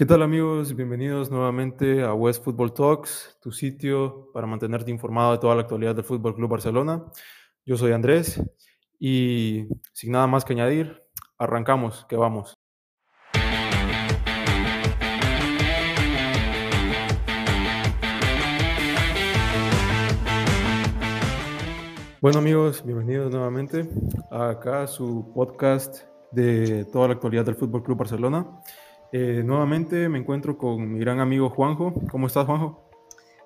¿Qué tal amigos? Bienvenidos nuevamente a West Football Talks, tu sitio para mantenerte informado de toda la actualidad del Fútbol Club Barcelona. Yo soy Andrés y sin nada más que añadir, arrancamos, que vamos. Bueno amigos, bienvenidos nuevamente a acá a su podcast de toda la actualidad del Fútbol Club Barcelona. Eh, nuevamente me encuentro con mi gran amigo Juanjo. ¿Cómo estás, Juanjo?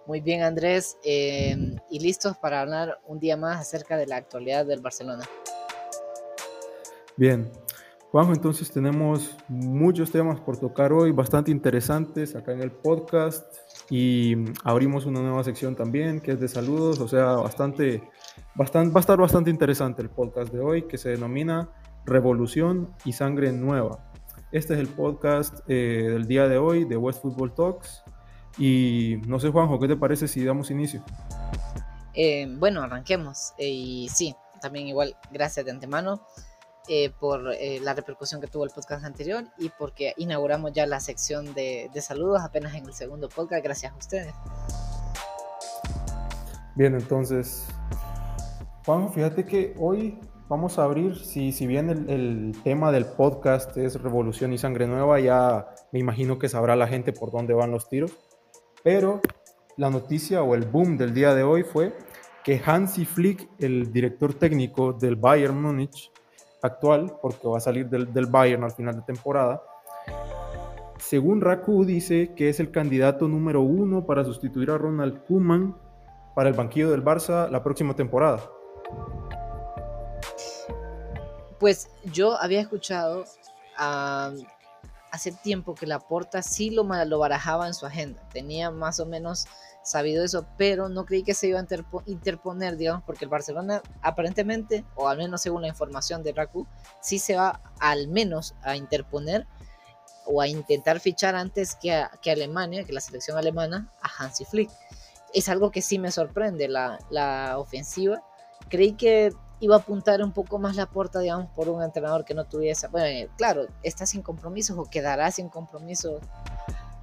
Muy bien, Andrés, em, y listos para hablar un día más acerca de la actualidad del Barcelona. Bien, Juanjo, entonces tenemos muchos temas por tocar hoy, bastante interesantes acá en el podcast y abrimos una nueva sección también que es de saludos, o sea, bastante, bastante, va a estar bastante interesante el podcast de hoy que se denomina Revolución y Sangre Nueva. Este es el podcast eh, del día de hoy de West Football Talks. Y no sé, Juanjo, ¿qué te parece si damos inicio? Eh, bueno, arranquemos. Eh, y sí, también igual gracias de antemano por la repercusión que tuvo el podcast anterior y porque inauguramos ya la sección de, de saludos apenas en el segundo podcast, gracias a ustedes. Bien, entonces, Juanjo, fíjate que hoy Vamos a abrir, si, si bien el, tema del podcast es Revolución y Sangre Nueva, ya me imagino que sabrá la gente por dónde van los tiros, pero la noticia o el boom del día de hoy fue que Hansi Flick, el director técnico del Bayern Múnich actual, porque va a salir del, del Bayern al final de temporada, según Raku dice que es el candidato número uno para sustituir a Ronald Koeman para el banquillo del Barça la próxima temporada. Pues yo había escuchado hace tiempo que la Porta sí lo, lo barajaba en su agenda. Tenía más o menos sabido eso, pero no creí que se iba a interponer, digamos, porque el Barcelona aparentemente, o al menos según la información de Raku, sí se va al menos a interponer o a intentar fichar antes que, que Alemania, que la selección alemana, a Hansi Flick. Es algo que sí me sorprende, la, la ofensiva. Creí que iba a apuntar un poco más la puerta, digamos, por un entrenador que no tuviese. Bueno, eh, claro, está sin compromisos o quedará sin compromiso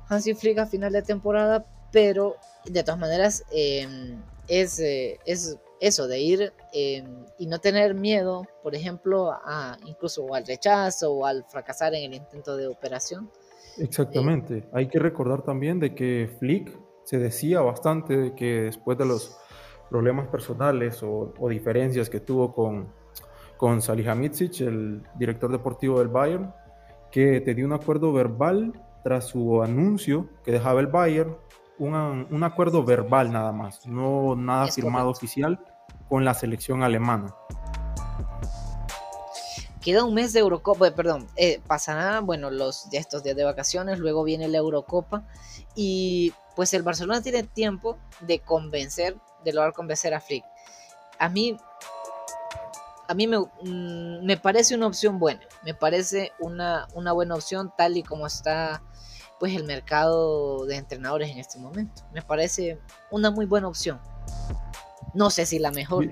Hansi Flick a final de temporada, pero de todas maneras es, eh, es eso de ir em, y no tener miedo, por ejemplo, a incluso al rechazo o al fracasar en el intento de operación. Exactamente. Hay que recordar también de que Flick se decía bastante de que después de los problemas personales o, diferencias que tuvo con, con Salihamidzic, el director deportivo del Bayern, que tenía un acuerdo verbal tras su anuncio que dejaba el Bayern, un acuerdo verbal nada más, no nada firmado oficial con la selección alemana. Queda un mes de Eurocopa, eh, perdón, eh, pasará, bueno, los, estos días de vacaciones, luego viene la Eurocopa y pues el Barcelona tiene tiempo de convencer de lograr convencer a Flick. A mí, a mí me, mm, me, parece una opción buena, me parece una, una buena opción tal y como está pues el mercado de entrenadores en este momento. Me parece una muy buena opción. No sé si la mejor.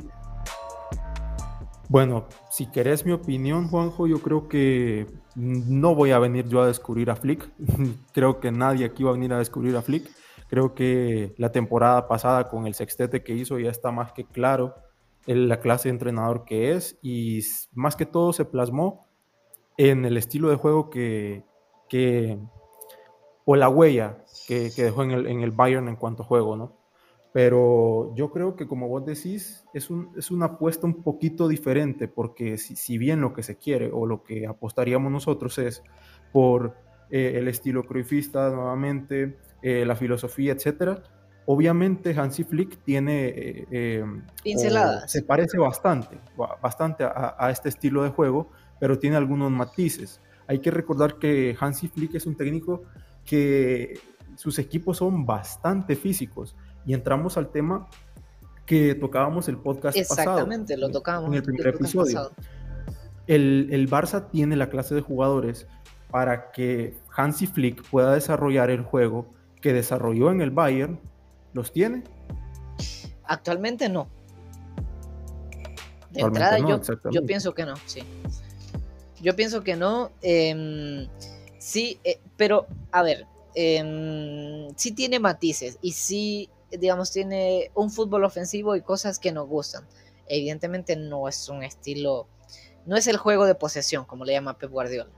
Bueno, si querés mi opinión, Juanjo, yo creo que no voy a venir yo a descubrir a Flick. creo que nadie aquí va a venir a descubrir a Flick. Creo que la temporada pasada con el sextete que hizo ya está más que claro la clase de entrenador que es y más que todo se plasmó en el estilo de juego que, que o la huella que, dejó en el, en el, Bayern en cuanto a juego, ¿no? Pero yo creo que como vos decís, es, un, es una apuesta un poquito diferente porque si, si, bien lo que se quiere o lo que apostaríamos nosotros es por eh, el estilo cruifista nuevamente, eh, la filosofía, etcétera. Obviamente Hansi Flick tiene... Eh, Pinceladas. Se parece bastante, bastante a, este estilo de juego, pero tiene algunos matices. Hay que recordar que Hansi Flick es un técnico que sus equipos son bastante físicos. Y entramos al tema que tocábamos el podcast pasado. Exactamente, lo tocábamos en el primer episodio. El, el Barça tiene la clase de jugadores para que Hansi Flick pueda desarrollar el juego que desarrolló en el Bayern, ¿los tiene? Actualmente no. De entrada yo, yo, pienso que no, sí. Yo pienso que no. Em, Sí, eh, pero a ver, eh, sí tiene matices y sí, digamos, tiene un fútbol ofensivo y cosas que nos gustan. Evidentemente no es un estilo, no es el juego de posesión, como le llama Pep Guardiola.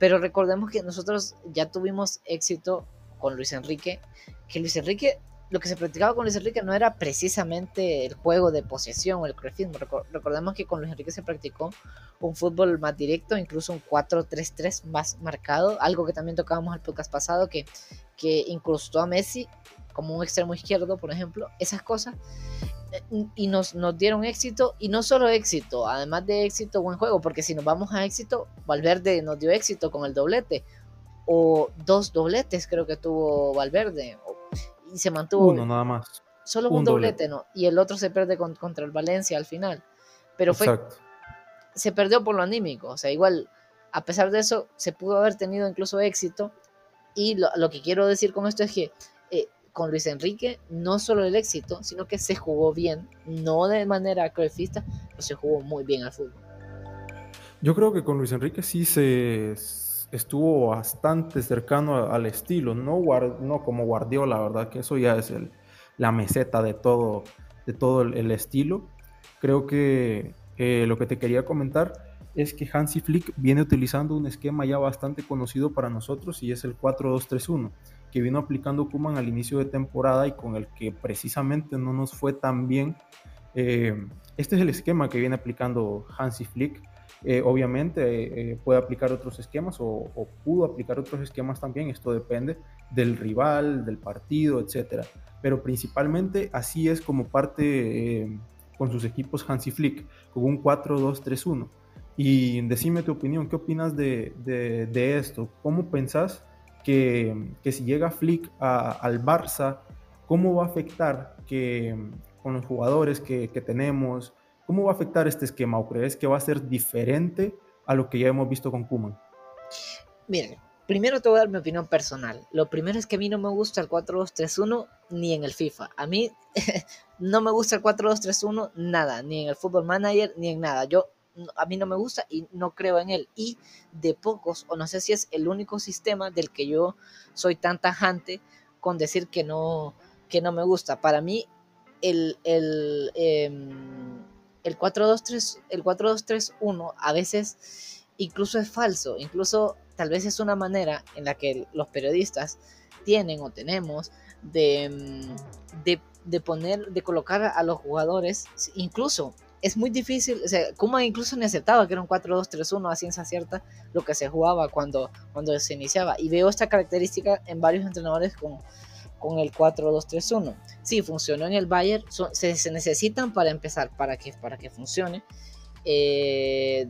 Pero recordemos que nosotros ya tuvimos éxito con Luis Enrique, que Luis Enrique lo que se practicaba con Luis Enrique no era precisamente el juego de posesión o el crefismo. Recordemos que con Luis Enrique se practicó un fútbol más directo, incluso un 4-3-3 más marcado, algo que también tocábamos el podcast pasado, que, que incrustó a Messi como un extremo izquierdo, por ejemplo, esas cosas. Y nos, nos dieron éxito, y no solo éxito, además de éxito, buen juego, porque si nos vamos a éxito, Valverde nos dio éxito con el doblete, o dos dobletes creo que tuvo Valverde, y se mantuvo. Uno nada más. Solo un, doblete, ¿no? Y el otro se pierde contra el Valencia al final. Pero fue. Se perdió por lo anímico. O sea, igual, a pesar de eso, se pudo haber tenido incluso éxito. Y lo, que quiero decir con esto es que con Luis Enrique, no solo el éxito, sino que se jugó bien. No de manera crefista, pero se jugó muy bien al fútbol. Yo creo que con Luis Enrique sí se estuvo bastante cercano al estilo, no, no como Guardiola, la verdad que eso ya es el, la meseta de todo, de todo el, estilo. Creo que eh, lo que te quería comentar es que Hansi Flick viene utilizando un esquema ya bastante conocido para nosotros y es el 4-2-3-1, que vino aplicando Kuman al inicio de temporada y con el que precisamente no nos fue tan bien. Eh, este es el esquema que viene aplicando Hansi Flick eh, obviamente eh, puede aplicar otros esquemas o, pudo aplicar otros esquemas también, esto depende del rival, del partido, etc. Pero principalmente así es como parte con sus equipos Hansi Flick, con un 4-2-3-1. Y decime tu opinión, ¿qué opinas de, de, esto? ¿Cómo pensás que, que si llega Flick al Barça, cómo va a afectar que con los jugadores que, que tenemos, ¿Cómo va a afectar este esquema o crees que va a ser diferente a lo que ya hemos visto con Kuman? Miren, primero te voy a dar mi opinión personal. Lo primero es que a mí no me gusta el 4-2-3-1 ni en el FIFA. A mí no me gusta el 4-2-3-1 nada, ni en el Football Manager ni en nada. Yo a mí no me gusta y no creo en él. Y de pocos, o no sé si es el único sistema del que yo soy tan tajante con decir que no, que no me gusta. Para mí, el, el, em, el 4-2-3, el 4-2-3-1 a veces incluso es falso, incluso tal vez es una manera en la que los periodistas tienen o tenemos de, mm, de, poner, de colocar a los jugadores, incluso es muy difícil, o sea, Kuma incluso ni aceptaba que era un 4-2-3-1 a ciencia cierta lo que se jugaba cuando, cuando se iniciaba. Y veo esta característica en varios entrenadores con, con el 4-2-3-1. Sí, funcionó en el Bayern, se, necesitan para empezar, para que, para que funcione. Eh,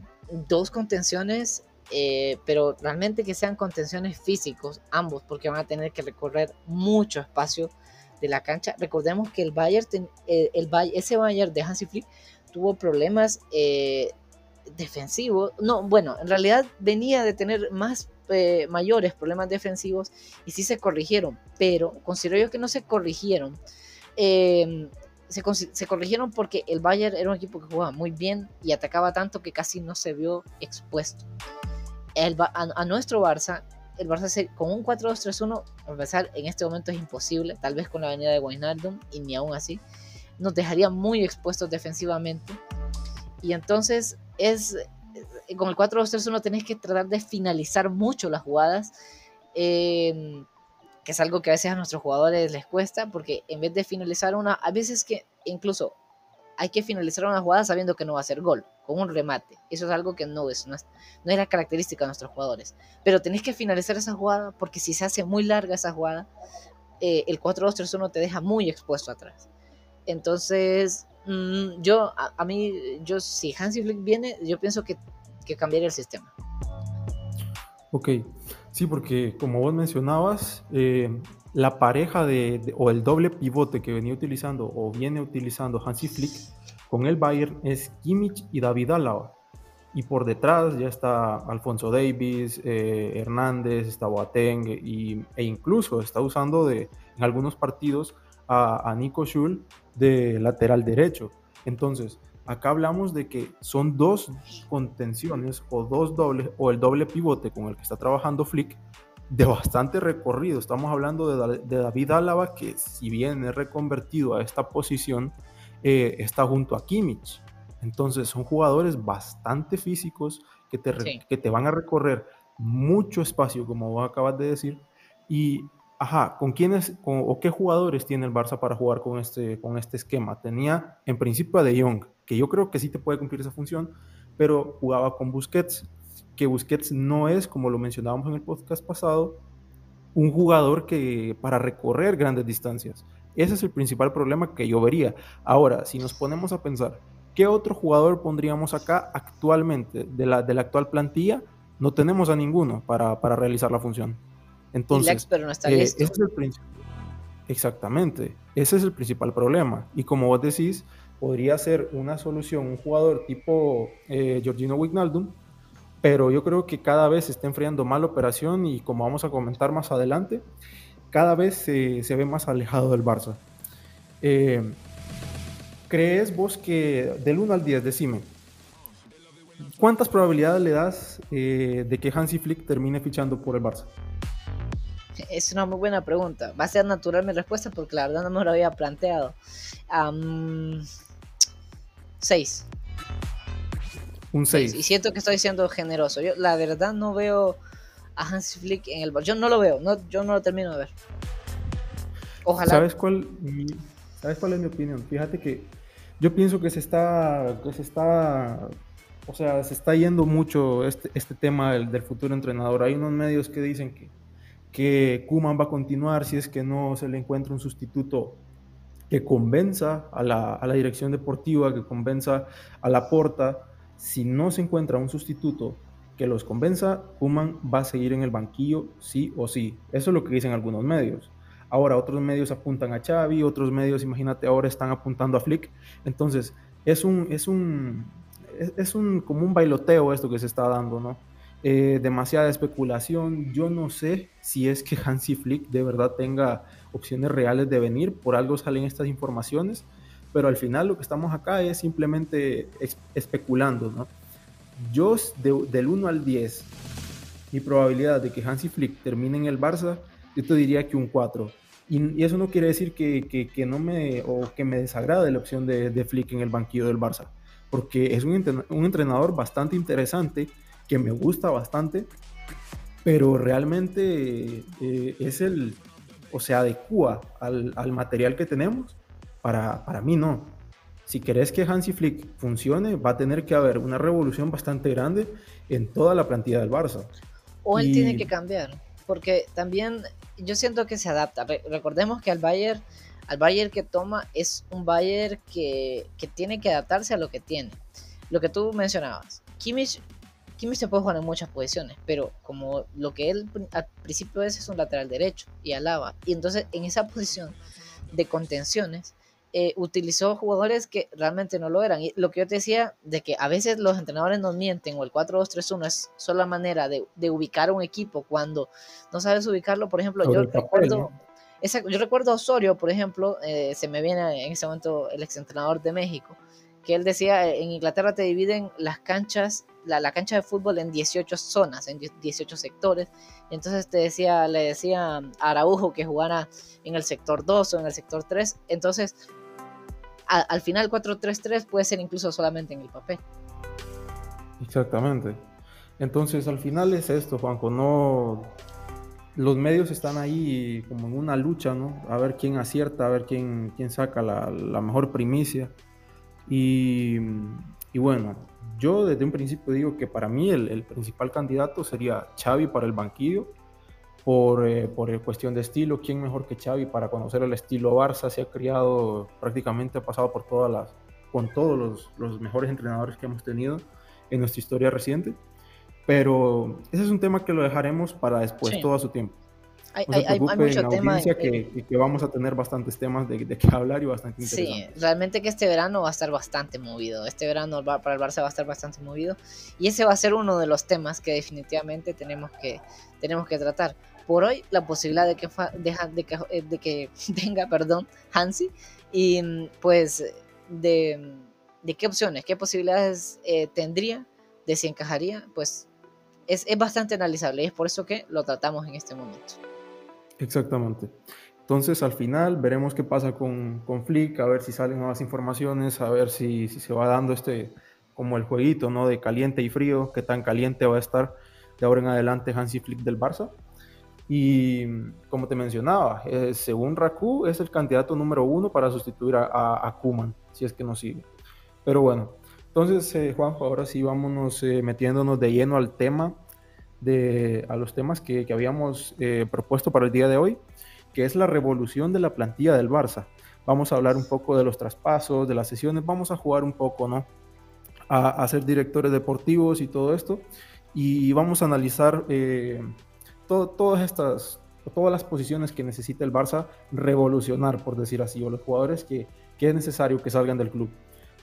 dos contenciones, eh, pero realmente que sean contenciones físicos, ambos, porque van a tener que recorrer mucho espacio de la cancha. Recordemos que el Bayern, eh, el, ese Bayern de Hansi Flick tuvo problemas defensivos. No, bueno, en realidad venía de tener más eh, mayores problemas defensivos y sí se corrigieron, pero considero yo que no se corrigieron. Em, se, corrigieron porque el Bayern era un equipo que jugaba muy bien y atacaba tanto que casi no se vio expuesto. A, nuestro Barça, el Barça con un 4-2-3-1, empezar en este momento es imposible, tal vez con la venida de Wijnaldum y ni aún así, nos dejaría muy expuestos defensivamente. Y entonces es eh, con el 4-2-3-1 tenés que tratar de finalizar mucho las jugadas, em, que es algo que a veces a nuestros jugadores les cuesta, porque en vez de finalizar una, a veces que incluso hay que finalizar una jugada sabiendo que no va a ser gol, con un remate. Eso es algo que no es, no es, la característica de nuestros jugadores. Pero tenés que finalizar esa jugada porque si se hace muy larga esa jugada, eh, el 4-2-3-1 te deja muy expuesto atrás. Entonces, mm, yo, a, a, mí, yo, si Hansi Flick viene, yo pienso que que cambiar el sistema. Ok, sí, porque como vos mencionabas, eh, la pareja de, o el doble pivote que venía utilizando o viene utilizando Hansi Flick con el Bayern es Kimmich y David Álava. Y por detrás ya está Alfonso Davis, eh, Hernández, está Boateng y, e incluso está usando de, en algunos partidos a, a Nico Schul de lateral derecho. Entonces, Acá hablamos de que son dos contenciones o dos dobles o el doble pivote con el que está trabajando Flick de bastante recorrido. Estamos hablando de, David Álava, que si bien es reconvertido a esta posición, eh, está junto a Kimmich. Entonces son jugadores bastante físicos que te, que te van a recorrer mucho espacio, como vos acabas de decir. Y, ajá, ¿con quiénes o qué jugadores tiene el Barça para jugar con este, con este esquema? Tenía en principio a De Jong, que yo creo que sí te puede cumplir esa función, pero jugaba con Busquets que Busquets no es, como lo mencionábamos en el podcast pasado, un jugador que para recorrer grandes distancias. Ese es el principal problema que yo vería. Ahora, si nos ponemos a pensar, ¿qué otro jugador pondríamos acá actualmente de la, de la actual plantilla? No tenemos a ninguno para, realizar la función. Entonces, no está eh, Ese es el Exactamente, ese es el principal problema. Y como vos decís, podría ser una solución un jugador tipo eh, Georgino Wijnaldum, pero yo creo que cada vez se está enfriando más la operación y como vamos a comentar más adelante, cada vez se, ve más alejado del Barça. Eh, ¿Crees vos que del 1 al 10, decime, ¿cuántas probabilidades le das eh, de que Hansi Flick termine fichando por el Barça? Es una muy buena pregunta. Va a ser natural mi respuesta porque la verdad no me lo había planteado. 6. Un 6. Y siento que estoy siendo generoso. Yo la verdad no veo a Hans Flick en el Yo no lo veo, no, yo no lo termino de ver. Ojalá. ¿Sabes cuál, ¿Sabes cuál es mi opinión? Fíjate que yo pienso que se está, que se está, o sea, se está yendo mucho este, este tema del, del futuro entrenador. Hay unos medios que dicen que, que Kuman va a continuar si es que no se le encuentra un sustituto que convenza a la, a la dirección deportiva, que convenza a la porta si no se encuentra un sustituto que los convenza, Kuman va a seguir en el banquillo sí o sí. Eso es lo que dicen algunos medios. Ahora otros medios apuntan a Xavi, otros medios, imagínate, ahora están apuntando a Flick. Entonces, es un, es un, es, un como un bailoteo esto que se está dando, ¿no? Eh, demasiada especulación. Yo no sé si es que Hansi Flick de verdad tenga opciones reales de venir. Por algo salen estas informaciones pero al final lo que estamos acá es simplemente especulando, ¿no? Yo del 1 al 10, mi probabilidad de que Hansi Flick termine en el Barça, yo te diría que un 4. Y, eso no quiere decir que, que, no me, o que me desagrade la opción de, de, Flick en el banquillo del Barça, porque es un, un entrenador bastante interesante, que me gusta bastante, pero realmente eh, es el, o se adecua al, al material que tenemos para, para mí no. Si querés que Hansi Flick funcione, va a tener que haber una revolución bastante grande en toda la plantilla del Barça. O él tiene que cambiar, porque también yo siento que se adapta. recordemos que al Bayern, al Bayern que toma es un Bayern que, que, tiene que adaptarse a lo que tiene. Lo que tú mencionabas, Kimmich, Kimmich se puede jugar en muchas posiciones, pero como lo que él al principio es es un lateral derecho y alaba. Y entonces en esa posición de contenciones, eh, utilizó jugadores que realmente no lo eran. Y lo que yo te decía, de que a veces los entrenadores nos mienten o el 4-2-3-1 es solo la manera de, ubicar un equipo cuando no sabes ubicarlo. Por ejemplo, yo recuerdo, yo recuerdo a Osorio, por ejemplo, eh, se me viene en ese momento el exentrenador de México, que él decía, eh, en Inglaterra te dividen las canchas, la, la, cancha de fútbol en 18 zonas, en 18 sectores. Y entonces te decía, le decía a Araujo que jugara en el sector 2 o en el sector 3. Entonces, al final 4-3-3 puede ser incluso solamente en el papel. Exactamente. Entonces al final es esto, Juanjo, no... Los medios están ahí como en una lucha, ¿no? A ver quién acierta, a ver quién, quién saca la, mejor primicia. Y, bueno, yo desde un principio digo que para mí el, el principal candidato sería Xavi para el banquillo por, eh, por cuestión de estilo. ¿Quién mejor que Xavi para conocer el estilo Barça? Se ha criado, prácticamente ha pasado por todas las, con todos los, los mejores entrenadores que hemos tenido en nuestra historia reciente. Pero ese es un tema que lo dejaremos para después, todo a su tiempo. Hay, hay, mucho tema. Que, que, vamos a tener bastantes temas de, de qué hablar y bastante. Sí, realmente que este verano va a estar bastante movido. Este verano para el Barça va a estar bastante movido. Y ese va a ser uno de los temas que definitivamente tenemos que, tenemos que tratar por hoy la posibilidad de que, de, que, eh, venga perdón, Hansi y pues de de qué opciones, qué posibilidades eh, tendría, de si encajaría, pues es, es, bastante analizable y es por eso que lo tratamos en este momento. Exactamente. Entonces al final veremos qué pasa con, con Flick, a ver si salen nuevas informaciones, a ver si, si, se va dando este como el jueguito ¿no? de caliente y frío, qué tan caliente va a estar de ahora en adelante Hansi Flick del Barça. Y como te mencionaba, eh, según Raku es el candidato número uno para sustituir a, a, Kuman, si es que no sigue. Pero bueno, entonces eh, Juanjo, ahora sí vámonos eh, metiéndonos de lleno al tema, de, a los temas que, que habíamos propuesto para el día de hoy que es la revolución de la plantilla del Barça. Vamos a hablar un poco de los traspasos, de las sesiones, vamos a jugar un poco, ¿no? A, ser directores deportivos y todo esto. Y vamos a analizar eh, todas estas, todas las posiciones que necesita el Barça revolucionar, por decir así, o los jugadores que, es necesario que salgan del club.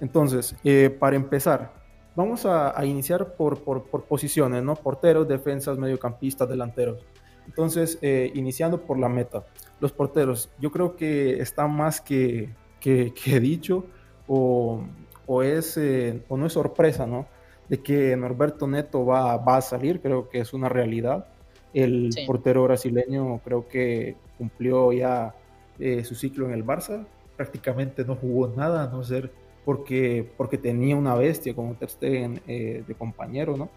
Entonces, eh, para empezar, vamos a, iniciar por, por, por, posiciones, ¿no? Porteros, defensas, mediocampistas, delanteros. Entonces, eh, iniciando por la meta, los porteros, yo creo que está más que, que, dicho o, o es, eh, o no es sorpresa, ¿no? De que Norberto Neto va, va a salir, creo que es una realidad. El portero brasileño creo que cumplió ya eh, su ciclo en el Barça, prácticamente no jugó nada, a no ser porque, porque tenía una bestia como Ter Stegen de compañero, ¿no?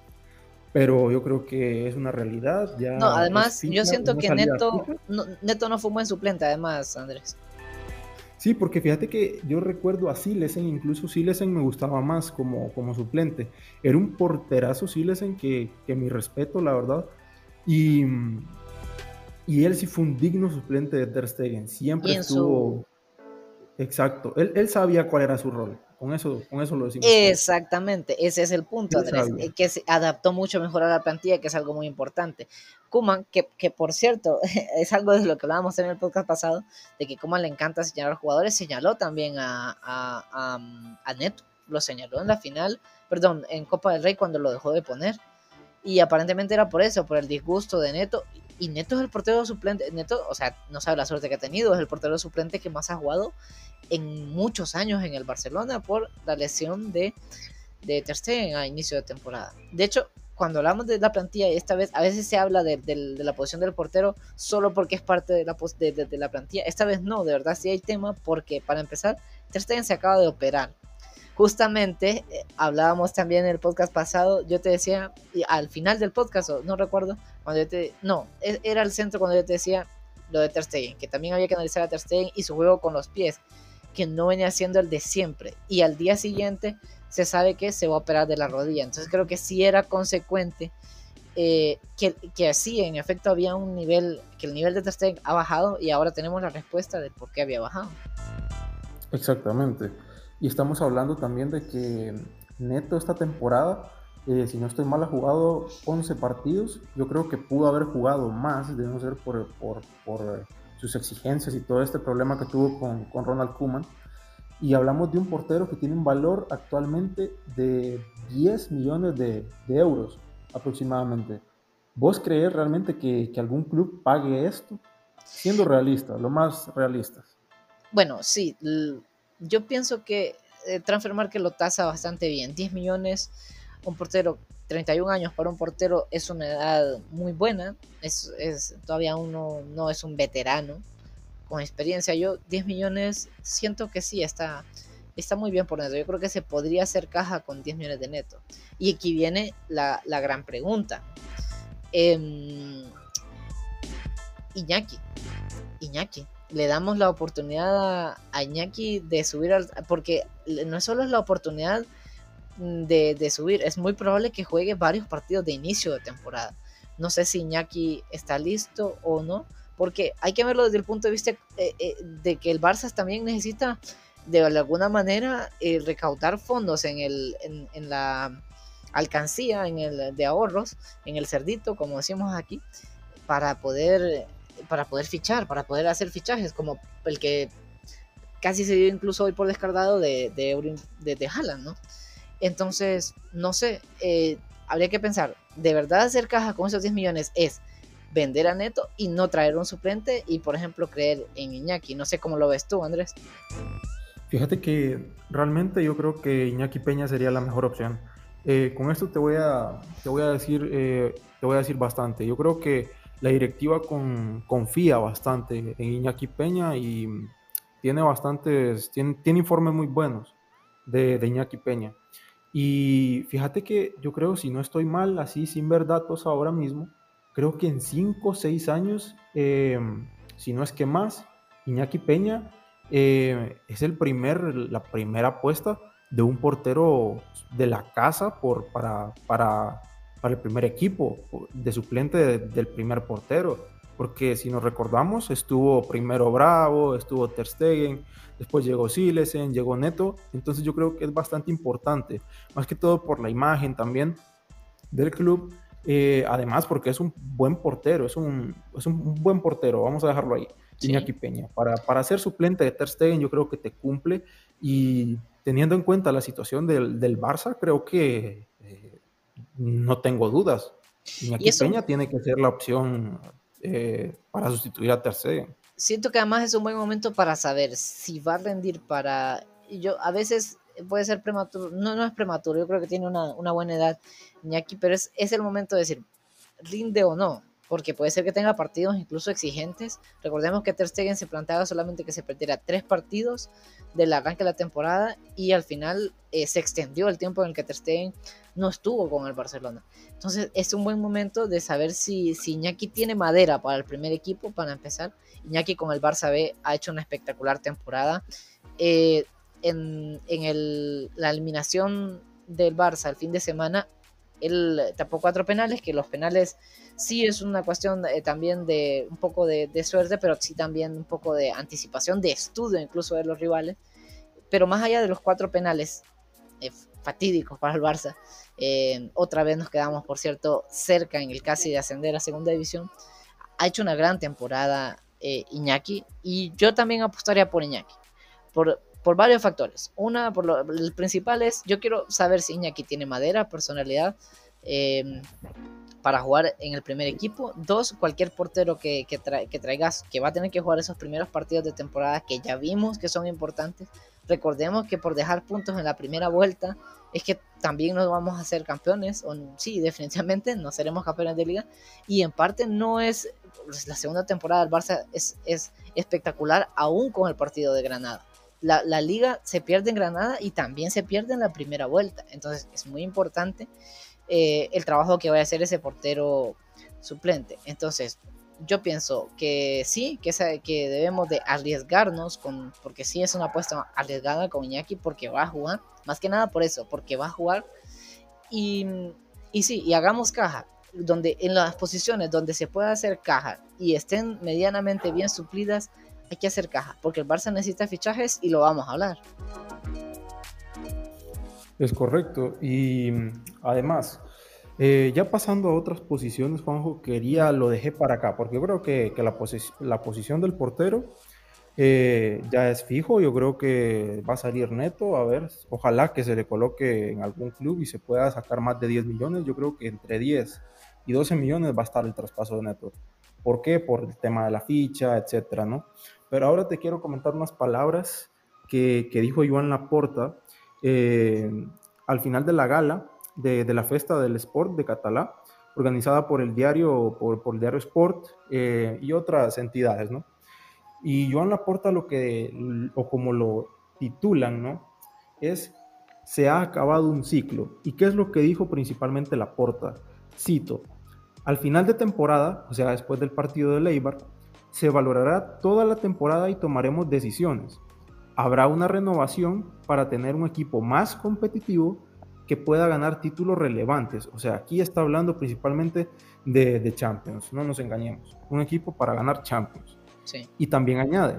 pero yo creo que es una realidad. Ya no, además, yo siento que Neto no, Neto no fue un buen suplente, además, Andrés. Sí, porque fíjate que yo recuerdo a Silesen, incluso Silesen me gustaba más como, como suplente. Era un porterazo Silesen que, que mi respeto, la verdad. Y, y él sí fue un digno suplente de Ter Stegen. Siempre estuvo... Exacto, él, él sabía cuál era su rol. Con eso, con eso lo decimos. Exactamente, ese es el punto, Andrés, que se adaptó mucho mejor a la plantilla, que es algo muy importante. Kuman, que, que, por cierto, es algo de lo que hablábamos en el podcast pasado, de que Kuman le encanta señalar jugadores, señaló también a, a, a, Neto, lo señaló en la final, perdón, en Copa del Rey cuando lo dejó de poner. Y aparentemente era por eso, por el disgusto de Neto. Y Neto es el portero suplente. Neto, o sea, no sabe la suerte que ha tenido, es el portero suplente que más ha jugado en muchos años en el Barcelona por la lesión de, de Ter Stegen a inicio de temporada. De hecho, cuando hablamos de la plantilla, esta vez a veces se habla de, la posición del portero solo porque es parte de la, de, la plantilla. Esta vez no, de verdad sí hay tema porque para empezar, Ter Stegen se acaba de operar. Justamente eh, hablábamos también en el podcast pasado, yo te decía, al final del podcast, no recuerdo, cuando yo te... No, e, era el centro cuando yo te decía lo de Ter Stegen, que también había que analizar a Ter Stegen y su juego con los pies que no venía siendo el de siempre. Y al día siguiente se sabe que se va a operar de la rodilla. Entonces creo que sí era consecuente eh, que, que así en efecto había un nivel, que el nivel de Ter ha bajado y ahora tenemos la respuesta de por qué había bajado. Exactamente. Y estamos hablando también de que Neto esta temporada, eh, si no estoy mal, ha jugado 11 partidos. Yo creo que pudo haber jugado más, de no ser por, por, por sus exigencias y todo este problema que tuvo con, con Ronald Koeman. Y hablamos de un portero que tiene un valor actualmente de 10 millones de, de euros aproximadamente. ¿Vos crees realmente que, que, algún club pague esto? Siendo realistas, lo más realistas. Bueno, sí, yo pienso que eh, Transfer lo tasa bastante bien. 10 millones, un portero 31 años para un portero es una edad muy buena, es, es, todavía uno no es un veterano con experiencia. Yo 10 millones siento que sí, está, está muy bien por neto. Yo creo que se podría hacer caja con 10 millones de neto. Y aquí viene la, la gran pregunta. Eh, Iñaki, Iñaki, le damos la oportunidad a Iñaki de subir al... Porque no solo es la oportunidad de, subir. Es muy probable que juegue varios partidos de inicio de temporada. No sé si Iñaki está listo o no, porque hay que verlo desde el punto de vista eh, eh, de que el Barça también necesita de alguna manera eh, recaudar fondos en, el, en, la alcancía, en el de ahorros, en el cerdito, como decimos aquí, para poder, para poder fichar, para poder hacer fichajes, como el que casi se dio incluso hoy por descartado de, de, de, de Haaland, ¿no? Entonces, no sé, eh, habría que pensar, ¿de verdad hacer caja con esos 10 millones es vender a Neto y no traer un suplente y, por ejemplo, creer en Iñaki? No sé cómo lo ves tú, Andrés. Fíjate que realmente yo creo que Iñaki Peña sería la mejor opción. Eh, con esto te voy a, te voy a decir, eh, te voy a decir bastante. Yo creo que la directiva con, confía bastante en Iñaki Peña y tiene bastantes, tiene, tiene informes muy buenos de, de, Iñaki Peña. Y fíjate que yo creo, si no estoy mal, así sin ver datos ahora mismo, creo que en 5 o 6 años, eh, si no es que más, Iñaki Peña eh, es el primer, la primera apuesta de un portero de la casa por, para, para, para el primer equipo, de suplente del primer portero. Porque si nos recordamos, estuvo primero Bravo, estuvo Ter Stegen, después llegó Silesen, llegó Neto. Entonces yo creo que es bastante importante, más que todo por la imagen también del club. Eh, además, porque es un buen portero, es un, es un buen portero, vamos a dejarlo ahí. Iñaki Peña. Para, para ser suplente de Ter Stegen, yo creo que te cumple. Y teniendo en cuenta la situación del, del Barça, creo que eh, no tengo dudas. Iñaki Peña tiene que ser la opción eh, para sustituir a Ter Stegen. Siento que además es un buen momento para saber si va a rendir para. Yo a veces puede ser prematuro, no, no es prematuro, yo creo que tiene una, una buena edad Iñaki, pero es, es el momento de decir, rinde o no porque puede ser que tenga partidos incluso exigentes. Recordemos que Ter Stegen se planteaba solamente que se perdiera tres partidos del arranque de la temporada y al final eh, se extendió el tiempo en el que Ter Stegen no estuvo con el Barcelona. Entonces es un buen momento de saber si, Iñaki tiene madera para el primer equipo, para empezar. Iñaki con el Barça B ha hecho una espectacular temporada. Eh, en, en el, la eliminación del Barça el fin de semana, él tapó cuatro penales, que los penales sí es una cuestión eh, también de un poco de, suerte, pero sí también un poco de anticipación, de estudio incluso de los rivales. Pero más allá de los cuatro penales eh, fatídicos para el Barça, eh, otra vez nos quedamos, por cierto, cerca en el casi de ascender a segunda división. Ha hecho una gran temporada Iñaki y yo también apostaría por Iñaki. Por, varios factores. Una, por lo, el principal es, yo quiero saber si Iñaki tiene madera, personalidad, para jugar en el primer equipo. Dos, cualquier portero que, que, que, traigas que va a tener que jugar esos primeros partidos de temporada que ya vimos que son importantes. Recordemos que por dejar puntos en la primera vuelta es que también nos vamos a hacer campeones. O, sí, definitivamente no seremos campeones de liga. Y en parte no es pues, la segunda temporada del Barça es, es espectacular aún con el partido de Granada. La, la, liga se pierde en Granada y también se pierde en la primera vuelta. Entonces es muy importante eh, el trabajo que vaya a hacer ese portero suplente. Entonces, yo pienso que sí, que, que debemos de arriesgarnos, con, porque sí es una apuesta arriesgada con Iñaki, porque va a jugar, más que nada por eso, porque va a jugar. Y, y sí, y hagamos caja, donde en las posiciones donde se pueda hacer caja y estén medianamente bien suplidas, hay que hacer caja, porque el Barça necesita fichajes y lo vamos a hablar. Es correcto. Y además, eh, ya pasando a otras posiciones, Juanjo, quería, lo dejé para acá, porque yo creo que, que la, la, posición del portero eh, ya es fijo. Yo creo que va a salir neto. A ver, ojalá que se le coloque en algún club y se pueda sacar más de 10 millones. Yo creo que entre 10 y 12 millones va a estar el traspaso de neto. ¿Por qué? Por el tema de la ficha, etcétera, ¿no? Pero ahora te quiero comentar unas palabras que, que dijo Joan Laporta eh, al final de la gala de, la Festa del Sport de Catalá, organizada por el diario, por, el diario Sport eh, y otras entidades, ¿no? Y Joan Laporta lo que, o como lo titulan, ¿no? Es, se ha acabado un ciclo. ¿Y qué es lo que dijo principalmente Laporta? Cito, al final de temporada, o sea, después del partido de Leibar, se valorará toda la temporada y tomaremos decisiones habrá una renovación para tener un equipo más competitivo que pueda ganar títulos relevantes. O sea, aquí está hablando principalmente de, Champions, no nos engañemos. Un equipo para ganar Champions. Y también añade,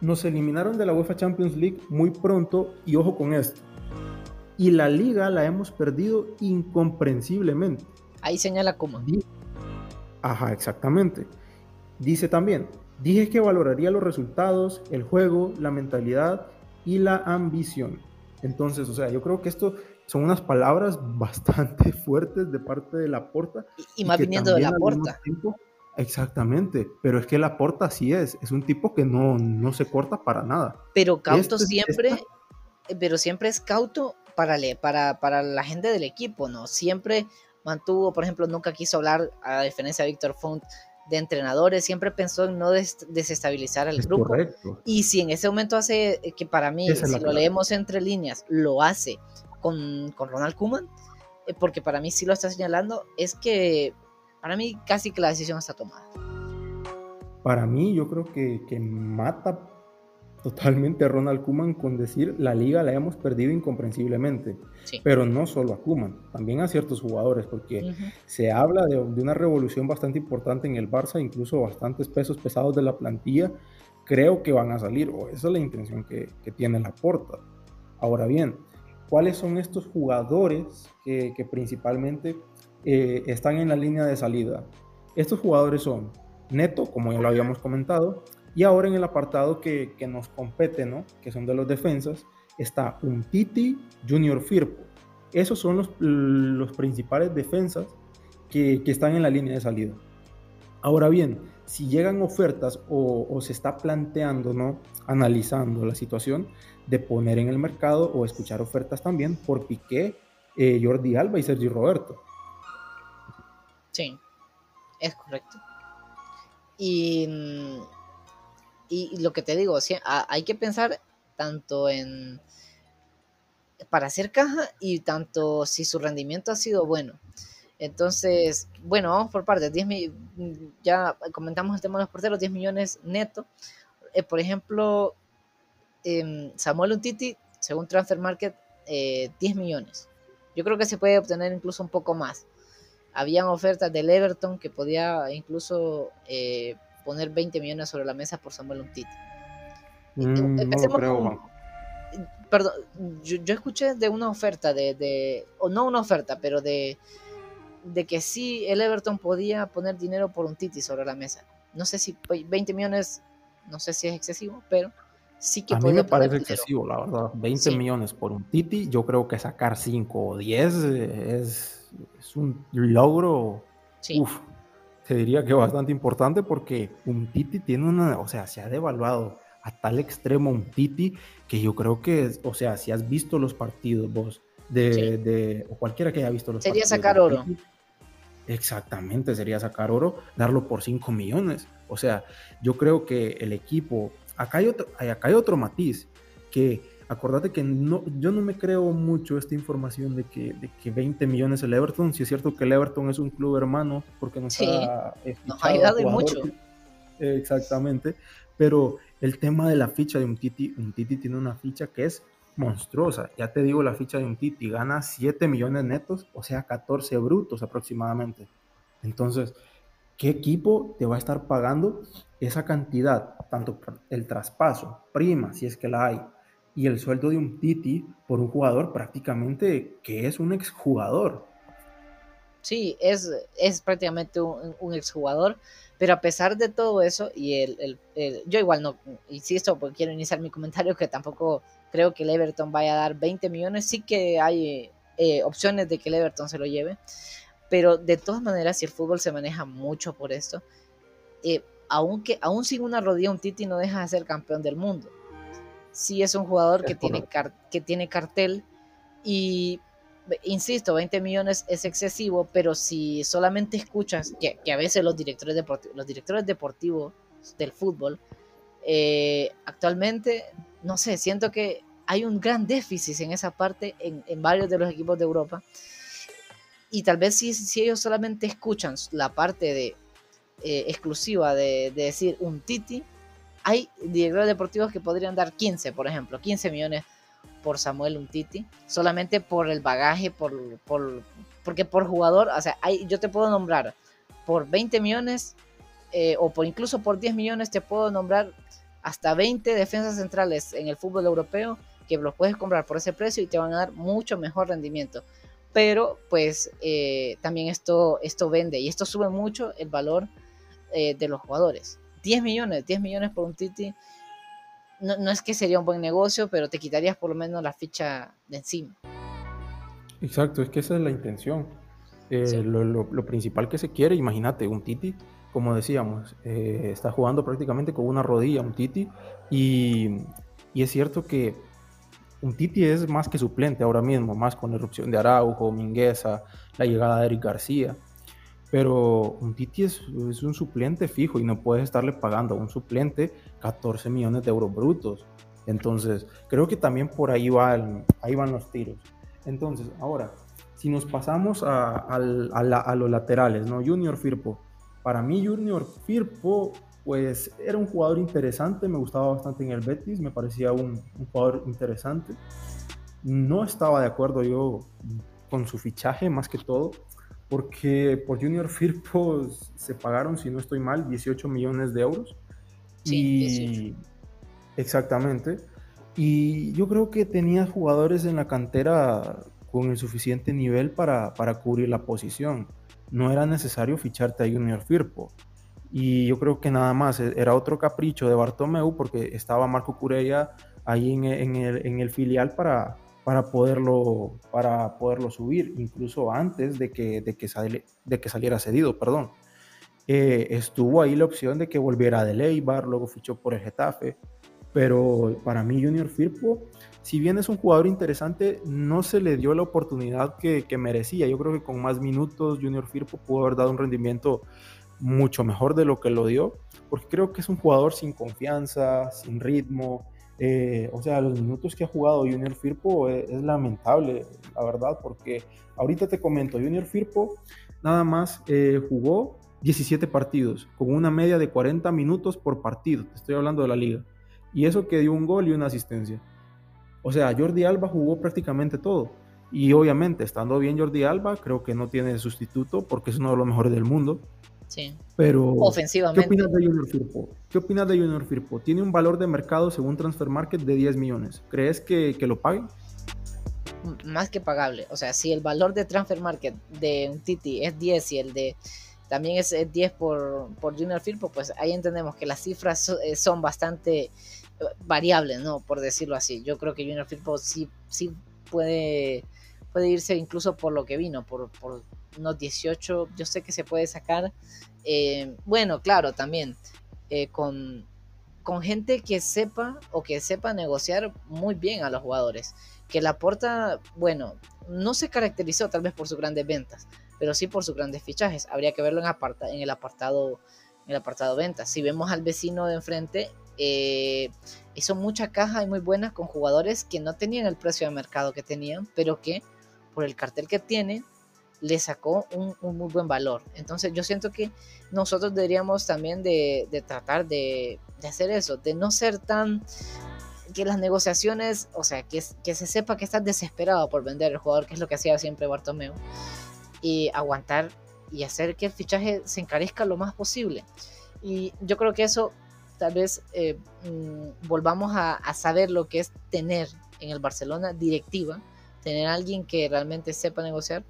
nos eliminaron de la UEFA Champions League muy pronto y ojo con esto. Y la liga la hemos perdido incomprensiblemente. Ahí señala cómo. Ajá, exactamente. Dice también, Dije que valoraría los resultados, el juego, la mentalidad y la ambición. Entonces, o sea, yo creo que esto son unas palabras bastante fuertes de parte de la porta. Y, más viniendo de la porta. Exactamente, pero es que la porta así es, es un tipo que no, no se corta para nada. Pero cauto siempre, pero siempre es cauto para, para, para la gente del equipo, ¿no? Siempre mantuvo, por ejemplo, nunca quiso hablar, a diferencia de Víctor Font, de entrenadores, siempre pensó en no desestabilizar al grupo. Y si en ese momento hace, eh, que para mí, si lo leemos entre líneas, lo hace con, con Ronald Koeman, eh, porque para mí sí lo está señalando, es que para mí casi que la decisión está tomada. Para mí yo creo que, que mata totalmente a Ronald Kuman con decir la liga la hemos perdido incomprensiblemente. Pero no solo a Kuman, también a ciertos jugadores, porque se habla de, de, una revolución bastante importante en el Barça, incluso bastantes pesos pesados de la plantilla, creo que van a salir, o esa es la intención que, que tiene la porta. Ahora bien, ¿cuáles son estos jugadores que, que principalmente eh, están en la línea de salida? Estos jugadores son Neto, como ya lo habíamos comentado, y ahora en el apartado que, que nos compete, ¿no? que son de los defensas, está un Titi Junior Firpo. Esos son los, los principales defensas que, que, están en la línea de salida. Ahora bien, si llegan ofertas o, se está planteando, ¿no? analizando la situación de poner en el mercado o escuchar ofertas también por Piqué, eh, Jordi Alba y Sergio Roberto. Sí, es correcto. Y y, lo que te digo, hay que pensar tanto en para hacer caja y tanto si su rendimiento ha sido bueno. Entonces, bueno, vamos por partes. 10 ya comentamos el tema de los porteros, 10 millones neto. Eh, por ejemplo, eh, Samuel Untiti, según Transfer Market, 10 eh, millones. Yo creo que se puede obtener incluso un poco más. Habían ofertas del Everton que podía incluso eh, poner 20 millones sobre la mesa por Samuel Umtiti. Mm, Empecemos con, Perdón, yo, escuché de una oferta, de, o no una oferta, pero de, de que sí el Everton podía poner dinero por un Titi sobre la mesa. No sé si 20 millones, no sé si es excesivo, pero sí que A mí me parece excesivo, la verdad. 20 millones por un Titi, yo creo que sacar 5 o 10 es, es un logro. Sí. Uf, se diría que bastante importante porque un Titi tiene una, o sea, se ha devaluado a tal extremo un Titi que yo creo que, o sea, si has visto los partidos vos, de, de o cualquiera que haya visto los sería partidos. Sería sacar oro. exactamente, sería sacar oro, darlo por 5 millones. O sea, yo creo que el equipo, acá hay otro, acá hay otro matiz, que acordate que no, yo no me creo mucho esta información de que, de que 20 millones el Everton, si es cierto que el Everton es un club hermano, porque nos ha, nos ha ayudado mucho. Exactamente, pero el tema de la ficha de un Titi, un Titi tiene una ficha que es monstruosa, ya te digo la ficha de un Titi, gana 7 millones netos, o sea 14 brutos aproximadamente. Entonces, ¿qué equipo te va a estar pagando esa cantidad? Tanto el traspaso, prima, si es que la hay, y el sueldo de un Titi por un jugador prácticamente que es un exjugador. Sí, es, es prácticamente un, exjugador, pero a pesar de todo eso, y el, yo igual no, insisto, porque quiero iniciar mi comentario que tampoco creo que el Everton vaya a dar 20 millones, sí que hay eh, opciones de que el Everton se lo lleve, pero de todas maneras, si el fútbol se maneja mucho por esto, eh, aunque, aún sin una rodilla, un Titi no deja de ser campeón del mundo sí es un jugador que tiene, que tiene cartel y insisto, 20 millones es excesivo, pero si solamente escuchas que, a veces los directores, deportivos, los directores deportivos del fútbol, eh, actualmente, no sé, siento que hay un gran déficit en esa parte en, varios de los equipos de Europa. Y tal vez si, si ellos solamente escuchan la parte de, eh, exclusiva de, de decir un Titi, hay directores deportivos que podrían dar 15, por ejemplo, 15 millones por Samuel Untiti, solamente por el bagaje, por, por, porque por jugador, o sea, hay, yo te puedo nombrar por 20 millones eh, o por incluso por 10 millones te puedo nombrar hasta 20 defensas centrales en el fútbol europeo que los puedes comprar por ese precio y te van a dar mucho mejor rendimiento. Pero pues eh, también esto, esto vende y esto sube mucho el valor eh, de los jugadores. 10 millones, 10 millones por un Titi, no, es que sería un buen negocio, pero te quitarías por lo menos la ficha de encima. Exacto, es que esa es la intención. Eh, lo, principal que se quiere, imagínate, un Titi como decíamos, eh, está jugando prácticamente con una rodilla un Titi y, y, es cierto que un Titi es más que suplente ahora mismo, más con la erupción de Araujo, Mingueza, la llegada de Eric García. Pero un Titi es, un suplente fijo y no puedes estarle pagando a un suplente 14 millones de euros brutos. Entonces, creo que también por ahí, van, ahí van los tiros. Entonces, ahora, si nos pasamos a, a, los laterales, ¿no? Junior Firpo. Para mí, Junior Firpo, pues era un jugador interesante, me gustaba bastante en el Betis, me parecía un jugador interesante. No estaba de acuerdo yo con su fichaje, más que todo, porque por Junior Firpo se pagaron, si no estoy mal, 18 millones de euros. Sí, y, Exactamente. Y yo creo que tenía jugadores en la cantera con el suficiente nivel para, para cubrir la posición. No era necesario ficharte a Junior Firpo. Y yo creo que nada más e, era otro capricho de Bartomeu porque estaba Marco Curella ahí en, en, el, en el, filial para, para, poderlo, para poderlo subir, incluso antes de que, de que, sale, de que saliera cedido, perdón. Eh, estuvo ahí la opción de que volviera de Leibar, luego fichó por el Getafe, pero para mí Junior Firpo, si bien es un jugador interesante, no se le dio la oportunidad que, que merecía. Yo creo que con más minutos Junior Firpo pudo haber dado un rendimiento mucho mejor de lo que lo dio, porque creo que es un jugador sin confianza, sin ritmo. Eh, o sea, los minutos que ha jugado Junior Firpo es, lamentable, la verdad, porque ahorita te comento, Junior Firpo nada más eh, jugó 17 partidos, con una media de 40 minutos por partido, te estoy hablando de la liga, y eso que dio un gol y una asistencia. O sea, Jordi Alba jugó prácticamente todo. Y obviamente, estando bien Jordi Alba, creo que no tiene sustituto porque es uno de los mejores del mundo. Sí. Pero, ofensivamente. ¿qué opinas de Junior Firpo? ¿Qué opinas de Junior Firpo? Tiene un valor de mercado según Transfer Market de 10 millones. ¿Crees que, que lo pague? Más que pagable. O sea, si el valor de Transfer Market de un Titi es 10 y el de también es 10 por, por Junior Firpo, pues ahí entendemos que las cifras eh, son bastante variables, ¿no? Por decirlo así. Yo creo que Junior Firpo sí, sí puede, puede irse incluso por lo que vino, por, por unos 18, yo sé que se puede sacar. Eh, bueno, claro, también eh, con, con gente que sepa o que sepa negociar muy bien a los jugadores. Que la porta, bueno, no se caracterizó tal vez por sus grandes ventas, pero sí por sus grandes fichajes. Habría que verlo en, aparta, en el apartado en el apartado ventas. Si vemos al vecino de enfrente, eh, hizo mucha caja y muy buena con jugadores que no tenían el precio de mercado que tenían, pero que por el cartel que tiene le sacó un, muy buen valor. Entonces yo siento que nosotros deberíamos también de, de tratar de, de, hacer eso, de no ser tan... que las negociaciones, o sea, que, se sepa que estás desesperado por vender el jugador, que es lo que hacía siempre Bartomeu, y aguantar y hacer que el fichaje se encarezca lo más posible. Y yo creo que eso tal vez eh, mmm, volvamos a, saber lo que es tener en el Barcelona directiva, tener alguien que realmente sepa negociar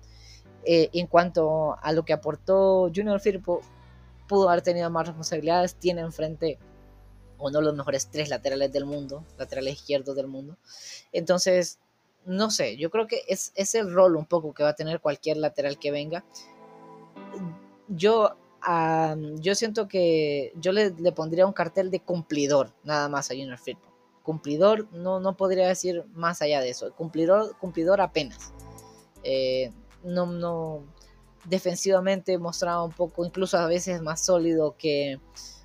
eh, en cuanto a lo que aportó Junior Firpo, pudo haber tenido más responsabilidades, tiene enfrente uno de los mejores tres laterales del mundo, laterales izquierdos del mundo. Entonces, no sé, yo creo que es, es el rol un poco que va a tener cualquier lateral que venga. Yo, yo siento que yo le, le, pondría un cartel de cumplidor nada más a Junior Firpo. Cumplidor, no, no podría decir más allá de eso. Cumplidor, cumplidor apenas. Eh, no, no defensivamente mostraba un poco, incluso a veces más sólido que,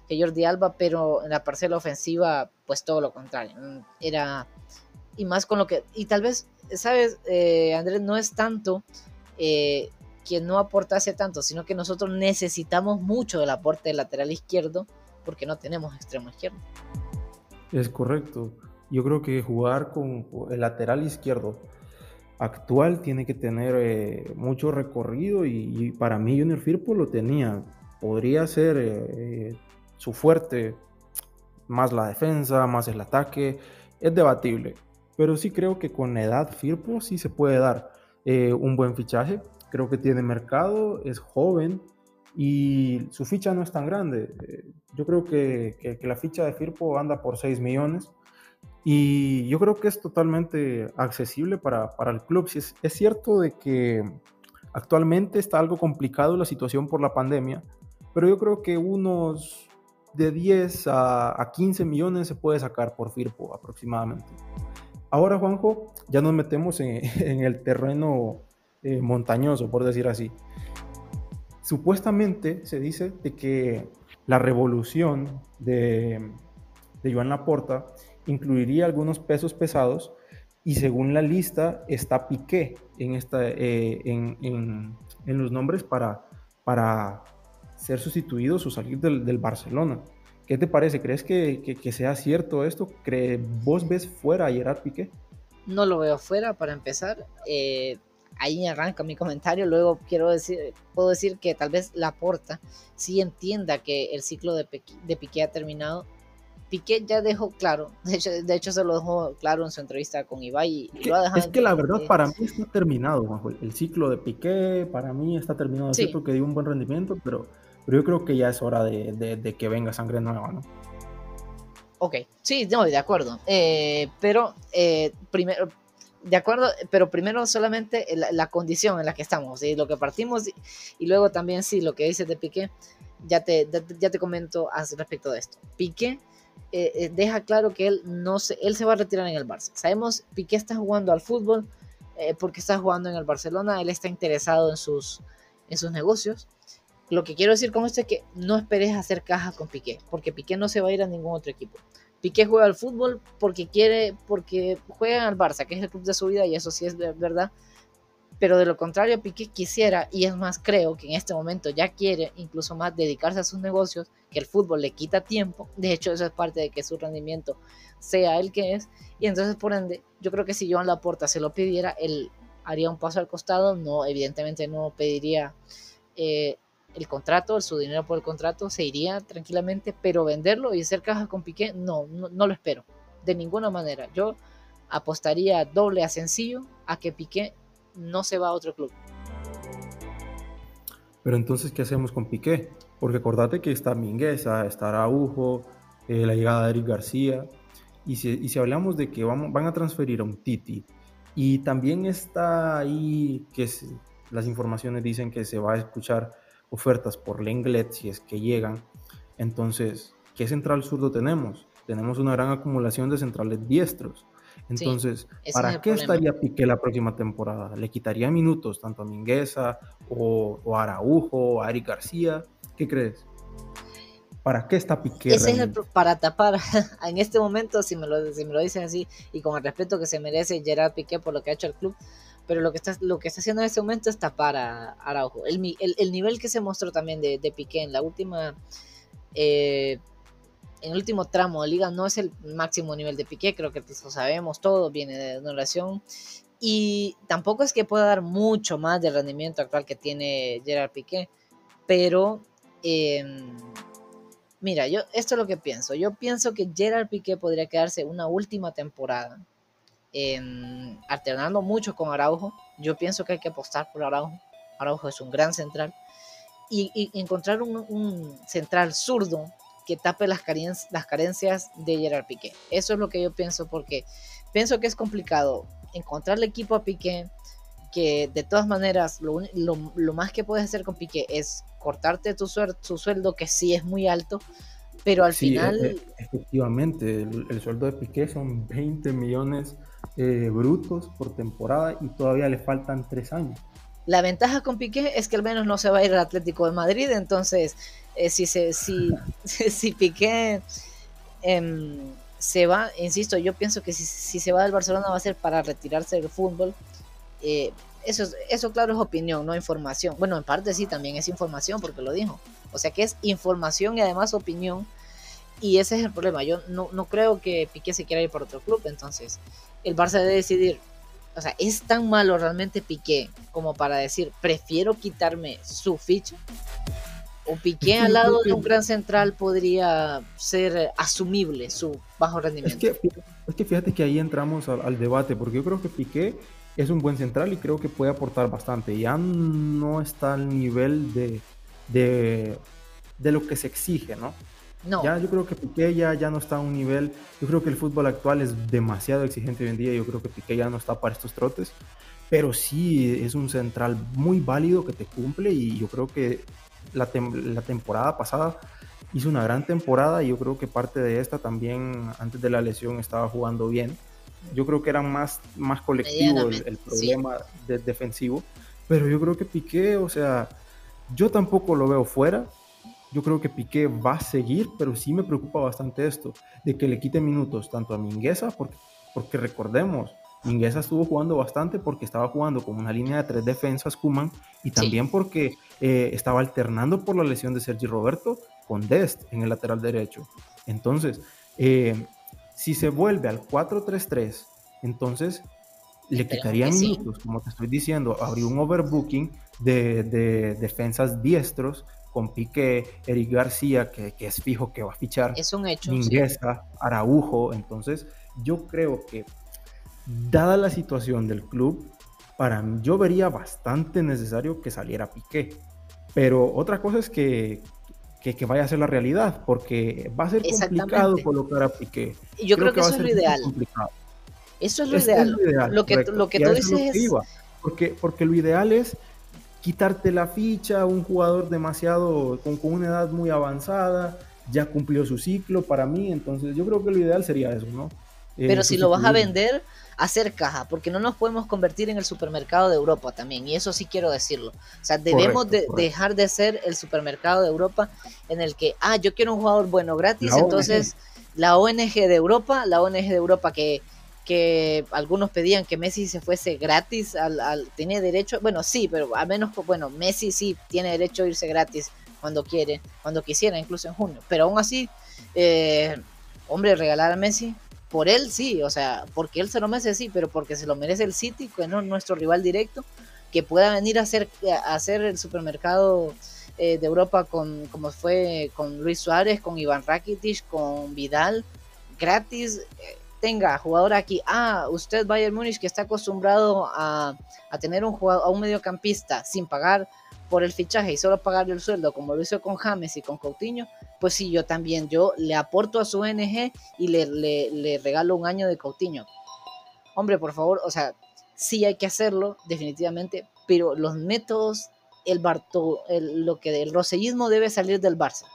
Jordi Alba, pero en la parcela ofensiva, pues todo lo contrario. Era, y más con lo que, y tal vez, ¿sabes, eh, Andrés? No es tanto eh, que no aportase tanto, sino que nosotros necesitamos mucho del aporte del lateral izquierdo porque no tenemos extremo izquierdo. Es correcto. Yo creo que jugar con el lateral izquierdo actual tiene que tener eh, mucho recorrido y, para mí Junior Firpo lo tenía. Podría ser eh, su fuerte, más la defensa, más el ataque, es debatible. Pero sí creo que con edad Firpo sí se puede dar eh, un buen fichaje. Creo que tiene mercado, es joven y su ficha no es tan grande. Eh, yo creo que, que, que la ficha de Firpo anda por 6 millones y yo creo que es totalmente accesible para, para el club. Si es, es, cierto de que actualmente está algo complicado la situación por la pandemia, pero yo creo que unos de 10 a, 15 millones se puede sacar por Firpo aproximadamente. Ahora, Juanjo, ya nos metemos en, el terreno eh, montañoso, por decir así. Supuestamente se dice de que la revolución de, de Joan Laporta incluiría algunos pesos pesados y según la lista está Piqué en, esta, eh, en, en, en, los nombres para, para ser sustituidos o salir del, del Barcelona. ¿Qué te parece? ¿Crees que, que, sea cierto esto? ¿Cree, ¿Vos ves fuera a Gerard Piqué? No lo veo fuera para empezar. Eh, ahí arranca mi comentario. Luego quiero decir, puedo decir que tal vez la porta sí entienda que el ciclo de, de Piqué ha terminado. Piqué ya dejó claro, de hecho, de hecho, se lo dejó claro en su entrevista con Ibai. Y lo ha dejado es que la verdad para mí está terminado, Juanjo. El ciclo de Piqué para mí está terminado. Sí. porque dio un buen rendimiento, pero, pero yo creo que ya es hora de, de, de que venga sangre nueva, ¿no? Ok, sí, no, de acuerdo. Eh, pero eh, primero, de acuerdo, pero primero solamente la, la, condición en la que estamos, y lo que partimos, y, y, luego también sí, lo que dices de Piqué, ya te, ya te comento respecto de esto. Piqué eh, deja claro que él, no se, él se va a retirar en el Barça. Sabemos, Piqué está jugando al fútbol eh, porque está jugando en el Barcelona, él está interesado en sus, en sus negocios. Lo que quiero decir con esto es que no esperes hacer caja con Piqué, porque Piqué no se va a ir a ningún otro equipo. Piqué juega al fútbol porque quiere, porque juega al Barça, que es el club de su vida, y eso sí es verdad. Pero de lo contrario, Piqué quisiera, y es más, creo que en este momento ya quiere incluso más dedicarse a sus negocios, que el fútbol le quita tiempo. De hecho, eso es parte de que su rendimiento sea el que es. Y entonces, por ende, yo creo que si Joan Laporta se lo pidiera, él haría un paso al costado. No, evidentemente no pediría eh, el contrato, su dinero por el contrato, se iría tranquilamente, pero venderlo y hacer caja con Piqué, no, no, no, lo espero, de ninguna manera. Yo apostaría doble a sencillo a que Piqué no se va a otro club. Pero entonces, ¿qué hacemos con Piqué? Porque acordate que está Mingueza, está Araujo, eh, la llegada de Eric García. Y si, y si hablamos de que van a transferir a un Titi, y también está ahí que las informaciones dicen que se va a escuchar ofertas por Lenglet si es que llegan. Entonces, ¿qué central zurdo tenemos? Tenemos una gran acumulación de centrales diestros. Entonces, sí, ¿para qué problema. estaría Piqué la próxima temporada? ¿Le quitaría minutos tanto a Mingueza o, o a Araujo o a Eric García? ¿Qué crees? ¿Para qué está Piqué? Ese es el, para tapar. en este momento, si me, lo, si me lo dicen así, y con el respeto que se merece Gerard Piqué por lo que ha hecho el club, pero lo que está, lo que está haciendo en este momento es tapar a Araujo. El, el, el nivel que se mostró también de, de Piqué en la última. Eh, en el último tramo de liga no es el máximo nivel de Piqué, creo que lo sabemos todo, viene de una relación. Y tampoco es que pueda dar mucho más del rendimiento actual que tiene Gerard Piqué, pero eh, mira, yo esto es lo que pienso. Yo pienso que Gerard Piqué podría quedarse una última temporada eh, alternando mucho con Araujo. Yo pienso que hay que apostar por Araujo. Araujo es un gran central. Y, y encontrar un, central zurdo que tape las, carencias, las carencias de Gerard Piqué. Eso es lo que yo pienso porque pienso que es complicado encontrar el equipo a Piqué que de todas maneras lo, lo, lo, más que puedes hacer con Piqué es cortarte tu, tu sueldo que sí es muy alto, pero al sí, final... E efectivamente, el, el, sueldo de Piqué son 20 millones eh, brutos por temporada y todavía le faltan tres años. La ventaja con Piqué es que al menos no se va a ir al Atlético de Madrid, entonces eh, si, se, si, si Piqué eh, se va, insisto, yo pienso que si, si, se va del Barcelona va a ser para retirarse del fútbol. Eh, eso, eso claro es opinión, no información. Bueno, en parte sí, también es información porque lo dijo. O sea que es información y además opinión. Y ese es el problema. Yo no, no creo que Piqué se quiera ir por otro club. Entonces, el Barça debe decidir. O sea, es tan malo realmente Piqué como para decir, prefiero quitarme su ficha. O Piqué al lado de un gran central podría ser asumible su bajo rendimiento. Es que, es que fíjate que ahí entramos al, al debate, porque yo creo que Piqué es un buen central y creo que puede aportar bastante. Ya no está al nivel de, de, de lo que se exige, ¿no? No. Ya yo creo que Piqué ya, ya no está a un nivel. Yo creo que el fútbol actual es demasiado exigente hoy en día. Yo creo que Piqué ya no está para estos trotes. Pero sí es un central muy válido que te cumple y yo creo que la, la temporada pasada hizo una gran temporada y yo creo que parte de esta también antes de la lesión estaba jugando bien. Yo creo que era más, más colectivo el, problema defensivo, pero yo creo que Piqué, o sea, yo tampoco lo veo fuera. Yo creo que Piqué va a seguir, pero sí me preocupa bastante esto, de que le quite minutos tanto a Mingueza, porque, porque recordemos, Mingueza estuvo jugando bastante porque estaba jugando con una línea de tres defensas, Kuman, y también porque eh, estaba alternando por la lesión de Sergi Roberto con Dest en el lateral derecho. Entonces, eh, si se vuelve al 4-3-3, entonces le quitaría minutos, como te estoy diciendo, habría un overbooking de, defensas diestros con Piqué, Eric García, que, es fijo que va a fichar. Es un hecho. Mingueza, Araujo. Entonces, yo creo que, dada la situación del club, para mí, yo vería bastante necesario que saliera Piqué. Pero otra cosa es que, que, vaya a ser la realidad, porque va a ser complicado colocar a Piqué. Yo creo, que, eso es lo ideal. Eso es lo ideal. lo, que, lo que tú dices es... Porque, porque lo ideal es quitarte la ficha a un jugador demasiado, con, con, una edad muy avanzada, ya cumplió su ciclo para mí, entonces yo creo que lo ideal sería eso, ¿no? Eh, Pero si lo vas a vender, hacer caja, porque no nos podemos convertir en el supermercado de Europa también, y eso sí quiero decirlo. O sea, debemos de dejar de ser el supermercado de Europa en el que, ah, yo quiero un jugador bueno gratis, entonces la ONG de Europa, la ONG de Europa que, que algunos pedían que Messi se fuese gratis, al, al, tiene derecho, bueno, sí, pero al menos, bueno, Messi sí tiene derecho a irse gratis cuando quiere, cuando quisiera, incluso en junio, pero aún así, eh, hombre, regalar a Messi, por él sí, o sea, porque él se lo merece sí, pero porque se lo merece el City, que no es nuestro rival directo, que pueda venir a hacer, a hacer el supermercado eh, de Europa con como fue con Luis Suárez, con Iván Rakitic, con Vidal, gratis, eh, tenga jugador aquí, ah, usted Bayern Múnich que está acostumbrado a, a tener un jugador, a un mediocampista sin pagar por el fichaje y solo pagarle el sueldo, como lo hizo con James y con Coutinho, pues sí, yo también, yo le aporto a su ONG y le, le, regalo un año de Coutinho. Hombre, por favor, o sea, sí hay que hacerlo, definitivamente, pero los métodos, el, Barto, el lo que el rosellismo debe salir del Barça.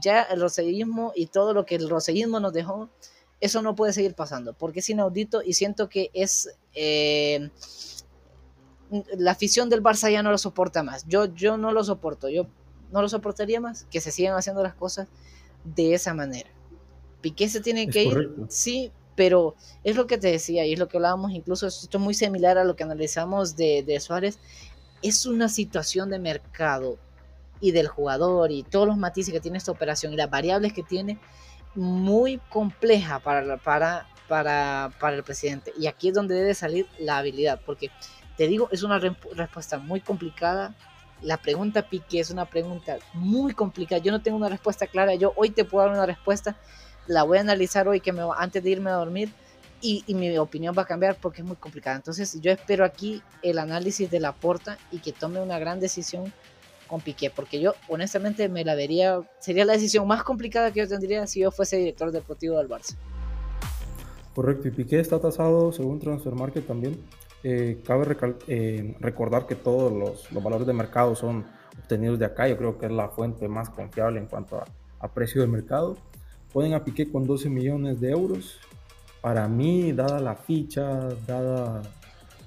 Ya el rosellismo y todo lo que el rosellismo nos dejó, eso no puede seguir pasando, porque es inaudito y siento que es... Eh, la afición del Barça ya no lo soporta más. Yo, yo no lo soporto, yo no lo soportaría más que se sigan haciendo las cosas de esa manera. Piqué se tiene que ir, sí, pero es lo que te decía y es lo que hablábamos, incluso esto es muy similar a lo que analizamos de, de Suárez. Es una situación de mercado y del jugador y todos los matices que tiene esta operación y las variables que tiene muy compleja para, para, para, para el presidente. Y aquí es donde debe salir la habilidad, porque te digo, es una respuesta muy complicada. La pregunta Piqué es una pregunta muy complicada. Yo no tengo una respuesta clara. Yo hoy te puedo dar una respuesta. La voy a analizar hoy que me, antes de irme a dormir y, mi opinión va a cambiar porque es muy complicada. Entonces yo espero aquí el análisis de la porta y que tome una gran decisión con Piqué, porque yo honestamente me la vería, sería la decisión más complicada que yo tendría si yo fuese director deportivo del Barça. Correcto, y Piqué está tasado según Transfer Market también eh, cabe eh, recordar que todos los, valores de mercado son obtenidos de acá. Yo creo que es la fuente más confiable en cuanto a, precio de mercado. Pueden a Piqué con 12 millones de euros. Para mí, dada la ficha, dada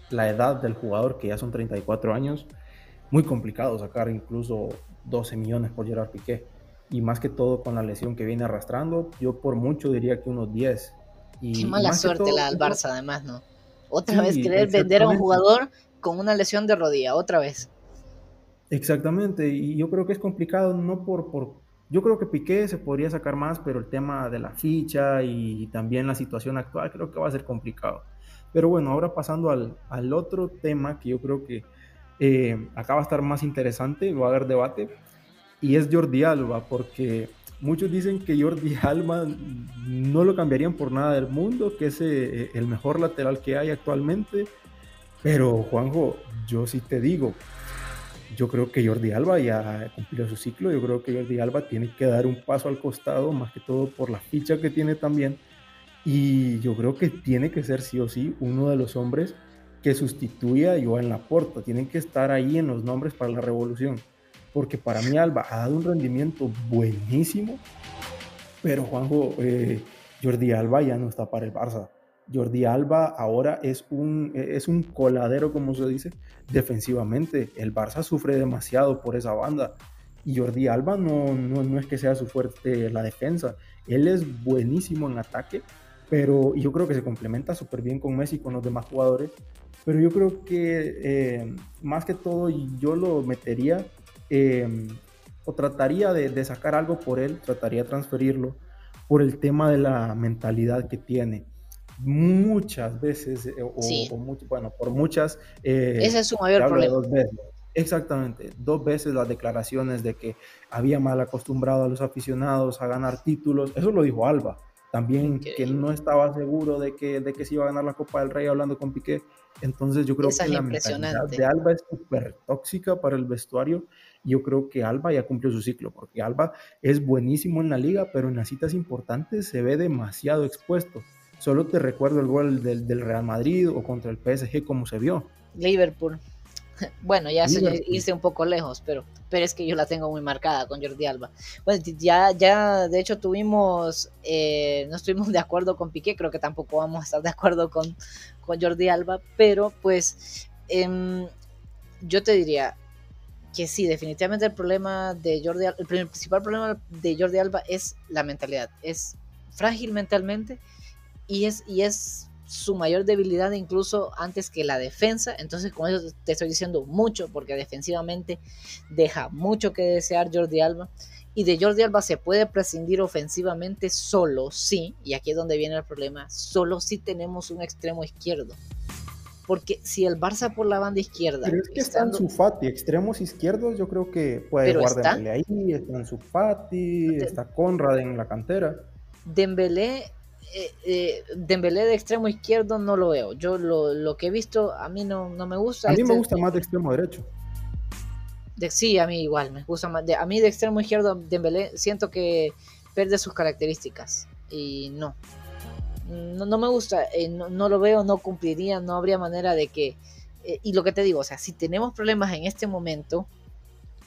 la edad del jugador, que ya son 34 años, muy complicado sacar incluso 12 millones por Gerard Piqué. Y más que todo con la lesión que viene arrastrando, yo por mucho diría que unos 10. Y Qué mala suerte la del Barça, además, ¿no? Otra vez querer vender a un jugador con una lesión de rodilla, otra vez. Exactamente, y yo creo que es complicado, no por, por... Yo creo que Piqué se podría sacar más, pero el tema de la ficha y también la situación actual creo que va a ser complicado. Pero bueno, ahora pasando al, al otro tema que yo creo que eh, acá va a estar más interesante, va a haber debate, y es Jordi Alba, porque Muchos dicen que Jordi Alba no lo cambiarían por nada del mundo, que es eh, el mejor lateral que hay actualmente. Pero Juanjo, yo sí te digo, yo creo que Jordi Alba ya cumplió su ciclo. Yo creo que Jordi Alba tiene que dar un paso al costado, más que todo por la ficha que tiene también. Y yo creo que tiene que ser sí o sí uno de los hombres que sustituya a Joan Laporta. Tienen que estar ahí en los nombres para la revolución. Porque para mí Alba ha dado un rendimiento buenísimo, pero Juanjo, eh, Jordi Alba ya no está para el Barça. Jordi Alba ahora es un, es un coladero, como se dice, defensivamente. El Barça sufre demasiado por esa banda. Y Jordi Alba no, no, no es que sea su fuerte la defensa. Él es buenísimo en ataque, pero yo creo que se complementa súper bien con Messi y con los demás jugadores. Pero yo creo que eh, más que todo yo lo metería eh, o trataría de, de, sacar algo por él, trataría de transferirlo por el tema de la mentalidad que tiene. Muchas veces, eh, o, bueno, por muchas... Ese es su mayor problema. Dos veces. Exactamente, dos veces las declaraciones de que había mal acostumbrado a los aficionados a ganar títulos, eso lo dijo Alba también que no estaba seguro de que, de que se iba a ganar la Copa del Rey hablando con Piqué. Entonces yo creo que la mentalidad de Alba es súper tóxica para el vestuario. Yo creo que Alba ya cumplió su ciclo, porque Alba es buenísimo en la liga, pero en las citas importantes se ve demasiado expuesto. Solo te recuerdo el gol del, del Real Madrid o contra el PSG como se vio. Liverpool. Bueno, ya hice un poco lejos, pero, pero es que yo la tengo muy marcada con Jordi Alba. Bueno, ya, ya de hecho tuvimos, eh, no estuvimos de acuerdo con Piqué, creo que tampoco vamos a estar de acuerdo con, con Jordi Alba, pero pues em, yo te diría que sí, definitivamente el problema de Jordi Alba, el principal problema de Jordi Alba es la mentalidad, es frágil mentalmente y es, y es su mayor debilidad incluso antes que la defensa. Entonces con eso te estoy diciendo mucho porque defensivamente deja mucho que desear Jordi Alba. Y de Jordi Alba se puede prescindir ofensivamente solo sí, y aquí es donde viene el problema, solo si tenemos un extremo izquierdo. Porque si el Barça por la banda izquierda. Pero es que estando... está en Fati, extremos izquierdos, yo creo que puede jugar ahí, está en Fati, está Conrad en la cantera. Dembélé eh, eh, Dembélé de extremo izquierdo no lo veo. Yo lo, que he visto a mí no, no me gusta. A mí me gusta más de extremo derecho. De, sí, a mí igual, me gusta más. De, a mí de extremo izquierdo Dembélé siento que pierde sus características y no. No, me gusta, eh, no, lo veo, no cumpliría, no habría manera de que... Eh, y lo que te digo, o sea, si tenemos problemas en este momento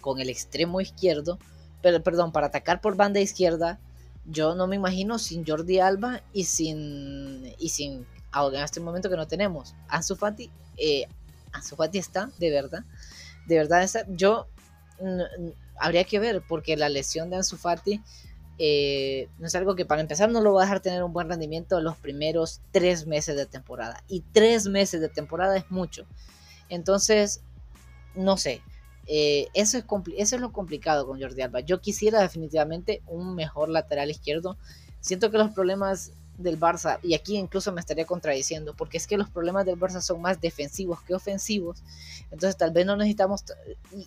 con el extremo izquierdo, pero, perdón, para atacar por banda izquierda, yo no me imagino sin Jordi Alba y sin y sin en este momento que no tenemos. Ansu Fati eh, Ansu Fati está de verdad de verdad está, yo habría que ver porque la lesión de Ansu Fati eh, no es algo que para empezar no lo va a dejar tener un buen rendimiento los primeros tres meses de temporada y tres meses de temporada es mucho entonces no sé eh, eso, es eso es lo complicado con Jordi Alba. Yo quisiera definitivamente un mejor lateral izquierdo. Siento que los problemas del Barça, y aquí incluso me estaría contradiciendo, porque es que los problemas del Barça son más defensivos que ofensivos. Entonces tal vez no necesitamos,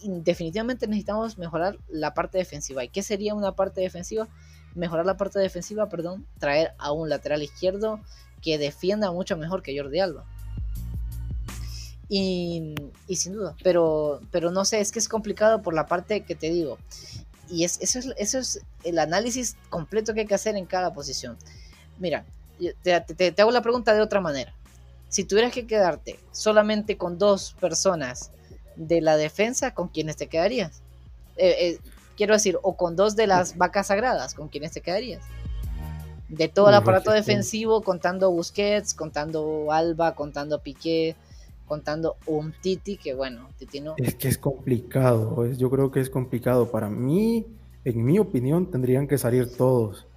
definitivamente necesitamos mejorar la parte defensiva. ¿Y qué sería una parte defensiva? Mejorar la parte defensiva, perdón, traer a un lateral izquierdo que defienda mucho mejor que Jordi Alba. Y, sin duda, pero, pero no sé, es que es complicado por la parte que te digo. Y es, eso, es, eso es el análisis completo que hay que hacer en cada posición. Mira, te, te, hago la pregunta de otra manera. Si tuvieras que quedarte solamente con dos personas de la defensa, ¿con quiénes te quedarías? Eh, eh, quiero decir, o con dos de las vacas sagradas, ¿con quiénes te quedarías? De todo el aparato defensivo, contando Busquets, contando Alba, contando Piqué, contando un Titi que bueno, Titi no. Es que es complicado, yo creo que es complicado. Para mí, en mi opinión, tendrían que salir todos.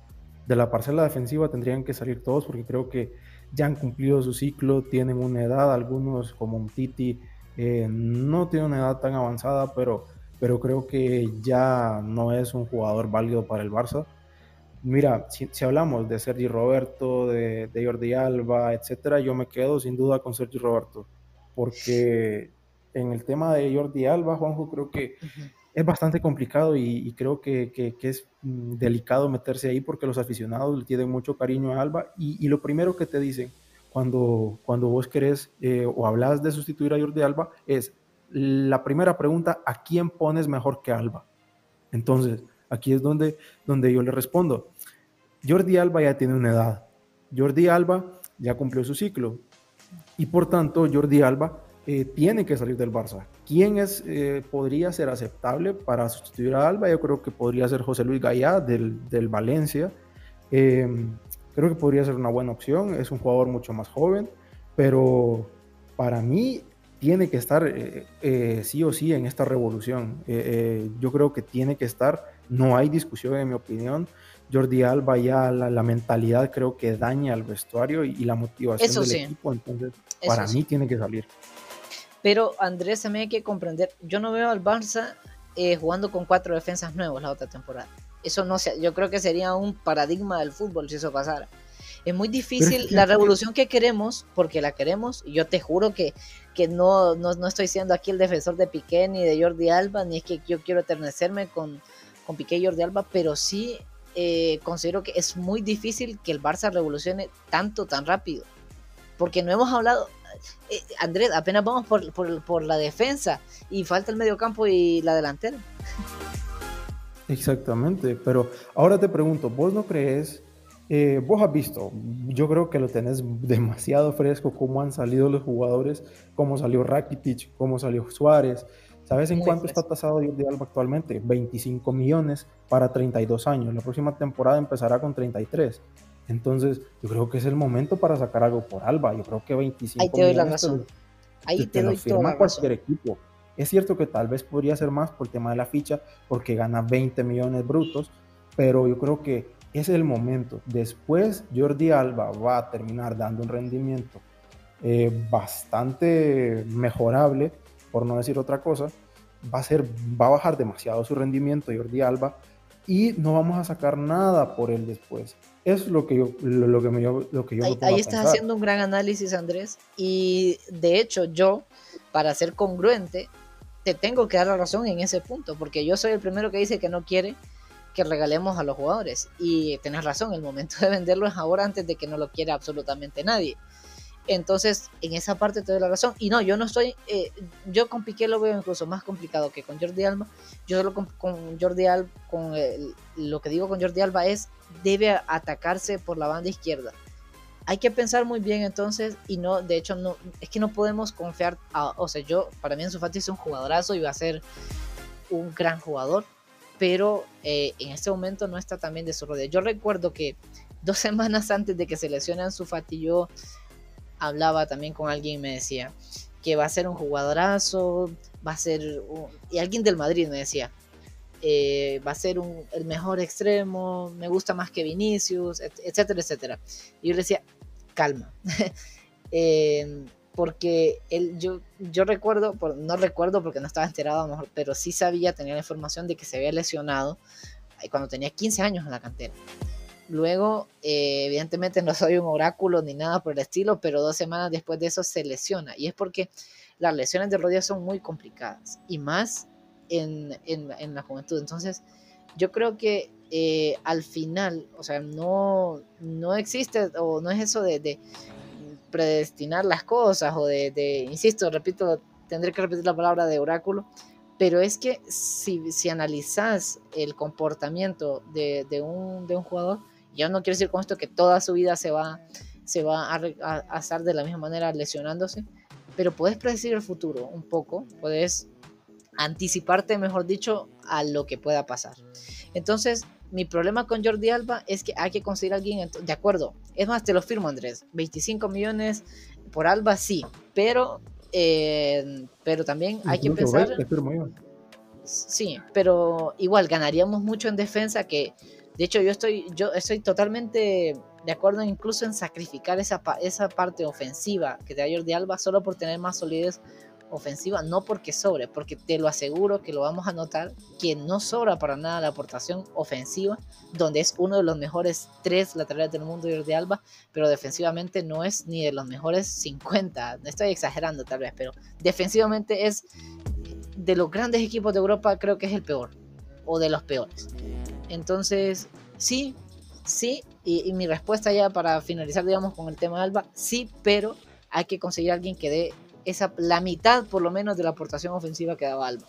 De la parcela defensiva tendrían que salir todos porque creo que ya han cumplido su ciclo, tienen una edad, algunos como un Titi eh, no tiene una edad tan avanzada, pero, pero creo que ya no es un jugador válido para el Barça. Mira, si, hablamos de Sergi Roberto, de, de Jordi Alba, etcétera, yo me quedo sin duda con Sergi Roberto porque en el tema de Jordi Alba, Juanjo, creo que es bastante complicado y, creo que, es mm, delicado meterse ahí porque los aficionados le tienen mucho cariño a Alba y, lo primero que te dicen cuando, cuando vos querés eh, o hablas de sustituir a Jordi Alba es la primera pregunta, ¿a quién pones mejor que Alba? Entonces, aquí es donde, donde yo le respondo. Jordi Alba ya tiene una edad. Jordi Alba ya cumplió su ciclo. Y por tanto, Jordi Alba eh, tiene que salir del Barça. ¿Quién es, eh, podría ser aceptable para sustituir a Alba? Yo creo que podría ser José Luis Gallá del, del Valencia. Em, creo que podría ser una buena opción. Es un jugador mucho más joven, pero para mí tiene que estar eh, sí o sí en esta revolución. yo creo que tiene que estar, no hay discusión en mi opinión. Jordi Alba ya la, mentalidad creo que daña al vestuario y, la motivación del equipo, entonces para mí tiene que salir. Pero Andrés también hay que comprender, yo no veo al Barça eh, jugando con cuatro defensas nuevos la otra temporada. Eso no sé, yo creo que sería un paradigma del fútbol si eso pasara. Es muy difícil la revolución que queremos, porque la queremos, y yo te juro que, que no, no, estoy siendo aquí el defensor de Piqué ni de Jordi Alba, ni es que yo quiero eternecerme con, con Piqué y Jordi Alba, pero sí eh, considero que es muy difícil que el Barça revolucione tanto, tan rápido. Porque no hemos hablado, eh, Andrés, apenas vamos por, la defensa y falta el mediocampo y la delantera. Exactamente, pero ahora te pregunto, ¿vos no crees, eh, vos has visto, yo creo que lo tenés demasiado fresco, cómo han salido los jugadores, cómo salió Rakitic, cómo salió Suárez, ¿Sabes en cuánto está tasado Jordi Alba actualmente? 25 millones para 32 años. La próxima temporada empezará con 33. Entonces, yo creo que es el momento para sacar algo por Alba. Yo creo que 25 Ahí te doy la razón. Ahí te, doy firma cualquier equipo. Es cierto que tal vez podría ser más por el tema de la ficha, porque gana 20 millones brutos, pero yo creo que es el momento. Después, Jordi Alba va a terminar dando un rendimiento eh, bastante mejorable, por no decir otra cosa. Va a, ser, va a bajar demasiado su rendimiento Jordi Alba y no vamos a sacar nada por él después. Es lo que yo, lo, que me, lo que yo Ahí, ahí estás haciendo un gran análisis, Andrés. Y de hecho, yo, para ser congruente, te tengo que dar la razón en ese punto, porque yo soy el primero que dice que no quiere que regalemos a los jugadores. Y tenés razón, el momento de venderlo es ahora antes de que no lo quiera absolutamente nadie. Entonces, en esa parte te doy la razón. Y no, yo no estoy, eh, yo con Piqué lo veo incluso más complicado que con Jordi Alba. Yo solo con, Jordi Alba, con lo que digo con Jordi Alba es, debe atacarse por la banda izquierda. Hay que pensar muy bien entonces y no, de hecho, no, es que no podemos confiar, o sea, yo, para mí Ansu Fati es un jugadorazo y va a ser un gran jugador, pero eh, en este momento no está también de su rodilla. Yo recuerdo que dos semanas antes de que se lesione Ansu Fati, yo hablaba también con alguien y me decía que va a ser un jugadorazo, va a ser... y alguien del Madrid me decía, eh, va a ser el mejor extremo, me gusta más que Vinicius, etcétera, etcétera. Y yo le decía, calma. Eh, porque él, yo, yo recuerdo, no recuerdo porque no estaba enterado a lo mejor, pero sí sabía, tenía la información de que se había lesionado eh, cuando tenía 15 años en la cantera. Luego, eh, evidentemente no soy un oráculo ni nada por el estilo, pero dos semanas después de eso se lesiona. Y es porque las lesiones de rodillas son muy complicadas y más en, la juventud. Entonces, yo creo que eh, al final, o sea, no, no existe o no es eso de, predestinar las cosas o de, insisto, repito, tendré que repetir la palabra de oráculo, pero es que si, si analizas el comportamiento de, un, de un jugador, yo no quiero decir con esto que toda su vida se va, se va a, a, estar de la misma manera lesionándose, pero puedes predecir el futuro un poco, puedes anticiparte, mejor dicho, a lo que pueda pasar. Entonces, mi problema con Jordi Alba es que hay que conseguir a alguien, de acuerdo, es más, te lo firmo Andrés, 25 millones por Alba sí, pero, eh, pero también hay que pensar... Sí, pero igual ganaríamos mucho en defensa que de hecho, yo estoy, yo estoy totalmente de acuerdo incluso en sacrificar esa, esa parte ofensiva que te da Jordi Alba solo por tener más solidez ofensiva, no porque sobre, porque te lo aseguro que lo vamos a notar, que no sobra para nada la aportación ofensiva, donde es uno de los mejores tres laterales del mundo Jordi Alba, pero defensivamente no es ni de los mejores 50, no estoy exagerando tal vez, pero defensivamente es de los grandes equipos de Europa, creo que es el peor, o de los peores. Entonces, sí, sí, y, mi respuesta ya para finalizar, digamos, con el tema de Alba, sí, pero hay que conseguir alguien que dé esa, la mitad por lo menos de la aportación ofensiva que daba Alba.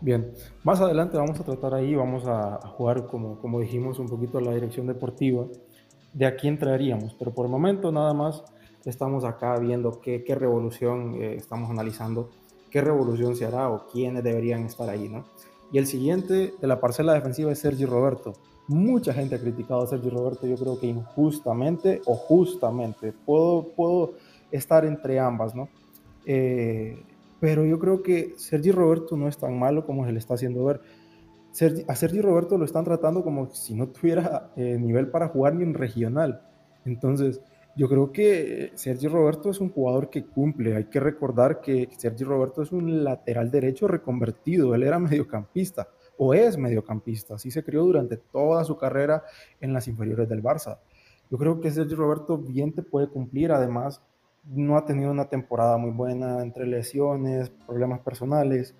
Bien, más adelante vamos a tratar ahí, vamos a, jugar, como, como dijimos, un poquito la dirección deportiva, de a quién traeríamos, pero por el momento nada más estamos acá viendo qué, qué revolución eh, estamos analizando, qué revolución se hará o quiénes deberían estar ahí, ¿no? Y el siguiente de la parcela defensiva es Sergi Roberto. Mucha gente ha criticado a Sergi Roberto, yo creo que injustamente o justamente. Puedo, puedo estar entre ambas, ¿no? Eh, pero yo creo que Sergi Roberto no es tan malo como se le está haciendo ver. a Sergi Roberto lo están tratando como si no tuviera eh, nivel para jugar ni en regional. Entonces, yo creo que Sergi Roberto es un jugador que cumple. Hay que recordar que Sergi Roberto es un lateral derecho reconvertido. Él era mediocampista o es mediocampista. Así se crió durante toda su carrera en las inferiores del Barça. Yo creo que Sergi Roberto bien te puede cumplir. Además, no ha tenido una temporada muy buena entre lesiones, problemas personales,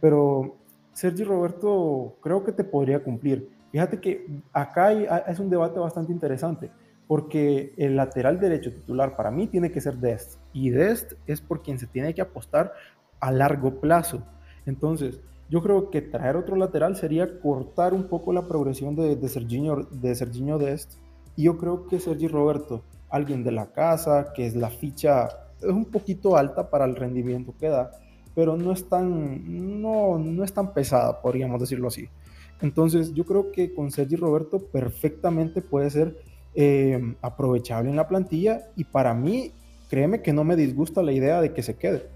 pero Sergi Roberto creo que te podría cumplir. Fíjate que acá es un debate bastante interesante, porque el lateral derecho titular para mí tiene que ser Dest, y Dest es por quien se tiene que apostar a largo plazo. Entonces, yo creo que traer otro lateral sería cortar un poco la progresión de, de, Serginho, de Serginho Dest, y yo creo que Sergi Roberto alguien de la casa, que es la ficha, es un poquito alta para el rendimiento que da, pero no es tan, no, no es tan pesada, podríamos decirlo así. Entonces yo creo que con Sergi Roberto perfectamente puede ser eh, aprovechable en la plantilla y para mí, créeme que no me disgusta la idea de que se quede.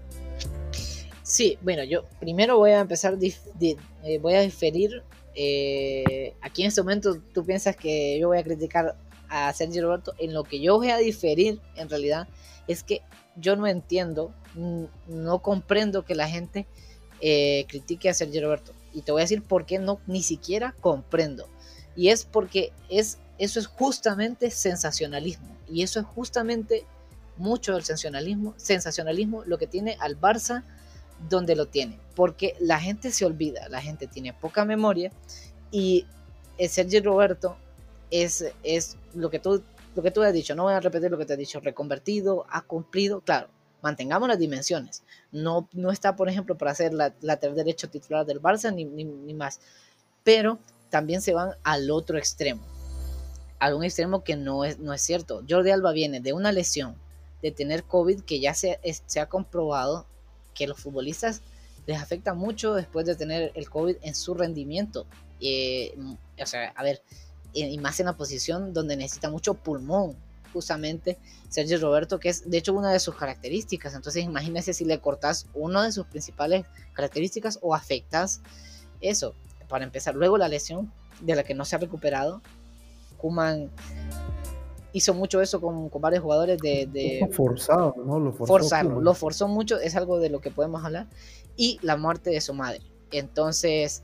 Sí, bueno, yo primero voy a empezar, eh, voy a diferir. Eh, aquí en este momento tú piensas que yo voy a criticar a Sergio Roberto, en lo que yo voy a diferir en realidad es que yo no entiendo, no comprendo que la gente eh, critique a Sergio Roberto. Y te voy a decir por qué no, ni siquiera comprendo. Y es porque es, eso es justamente sensacionalismo. Y eso es justamente mucho del sensacionalismo, sensacionalismo lo que tiene al Barça donde lo tiene. Porque la gente se olvida, la gente tiene poca memoria y Sergio Roberto es, es lo, que tú, lo que tú has dicho, no voy a repetir lo que te he dicho, reconvertido, ha cumplido, claro, mantengamos las dimensiones. No, no está, por ejemplo, para ser la, lateral derecho titular del Barça ni, ni, más, pero también se van al otro extremo, a un extremo que no es, no es cierto. Jordi Alba viene de una lesión, de tener COVID, que ya se, se ha comprobado que los futbolistas les afecta mucho después de tener el COVID en su rendimiento. Eh, o sea, a ver, y más en la posición donde necesita mucho pulmón, justamente Sergio Roberto, que es de hecho una de sus características. Entonces imagínese si le cortas una de sus principales características o afectas eso. Para empezar, luego la lesión de la que no se ha recuperado. Kuman hizo mucho eso con, con varios jugadores de... de forzado, ¿no? Lo forzó lo forzó mucho, es algo de lo que podemos hablar. Y la muerte de su madre. Entonces,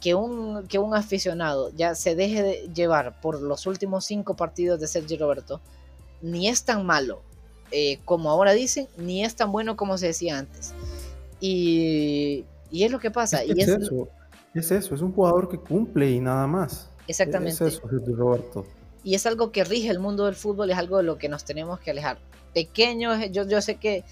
que un, que un aficionado ya se deje de llevar por los últimos cinco partidos de Sergio Roberto, ni es tan malo eh, como ahora dicen, ni es tan bueno como se decía antes. Y, y es lo que pasa. Es, y es, eso, es eso, es un jugador que cumple y nada más. Exactamente. Es eso, Roberto. Y es algo que rige el mundo del fútbol, es algo de lo que nos tenemos que alejar. Pequeño, yo, yo sé que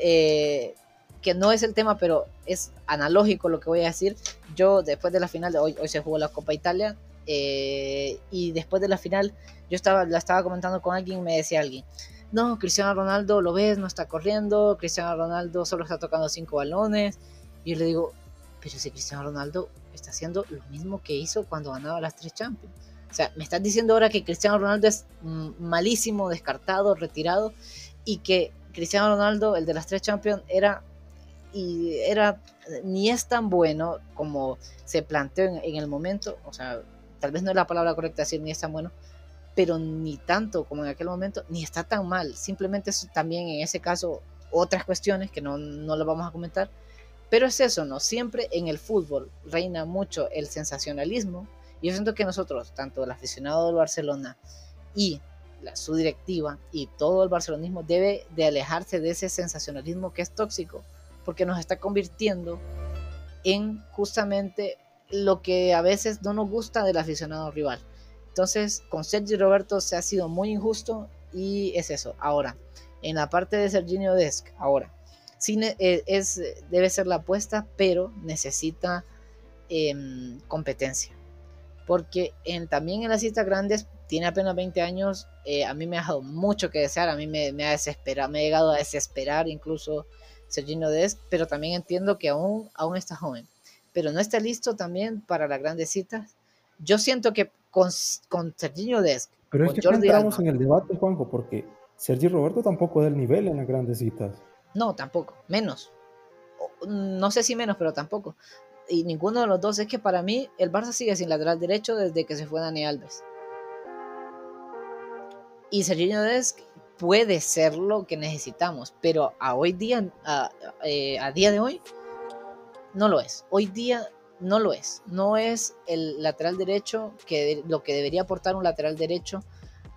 eh, que no es el tema, pero es analógico lo que voy a decir. Yo después de la final, hoy, hoy se jugó la Copa Italia, eh, y después de la final, yo estaba, la estaba comentando con alguien, me decía alguien, no, Cristiano Ronaldo lo ves, no está corriendo, Cristiano Ronaldo solo está tocando cinco balones, y yo le digo, pero si Cristiano Ronaldo está haciendo lo mismo que hizo cuando ganaba las tres Champions. O sea, me estás diciendo ahora que Cristiano Ronaldo es malísimo, descartado, retirado, y que Cristiano Ronaldo, el de las tres Champions, era y era ni es tan bueno como se planteó en, el momento, o sea, tal vez no es la palabra correcta decir ni es tan bueno, pero ni tanto como en aquel momento, ni está tan mal, simplemente también en ese caso otras cuestiones que no, no lo vamos a comentar, pero es eso, ¿no? Siempre en el fútbol reina mucho el sensacionalismo, y yo siento que nosotros, tanto el aficionado del Barcelona y la, su directiva y todo el barcelonismo debe de alejarse de ese sensacionalismo que es tóxico, porque nos está convirtiendo en justamente lo que a veces no nos gusta del aficionado rival. Entonces, con Sergio Roberto se ha sido muy injusto y es eso. Ahora, en la parte de Serginho Desc, ahora, sí eh, es, debe ser la apuesta, pero necesita em, competencia. porque en, también en las citas grandes tiene apenas 20 años, eh, a mí me ha dejado mucho que desear, a mí me, me ha desesperado, me ha llegado a desesperar incluso Sergino Dest, pero también entiendo que aún, aún está joven, pero no está listo también para las grandes citas. Yo siento que con, con Serginho Dest, pero es que Jordi entramos en el debate, Juanjo, porque Sergi Roberto tampoco da el nivel en las grandes citas. No, tampoco, menos. No sé si menos, pero tampoco. Y ninguno de los dos es que para mí el Barça sigue sin lateral derecho desde que se fue Dani Alves. Y Serginho Dest puede ser lo que necesitamos, pero a hoy día, eh, a, día de hoy, no lo es. Hoy día no lo es. No es el lateral derecho que lo que debería aportar un lateral derecho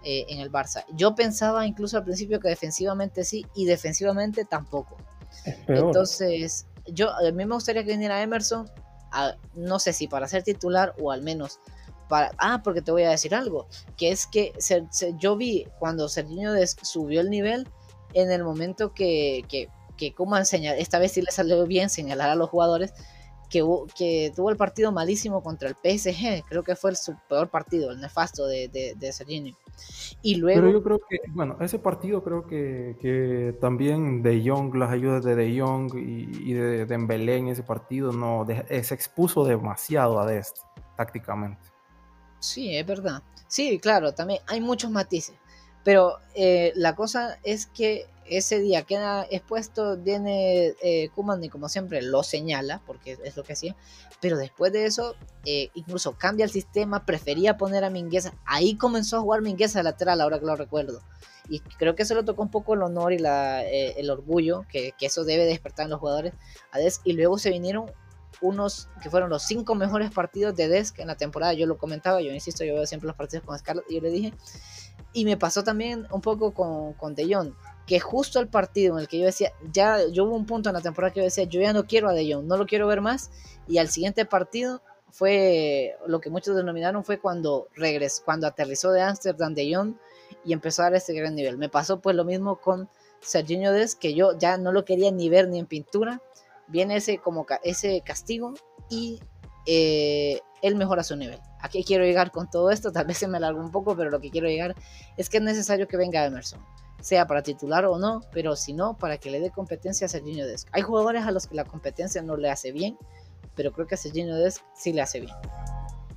eh, en el Barça. Yo pensaba incluso al principio que defensivamente sí y defensivamente tampoco. Entonces, yo a mí me gustaría que viniera Emerson, no sé si para ser titular o al menos ah, porque te voy a decir algo, que es que yo vi cuando Serginho subió el nivel en el momento que, que, que como enseñar, esta vez sí le salió bien señalar a los jugadores, que, que, tuvo el partido malísimo contra el PSG. Creo que fue su peor partido, el nefasto de, de, de Serginho. Y luego... Pero yo creo que, bueno, ese partido creo que, que también De Jong, las ayudas de De Jong y, y de Dembélé en ese partido, no, se expuso demasiado a Dest tácticamente. Sí, es verdad. Sí, claro, también hay muchos matices. Pero eh, la cosa es que ese día queda expuesto, viene eh, Kuman y como siempre lo señala, porque es lo que hacía. Pero después de eso, eh, incluso cambia el sistema, prefería poner a Mingueza. Ahí comenzó a jugar Mingueza lateral, ahora que lo recuerdo. Y creo que eso lo tocó un poco el honor y la, eh, el orgullo, que, que, eso debe despertar en los jugadores. Y luego se vinieron unos que fueron los cinco mejores partidos de Desk en la temporada. Yo lo comentaba, yo insisto, yo veo siempre los partidos con Scarlett y yo le dije. Y me pasó también un poco con, con De Jong, que justo el partido en el que yo decía, ya, yo hubo un punto en la temporada que yo decía, yo ya no quiero a De Jong, no lo quiero ver más. Y al siguiente partido fue lo que muchos denominaron fue cuando regresó, cuando aterrizó de Amsterdam De Jong y empezó a dar ese gran nivel. Me pasó pues lo mismo con Serginho Des, que yo ya no lo quería ni ver ni en pintura viene ese, como ese castigo y eh, él mejora su nivel. ¿A qué quiero llegar con todo esto? Tal vez se me alargó un poco, pero lo que quiero llegar es que es necesario que venga Emerson, sea para titular o no, pero si no, para que le dé competencia a Serginho Desc. Hay jugadores a los que la competencia no le hace bien, pero creo que a Serginho Desc sí le hace bien.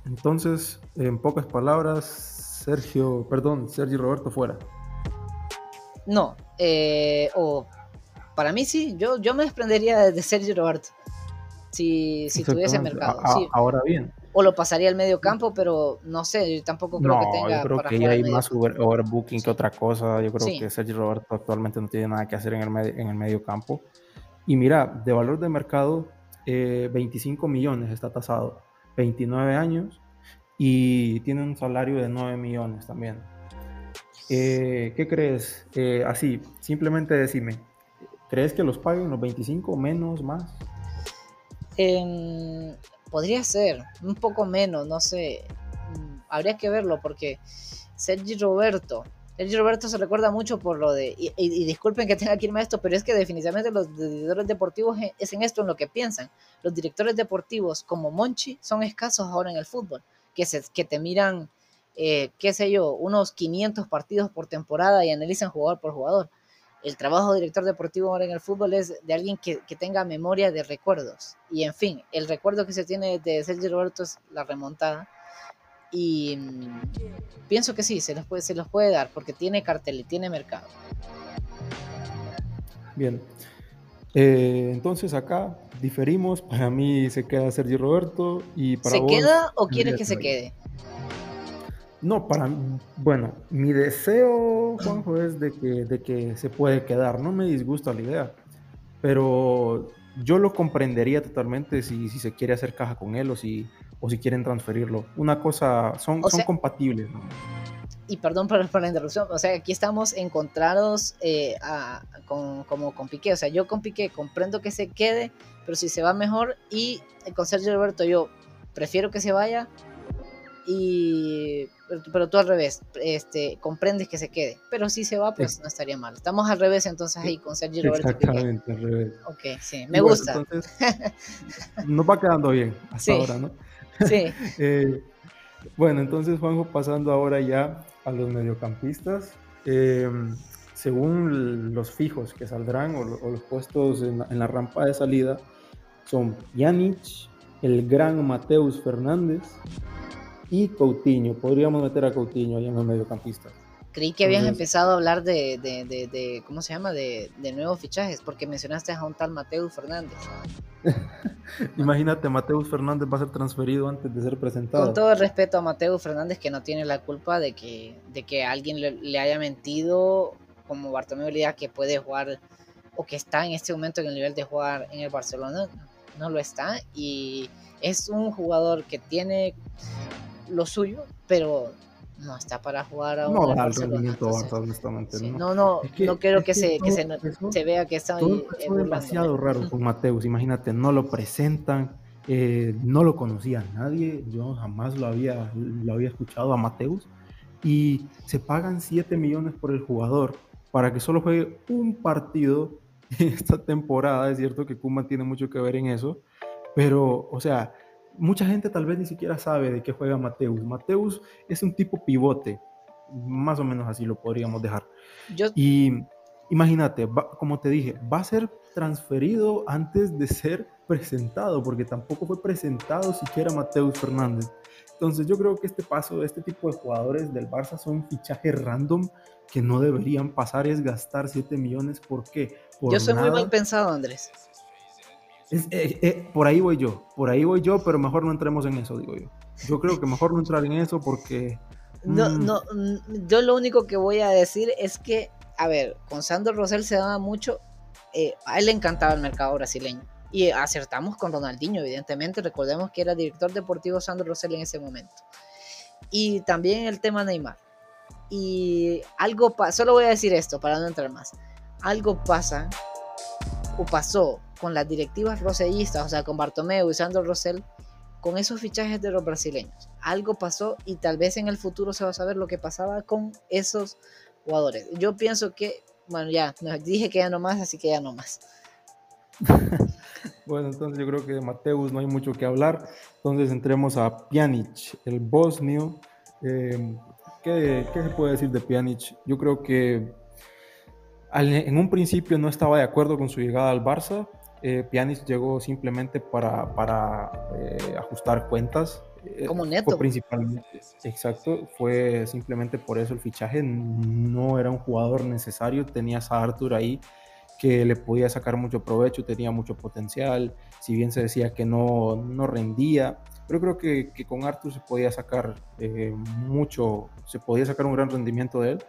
Entonces, en pocas palabras, Sergio, perdón, Sergio Roberto fuera. No, eh, o para mí sí, yo, yo me desprendería de Sergio Roberto. Si, si tuviese mercado. Ahora bien. O lo pasaría al medio campo, pero no sé, yo tampoco creo que tenga. Yo creo que ya hay más overbooking que otra cosa. Yo creo que Sergio Roberto actualmente no tiene nada que hacer en el, medio, en el medio campo. Y mira, de valor de mercado, 25 eh, millones está tasado, 29 años y tiene un salario de 9 millones también. Eh, ¿Qué crees? Eh, así, simplemente decime, ¿Crees que los paguen los 25 menos, más? Em, podría ser, un poco menos, no sé. Mm, habría que verlo porque Sergi Roberto, Sergi Roberto se recuerda mucho por lo de, y, disculpen que tenga que irme a esto, pero es que definitivamente los directores deportivos es en esto en lo que piensan. Los directores deportivos como Monchi son escasos ahora en el fútbol, que, se, que te miran, eh, qué sé yo, unos 500 partidos por temporada y analizan jugador por jugador el trabajo de director deportivo ahora en el fútbol es de alguien que, tenga memoria de recuerdos. Y en fin, el recuerdo que se tiene de Sergio Roberto es la remontada. Y mm, pienso que sí, se los, puede, se los puede dar porque tiene cartel y tiene mercado. Bien. Eh, entonces acá diferimos. Para mí se queda Sergio Roberto y para ¿Se queda o quieres que se quede? No, para bueno, mi deseo, Juanjo, es de que, de que se puede quedar. No me disgusta la idea, pero yo lo comprendería totalmente si, si se quiere hacer caja con él o si, o si quieren transferirlo. Una cosa, son, son compatibles. Y perdón por, la interrupción, o sea, aquí estamos encontrados eh, con, como con Piqué. O sea, yo con Piqué comprendo que se quede, pero si se va mejor. Y con Sergio Roberto, yo prefiero que se vaya, y pero, tú al revés, este, comprendes que se quede, pero si se va, pues no estaría mal. Estamos al revés entonces ahí con Sergio Roberto. Exactamente, al revés. Ok, sí, me gusta. Entonces, nos va quedando bien hasta ahora, ¿no? Sí. Eh, Bueno, entonces Juanjo, pasando ahora ya a los mediocampistas. Em, según los fijos que saldrán o, los puestos en la, rampa de salida, son Pjanic, el gran Mateus Fernández y Coutinho. Podríamos meter a Coutinho ahí en los mediocampistas. Creí que habías empezado a hablar de, de, de, ¿cómo se llama? De, nuevos fichajes, porque mencionaste a un tal Mateus Fernández. Imagínate, Mateus Fernández va a ser transferido antes de ser presentado. Con todo el respeto a Mateus Fernández, que no tiene la culpa de que, de que alguien le, haya mentido, como Bartomeu Lía, que puede jugar o que está en este momento en el nivel de jugar en el Barcelona, no lo está. Y es un jugador que tiene lo suyo, pero no está para jugar a No da el rendimiento honestamente. ¿no? no, no, quiero que, se, que se, vea que está todo demasiado raro con Mateus. Imagínate, no lo presentan, eh, no lo conocía nadie. Yo jamás lo había, lo había escuchado a Mateus. Y se pagan 7 millones por el jugador para que solo juegue un partido en esta temporada. Es cierto que Kuma tiene mucho que ver en eso. Pero, o sea, mucha gente tal vez ni siquiera sabe de qué juega Mateus. Mateus es un tipo pivote, más o menos así lo podríamos dejar. Y imagínate, como te dije, va a ser transferido antes de ser presentado, porque tampoco fue presentado siquiera Mateus Fernández. Entonces yo creo que este paso de este tipo de jugadores del Barça son fichajes random que no deberían pasar, es gastar 7 millones. ¿Por qué? yo soy muy mal pensado, Andrés. Eh, eh, por ahí voy yo, por ahí voy yo, pero mejor no entremos en eso, digo yo. Yo creo que mejor no entrar en eso porque... No, mm. no, mm, yo lo único que voy a decir es que, a ver, con Sandro Rosell se daba mucho, eh, a él le encantaba el mercado brasileño. Y acertamos con Ronaldinho, evidentemente. Recordemos que era director deportivo Sandro Rosell en ese momento. Y también el tema Neymar. Y algo pasa, solo voy a decir esto para no entrar más. Algo pasa o pasó con las directivas rosellistas, o sea, con Bartomeu y Sandro Rosell, con esos fichajes de los brasileños. Algo pasó y tal vez en el futuro se va a saber lo que pasaba con esos jugadores. Yo pienso que, bueno, ya, dije que ya no más, así que ya no más. bueno, entonces yo creo que de Mateus no hay mucho que hablar. Entonces entremos a Pjanic, el bosnio. Eh, ¿qué, ¿Qué se puede decir de Pjanic? Yo creo que en un principio no estaba de acuerdo con su llegada al Barça. Eh, Pjanic llegó simplemente para, para eh, ajustar cuentas. Eh, Como neto. principalmente, exacto, fue simplemente por eso el fichaje. No era un jugador necesario. Tenías a Arthur ahí que le podía sacar mucho provecho, tenía mucho potencial. Si bien se decía que no, no rendía, pero creo que, que con Arthur se podía sacar eh, mucho, se podía sacar un gran rendimiento de él.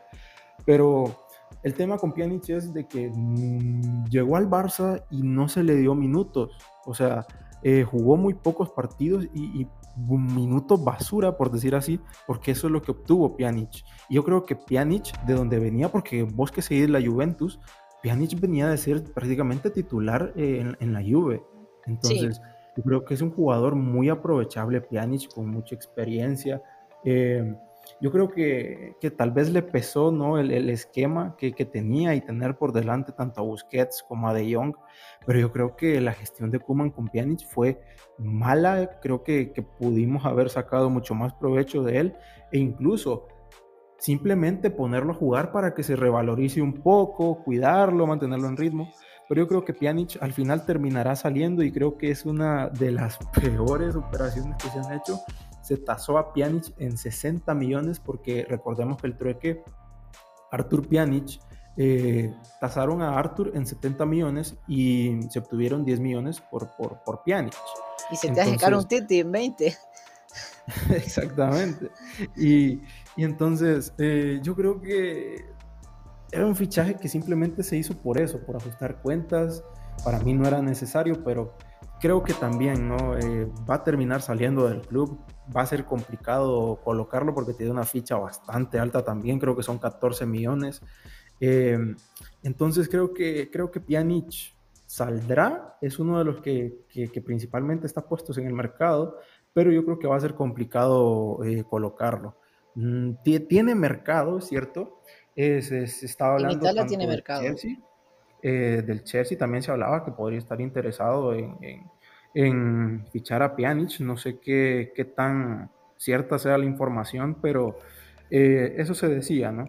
Pero el tema con Pjanic es de que mm, llegó al Barça y no se le dio minutos. O sea, eh, jugó muy pocos partidos y, un minuto basura, por decir así, porque eso es lo que obtuvo Pjanic. Y yo creo que Pjanic, de donde venía, porque vos que seguís la Juventus, Pjanic venía de ser prácticamente titular eh, en, la Juve. Entonces, yo creo que es un jugador muy aprovechable, Pjanic, con mucha experiencia. Eh, yo creo que, que, tal vez le pesó ¿no? el, el esquema que, que, tenía y tener por delante tanto a Busquets como a De Jong, pero yo creo que la gestión de Kuman con Pjanic fue mala, creo que, que pudimos haber sacado mucho más provecho de él e incluso simplemente ponerlo a jugar para que se revalorice un poco, cuidarlo, mantenerlo en ritmo. Pero yo creo que Pjanic al final terminará saliendo y creo que es una de las peores operaciones que se han hecho se tasó a Pjanic en 60 millones porque recordemos que el trueque Artur Pjanic eh, tasaron a Artur en 70 millones y se obtuvieron 10 millones por, por, por Pjanic. Y se te entonces, un Titi en 20. exactamente. Y, y entonces eh, yo creo que era un fichaje que simplemente se hizo por eso, por ajustar cuentas. Para mí no era necesario, pero creo que también ¿no? Eh, va a terminar saliendo del club. Va a ser complicado colocarlo porque tiene una ficha bastante alta también, creo que son 14 millones. Eh, entonces creo que, creo que Pjanic saldrá, es uno de los que, que, principalmente está puestos en el mercado, pero yo creo que va a ser complicado eh, colocarlo. Mm, tiene mercado, ¿cierto? se estaba hablando en Italia tiene mercado. Eh, del Chelsea también se hablaba que podría estar interesado en, fichar a Pjanic. No sé qué, qué, tan, cierta sea la información, pero eh, eso se decía, ¿no?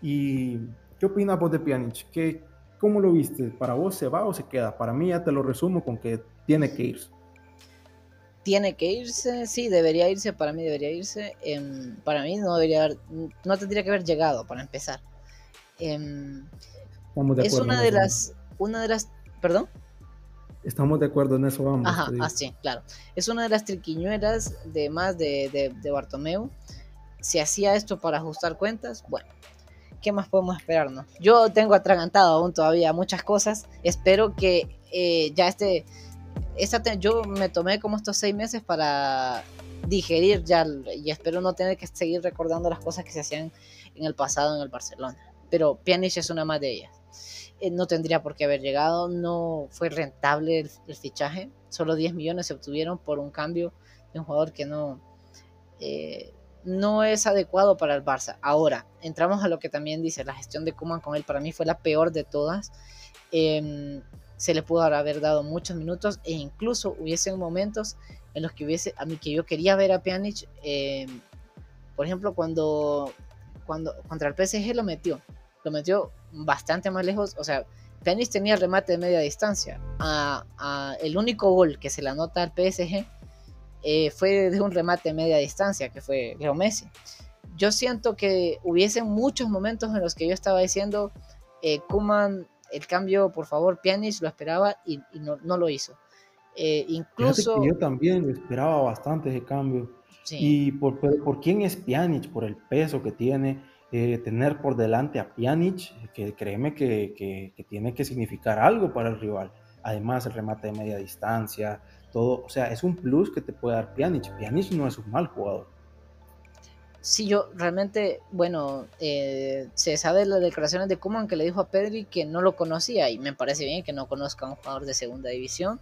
¿Y qué opinas vos de Pjanic? ¿Qué, ¿Cómo lo viste? ¿Para vos se va o se queda? Para mí ya te lo resumo con que tiene que irse. Tiene que irse, sí, debería irse, para mí debería irse. Em, para mí no debería haber, no tendría que haber llegado para empezar. Es una de las, una de las, perdón. Estamos de acuerdo en eso, vamos. Ajá, así, ah, claro. Es una de las triquiñuelas de más de, de, de Bartomeu. Si hacía esto para ajustar cuentas, bueno, ¿qué más podemos esperarnos? Yo tengo atragantado aún todavía muchas cosas. Espero que eh, ya este, esta, yo me tomé como estos seis meses para digerir ya y espero no tener que seguir recordando las cosas que se hacían en el pasado en el Barcelona. Pero Pjanic es una más de ellas. Eh, no tendría por qué haber llegado, no fue rentable el, fichaje, solo 10 millones se obtuvieron por un cambio de un jugador que no, eh, no es adecuado para el Barça. Ahora, entramos a lo que también dice, la gestión de Kuman con él para mí fue la peor de todas. Em, se le pudo haber dado muchos minutos e incluso hubiesen momentos en los que hubiese, a mí que yo quería ver a Pjanic, em, por ejemplo, cuando, cuando contra el PSG lo metió, lo metió bastante más lejos. O sea, Pjanic tenía el remate de media distancia. El único gol que se le anota al PSG eh, fue de un remate de media distancia, que fue Leo Messi. Yo siento que hubiesen muchos momentos en los que yo estaba diciendo, eh, Kuman, el cambio, por favor, Pjanic lo esperaba y, no, lo hizo. Eh, incluso... yo también esperaba bastante ese cambio. ¿Y por, por, quién es Pjanic? Por el peso que tiene, eh, tener por delante a Pjanic, que créeme que, tiene que significar algo para el rival. Además, el remate de media distancia, todo, o sea, es un plus que te puede dar Pjanic. Pjanic no es un mal jugador. Sí, yo realmente, bueno, eh, se sabe las declaraciones de Kuman que le dijo a Pedri que no lo conocía y me parece bien que no conozca a un jugador de segunda división.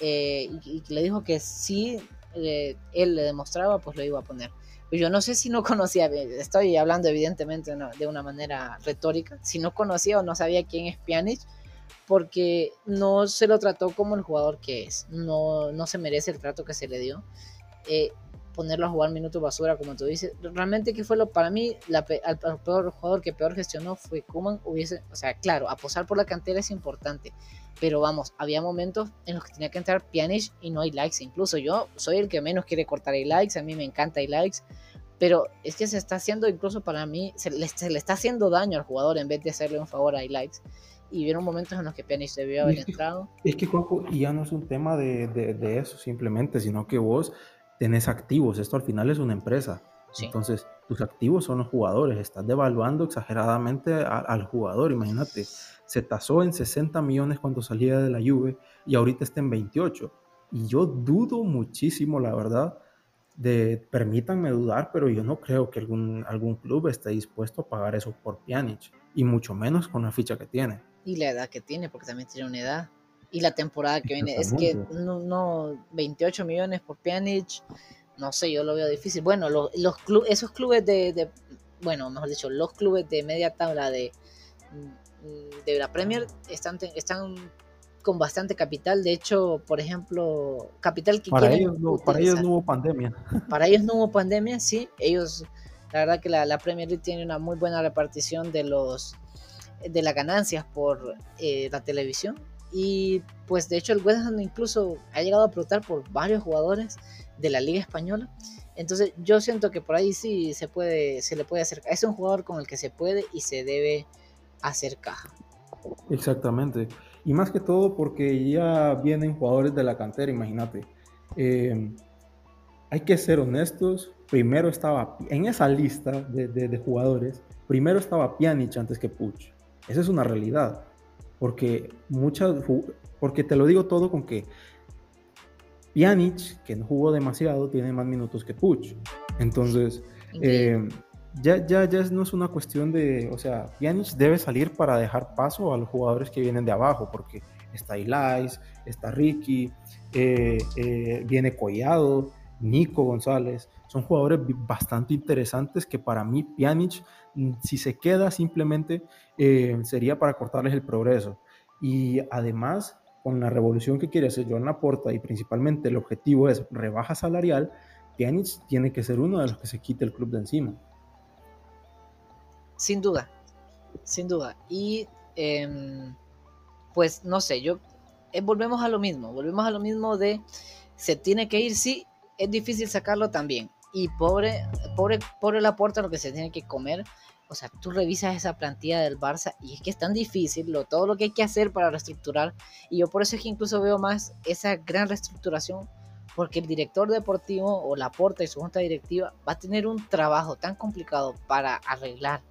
Eh, y, le dijo que si él le demostraba, pues lo iba a poner. Pues yo no sé si no conocía, estoy hablando evidentemente de una manera retórica, si no conocía o no sabía quién es Pjanic, porque no se lo trató como el jugador que es, no, no se merece el trato que se le dio. Eh, ponerlo a jugar minutos basura, como tú dices. Realmente, que fue lo para mí? La, el, peor jugador que peor gestionó fue Kuman. Hubiese, o sea, claro, aposar por la cantera es importante, pero vamos, había momentos en los que tenía que entrar Pjanic y no hay likes. Incluso yo soy el que menos quiere cortar hay likes, a mí me encanta hay likes, pero es que se está haciendo, incluso para mí, se le, está haciendo daño al jugador en vez de hacerle un favor a highlights. Y vieron momentos en los que Pjanic debió haber entrado. Es que, Juanjo, ya no es un tema de, de, eso simplemente, sino que vos tenés activos. Esto al final es una empresa. Entonces, tus activos son los jugadores. Estás devaluando exageradamente al jugador. Imagínate, se tasó en 60 millones cuando salía de la Juve y ahorita está en 28. Y yo dudo muchísimo, la verdad, de, permítanme dudar, pero yo no creo que algún, algún club esté dispuesto a pagar eso por Pjanic, y mucho menos con la ficha que tiene. Y la edad que tiene, porque también tiene una edad. Y la temporada que viene, es que no, no 28 millones por Pjanic, no sé, yo lo veo difícil. Bueno, los, los esos clubes de, de, bueno, mejor dicho, los clubes de media tabla de, de la Premier están, están con bastante capital. De hecho, por ejemplo, capital que para ellos no, para ellos no hubo pandemia. Para ellos no hubo pandemia, sí. Ellos, la verdad que la, Premier League tiene una muy buena repartición de los de las ganancias por eh, la televisión. Y pues de hecho el West Ham incluso ha llegado a explotar por varios jugadores de la Liga Española. Entonces yo siento que por ahí sí se puede, se le puede acercar. Es un jugador con el que se puede y se debe hacer caja. Exactamente. Y más que todo porque ya vienen jugadores de la cantera, imagínate. Eh, hay que ser honestos. Primero estaba en esa lista de, jugadores, primero estaba Pjanic antes que Puch. Esa es una realidad. Porque muchas, porque te lo digo todo con que Pjanic, que no jugó demasiado, tiene más minutos que Puch. Entonces, ya, ya, ya no es una cuestión de, o sea, Pjanic debe salir para dejar paso a los jugadores que vienen de abajo, porque está Ilais, está Ricky, eh, eh, viene Collado, Nico González, son jugadores bastante interesantes que para mí Pjanic, mm, si se queda simplemente, eh, sería para cortarles el progreso. Y además, con la revolución que quiere hacer Joan Laporta y principalmente el objetivo es rebaja salarial, Pjanic tiene que ser uno de los que se quite el club de encima. Sin duda, sin duda. Y em, pues no sé, yo eh, volvemos a lo mismo, volvemos a lo mismo de se tiene que ir, sí, es difícil sacarlo también. Y pobre, pobre, pobre la puerta lo que se tiene que comer. O sea, tú revisas esa plantilla del Barça y es que es tan difícil lo, todo lo que hay que hacer para reestructurar. Y yo por eso es que incluso veo más esa gran reestructuración porque el director deportivo o la porta y su junta directiva va a tener un trabajo tan complicado para arreglar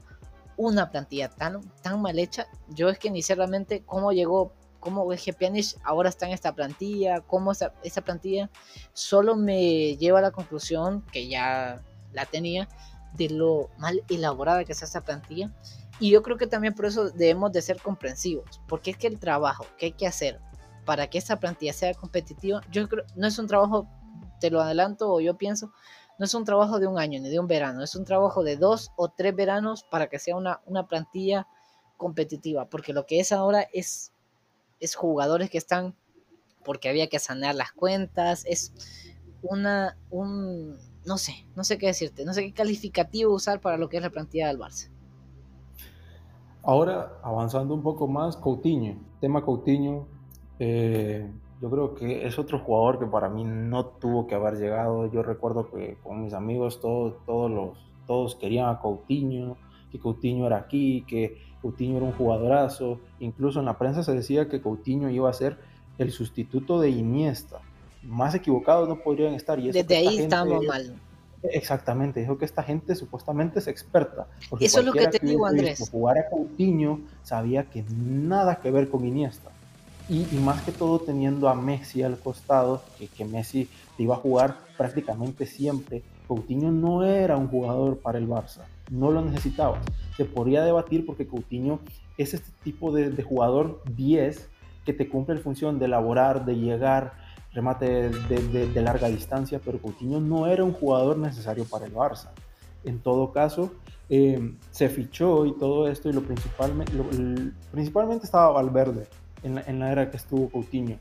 una plantilla tan, tan mal hecha. Yo es que ni sé realmente cómo llegó cómo es que Pjanic ahora está en esta plantilla, cómo esa, esa plantilla solo me lleva a la conclusión, que ya la tenía, de lo mal elaborada que es esa plantilla. Y yo creo que también por eso debemos de ser comprensivos, porque es que el trabajo que hay que hacer para que esa plantilla sea competitiva, yo creo, no es un trabajo, te lo adelanto o yo pienso, no es un trabajo de un año ni de un verano, es un trabajo de dos o tres veranos para que sea una, una plantilla competitiva, porque lo que es ahora es es jugadores que están porque había que sanear las cuentas, es una, un, no sé, no sé qué decirte, no sé qué calificativo usar para lo que es la plantilla del Barça. Ahora, avanzando un poco más, Coutinho, tema Coutinho, eh, yo creo que es otro jugador que para mí no tuvo que haber llegado. Yo recuerdo que con mis amigos todos, todos, los, todos querían a Coutinho, que Coutinho era aquí, que Coutinho era un jugadorazo. Incluso en la prensa se decía que Coutinho iba a ser el sustituto de Iniesta. Más equivocados no podrían estar. Y Desde ahí estamos mal. Exactamente, dijo que esta gente supuestamente es experta. Eso es lo que te digo, Andrés. Jugar a Coutinho sabía que nada que ver con Iniesta. Y, más que todo teniendo a Messi al costado, que, que Messi iba a jugar prácticamente siempre. Coutinho no era un jugador para el Barça no lo necesitaba. Se podría debatir porque Coutinho es este tipo de, jugador 10 que te cumple la función de elaborar, de llegar, remate de, larga distancia, pero Coutinho no era un jugador necesario para el Barça. En todo caso, eh, se fichó y todo esto, y lo, principalmente, principalmente estaba Valverde en la, era que estuvo Coutinho.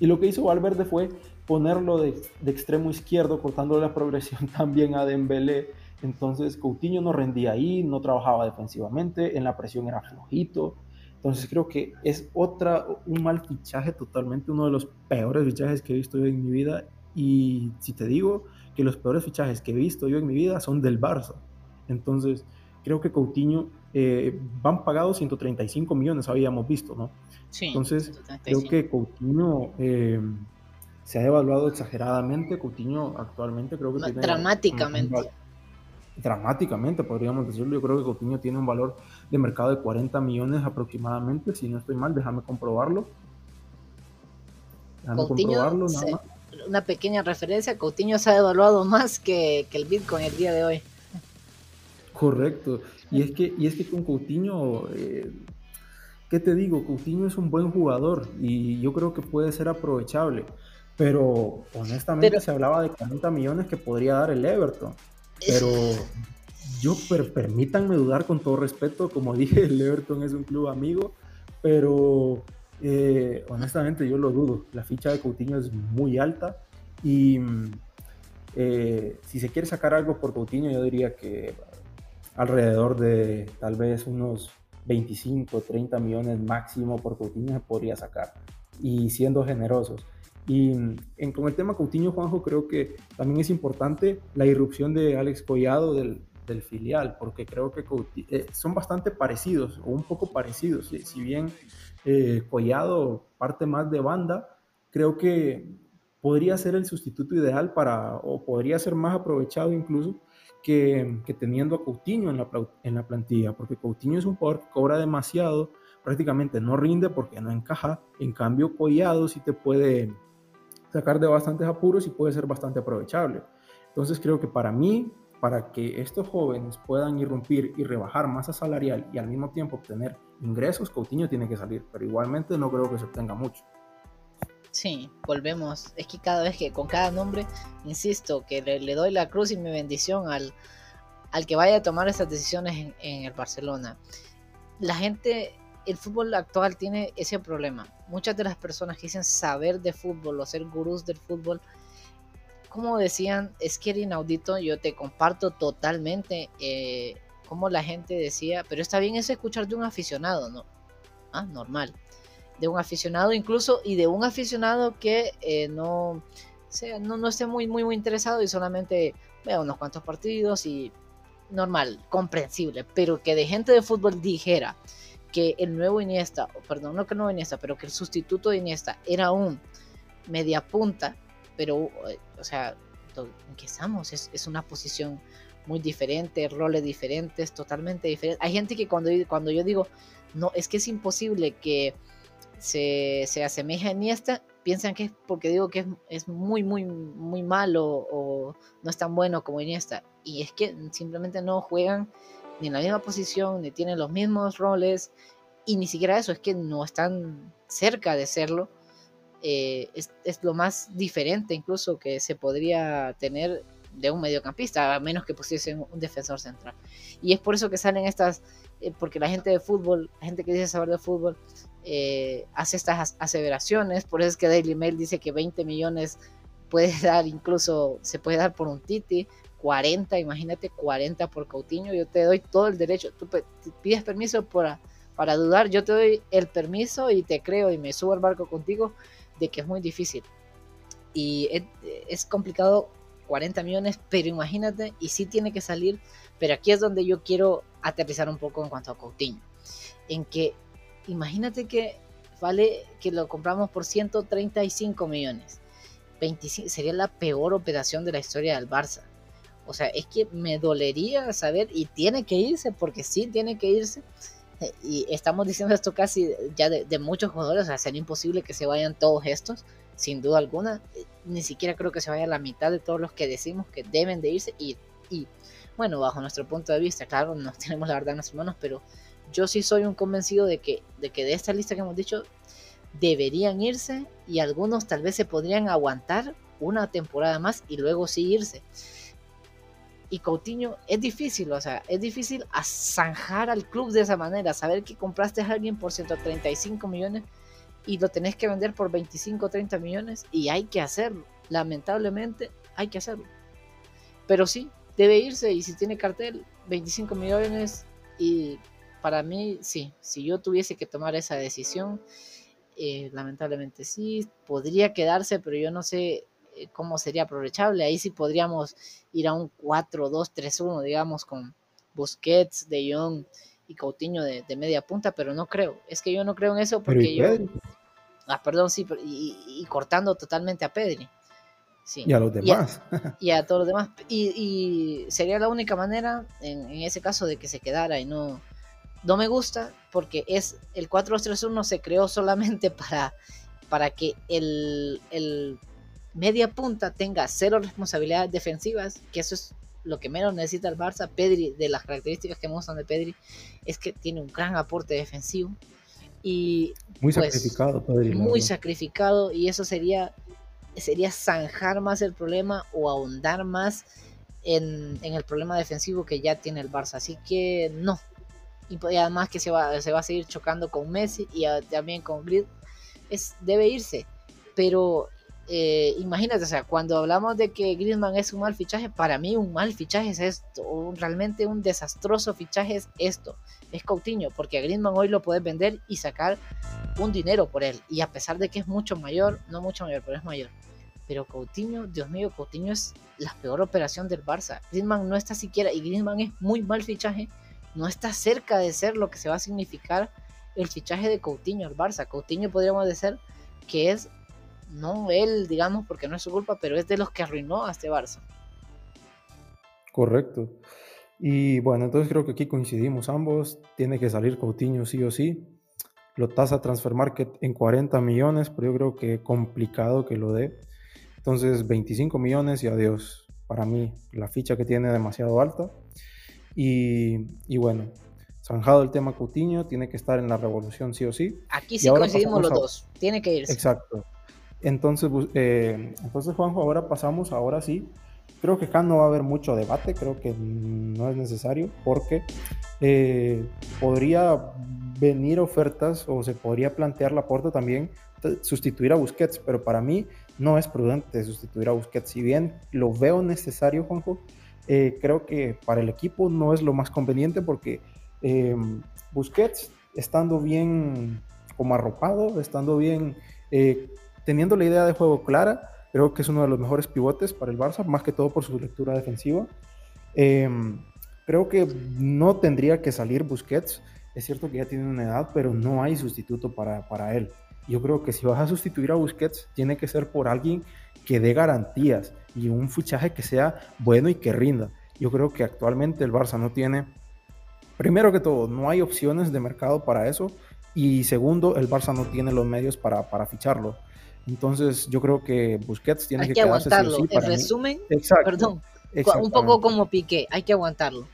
Y lo que hizo Valverde fue ponerlo de, extremo izquierdo, cortando la progresión también a Dembélé, entonces Coutinho no rendía ahí, no trabajaba defensivamente, en la presión era flojito. Entonces creo que es otra, un mal fichaje totalmente, uno de los peores fichajes que he visto yo en mi vida. Y si te digo que los peores fichajes que he visto yo en mi vida son del Barça. Entonces creo que Coutinho eh, van pagados 135 millones, habíamos visto, ¿no? Sí, Entonces creo que Coutinho eh, se ha evaluado exageradamente. Coutinho actualmente creo que tiene... Dramáticamente dramáticamente, podríamos decirlo. Yo creo que Coutinho tiene un valor de mercado de 40 millones aproximadamente, si no estoy mal, déjame comprobarlo. Déjame comprobarlo, Una pequeña referencia, Coutinho se ha devaluado más que, el Bitcoin el día de hoy. Correcto. Y es que, y es que con Coutinho, eh, ¿qué te digo? Coutinho es un buen jugador y yo creo que puede ser aprovechable. Pero honestamente se hablaba de 40 millones que podría dar el Everton. Pero yo, permítanme dudar con todo respeto, como dije, el Everton es un club amigo, pero eh, honestamente yo lo dudo. La ficha de Coutinho es muy alta y eh, si se quiere sacar algo por Coutinho, yo diría que alrededor de tal vez unos 25, 30 millones máximo por Coutinho se podría sacar. Y siendo generosos. Y en, con el tema Coutinho, Juanjo, creo que también es importante la irrupción de Alex Collado del, del filial, porque creo que eh, son bastante parecidos, o un poco parecidos. Si bien eh, Collado parte más de banda, creo que podría ser el sustituto ideal para, o podría ser más aprovechado incluso, que, teniendo a Coutinho en la, en la plantilla, porque Coutinho es un jugador que cobra demasiado, prácticamente no rinde porque no encaja, en cambio Collado sí te puede sacar de bastantes apuros y puede ser bastante aprovechable. Entonces creo que para mí, para que estos jóvenes puedan irrumpir y rebajar masa salarial y al mismo tiempo obtener ingresos, Coutinho tiene que salir, pero igualmente no creo que se obtenga mucho. Sí, volvemos. Es que cada vez que con cada nombre, insisto, que le, doy la cruz y mi bendición al, al que vaya a tomar esas decisiones en, el Barcelona. La gente el fútbol actual tiene ese problema. Muchas de las personas que dicen saber de fútbol o ser gurús del fútbol como decían, es que era inaudito, yo te comparto totalmente eh, como la gente decía, pero está bien eso escuchar de un aficionado, ¿no? Ah, normal. De un aficionado incluso y de un aficionado que eh, no, sea, no, no esté muy, muy, muy interesado y solamente vea unos cuantos partidos y normal, comprensible, pero que de gente de fútbol dijera que el nuevo Iniesta, perdón, no que el nuevo Iniesta, pero que el sustituto de Iniesta era un media punta, pero, eh, o sea, ¿en qué estamos? Es, es una posición muy diferente, roles diferentes, totalmente diferentes. Hay gente que cuando, cuando yo digo, no, es que es imposible que se, se asemeje a Iniesta, piensan que es porque digo que es, es, muy, muy, muy malo o no es tan bueno como Iniesta. Y es que simplemente no juegan ni en la misma posición, ni tienen los mismos roles, y ni siquiera eso, es que no están cerca de serlo. Eh, es, es, lo más diferente incluso que se podría tener de un mediocampista, a menos que pusiesen un defensor central. Y es por eso que salen estas, eh, porque la gente de fútbol, la gente que dice saber de fútbol, eh, hace estas aseveraciones, por eso es que Daily Mail dice que 20 millones puede dar incluso, se puede dar por un Titi, 40, imagínate 40 por Coutinho, yo te doy todo el derecho, tú pides permiso para, para dudar, yo te doy el permiso y te creo y me subo al barco contigo de que es muy difícil. Y es, es complicado 40 millones, pero imagínate, y sí tiene que salir, pero aquí es donde yo quiero aterrizar un poco en cuanto a Coutinho, en que imagínate que vale que lo compramos por 135 millones. 25, sería la peor operación de la historia del Barça. O sea, es que me dolería saber, y tiene que irse, porque sí tiene que irse. Eh, y estamos diciendo esto casi ya de, muchos jugadores, o sea, sería imposible que se vayan todos estos, sin duda alguna. Eh, ni siquiera creo que se vaya la mitad de todos los que decimos que deben de irse. Y, bueno, bajo nuestro punto de vista, claro, no tenemos la verdad en nuestras manos, pero yo sí soy un convencido de que, de que de esta lista que hemos dicho, deberían irse y algunos tal vez se podrían aguantar una temporada más y luego sí irse y Coutinho es difícil, o sea, es difícil zanjar al club de esa manera, saber que compraste a alguien por 135 millones y lo tenés que vender por 25 o 30 millones y hay que hacerlo, lamentablemente hay que hacerlo. Pero sí, debe irse y si tiene cartel, 25 millones y para mí sí, si yo tuviese que tomar esa decisión, eh, lamentablemente sí, podría quedarse, pero yo no sé eh, cómo sería aprovechable. Ahí sí podríamos ir a un 4-2-3-1, digamos, con Busquets, De Jong y Coutinho de, media punta, pero no creo. Es que yo no creo en eso porque yo... Ah, perdón, sí, y, cortando totalmente a Pedri. Sí. Y a los demás. Y a, todos los demás. Y, sería la única manera, en, ese caso, de que se quedara y no... No me gusta porque es el 4-2-3-1 se creó solamente para, para que el, el media punta tenga cero responsabilidades defensivas, que eso es lo que menos necesita el Barça. Pedri, de las características que me gustan de Pedri, es que tiene un gran aporte defensivo. Y muy pues, sacrificado, Pedri. Muy sacrificado, y eso sería, sería zanjar más el problema o ahondar más en, el problema defensivo que ya tiene el Barça. Así que no. Y, además que se va, se va a seguir chocando con Messi y también con Grid. Es, debe irse. Pero eh, imagínate, o sea, cuando hablamos de que Griezmann es un mal fichaje, para mí un mal fichaje es esto, realmente un desastroso fichaje es esto, es Coutinho, porque a Griezmann hoy lo puedes vender y sacar un dinero por él, y a pesar de que es mucho mayor, no mucho mayor, pero es mayor. Pero Coutinho, Dios mío, Coutinho es la peor operación del Barça. Griezmann no está siquiera, y Griezmann es muy mal fichaje, no está cerca de ser lo que se va a significar el fichaje de Coutinho al Barça. Coutinho podríamos decir que es no él, digamos, porque no es su culpa, pero es de los que arruinó a este Barça. Correcto. Y bueno, entonces creo que aquí coincidimos ambos. Tiene que salir Coutinho sí o sí. Lo tasa Transfer Market en 40 millones, pero yo creo que complicado que lo dé. Entonces 25 millones y adiós. Para mí la ficha que tiene demasiado alta. Y, y bueno, zanjado el tema Coutinho, tiene que estar en la revolución sí o sí. Aquí sí coincidimos los dos. Tiene que irse. Exacto. Entonces, eh, entonces, Juanjo, ahora pasamos, ahora sí. Creo que acá no va a haber mucho debate, creo que no es necesario, porque eh, podría venir ofertas o se podría plantear la puerta también sustituir a Busquets, pero para mí no es prudente sustituir a Busquets. Si bien lo veo necesario, Juanjo, eh, creo que para el equipo no es lo más conveniente porque eh, Busquets, estando bien como arropado, estando bien, eh, teniendo la idea de juego clara, creo que es uno de los mejores pivotes para el Barça, más que todo por su lectura defensiva. creo que no tendría que salir Busquets. Es cierto que ya tiene una edad, pero no hay sustituto para, para él. Yo creo que si vas a sustituir a Busquets, tiene que ser por alguien que dé garantías y un fichaje que sea bueno y que rinda. Yo creo que actualmente el Barça no tiene, primero que todo, no hay opciones de mercado para eso. Y segundo, el Barça no tiene los medios para, para ficharlo. Entonces, yo creo que Busquets tiene hay que, aguantarlo. en resumen, perdón, un poco como Piqué, hay que aguantarlo.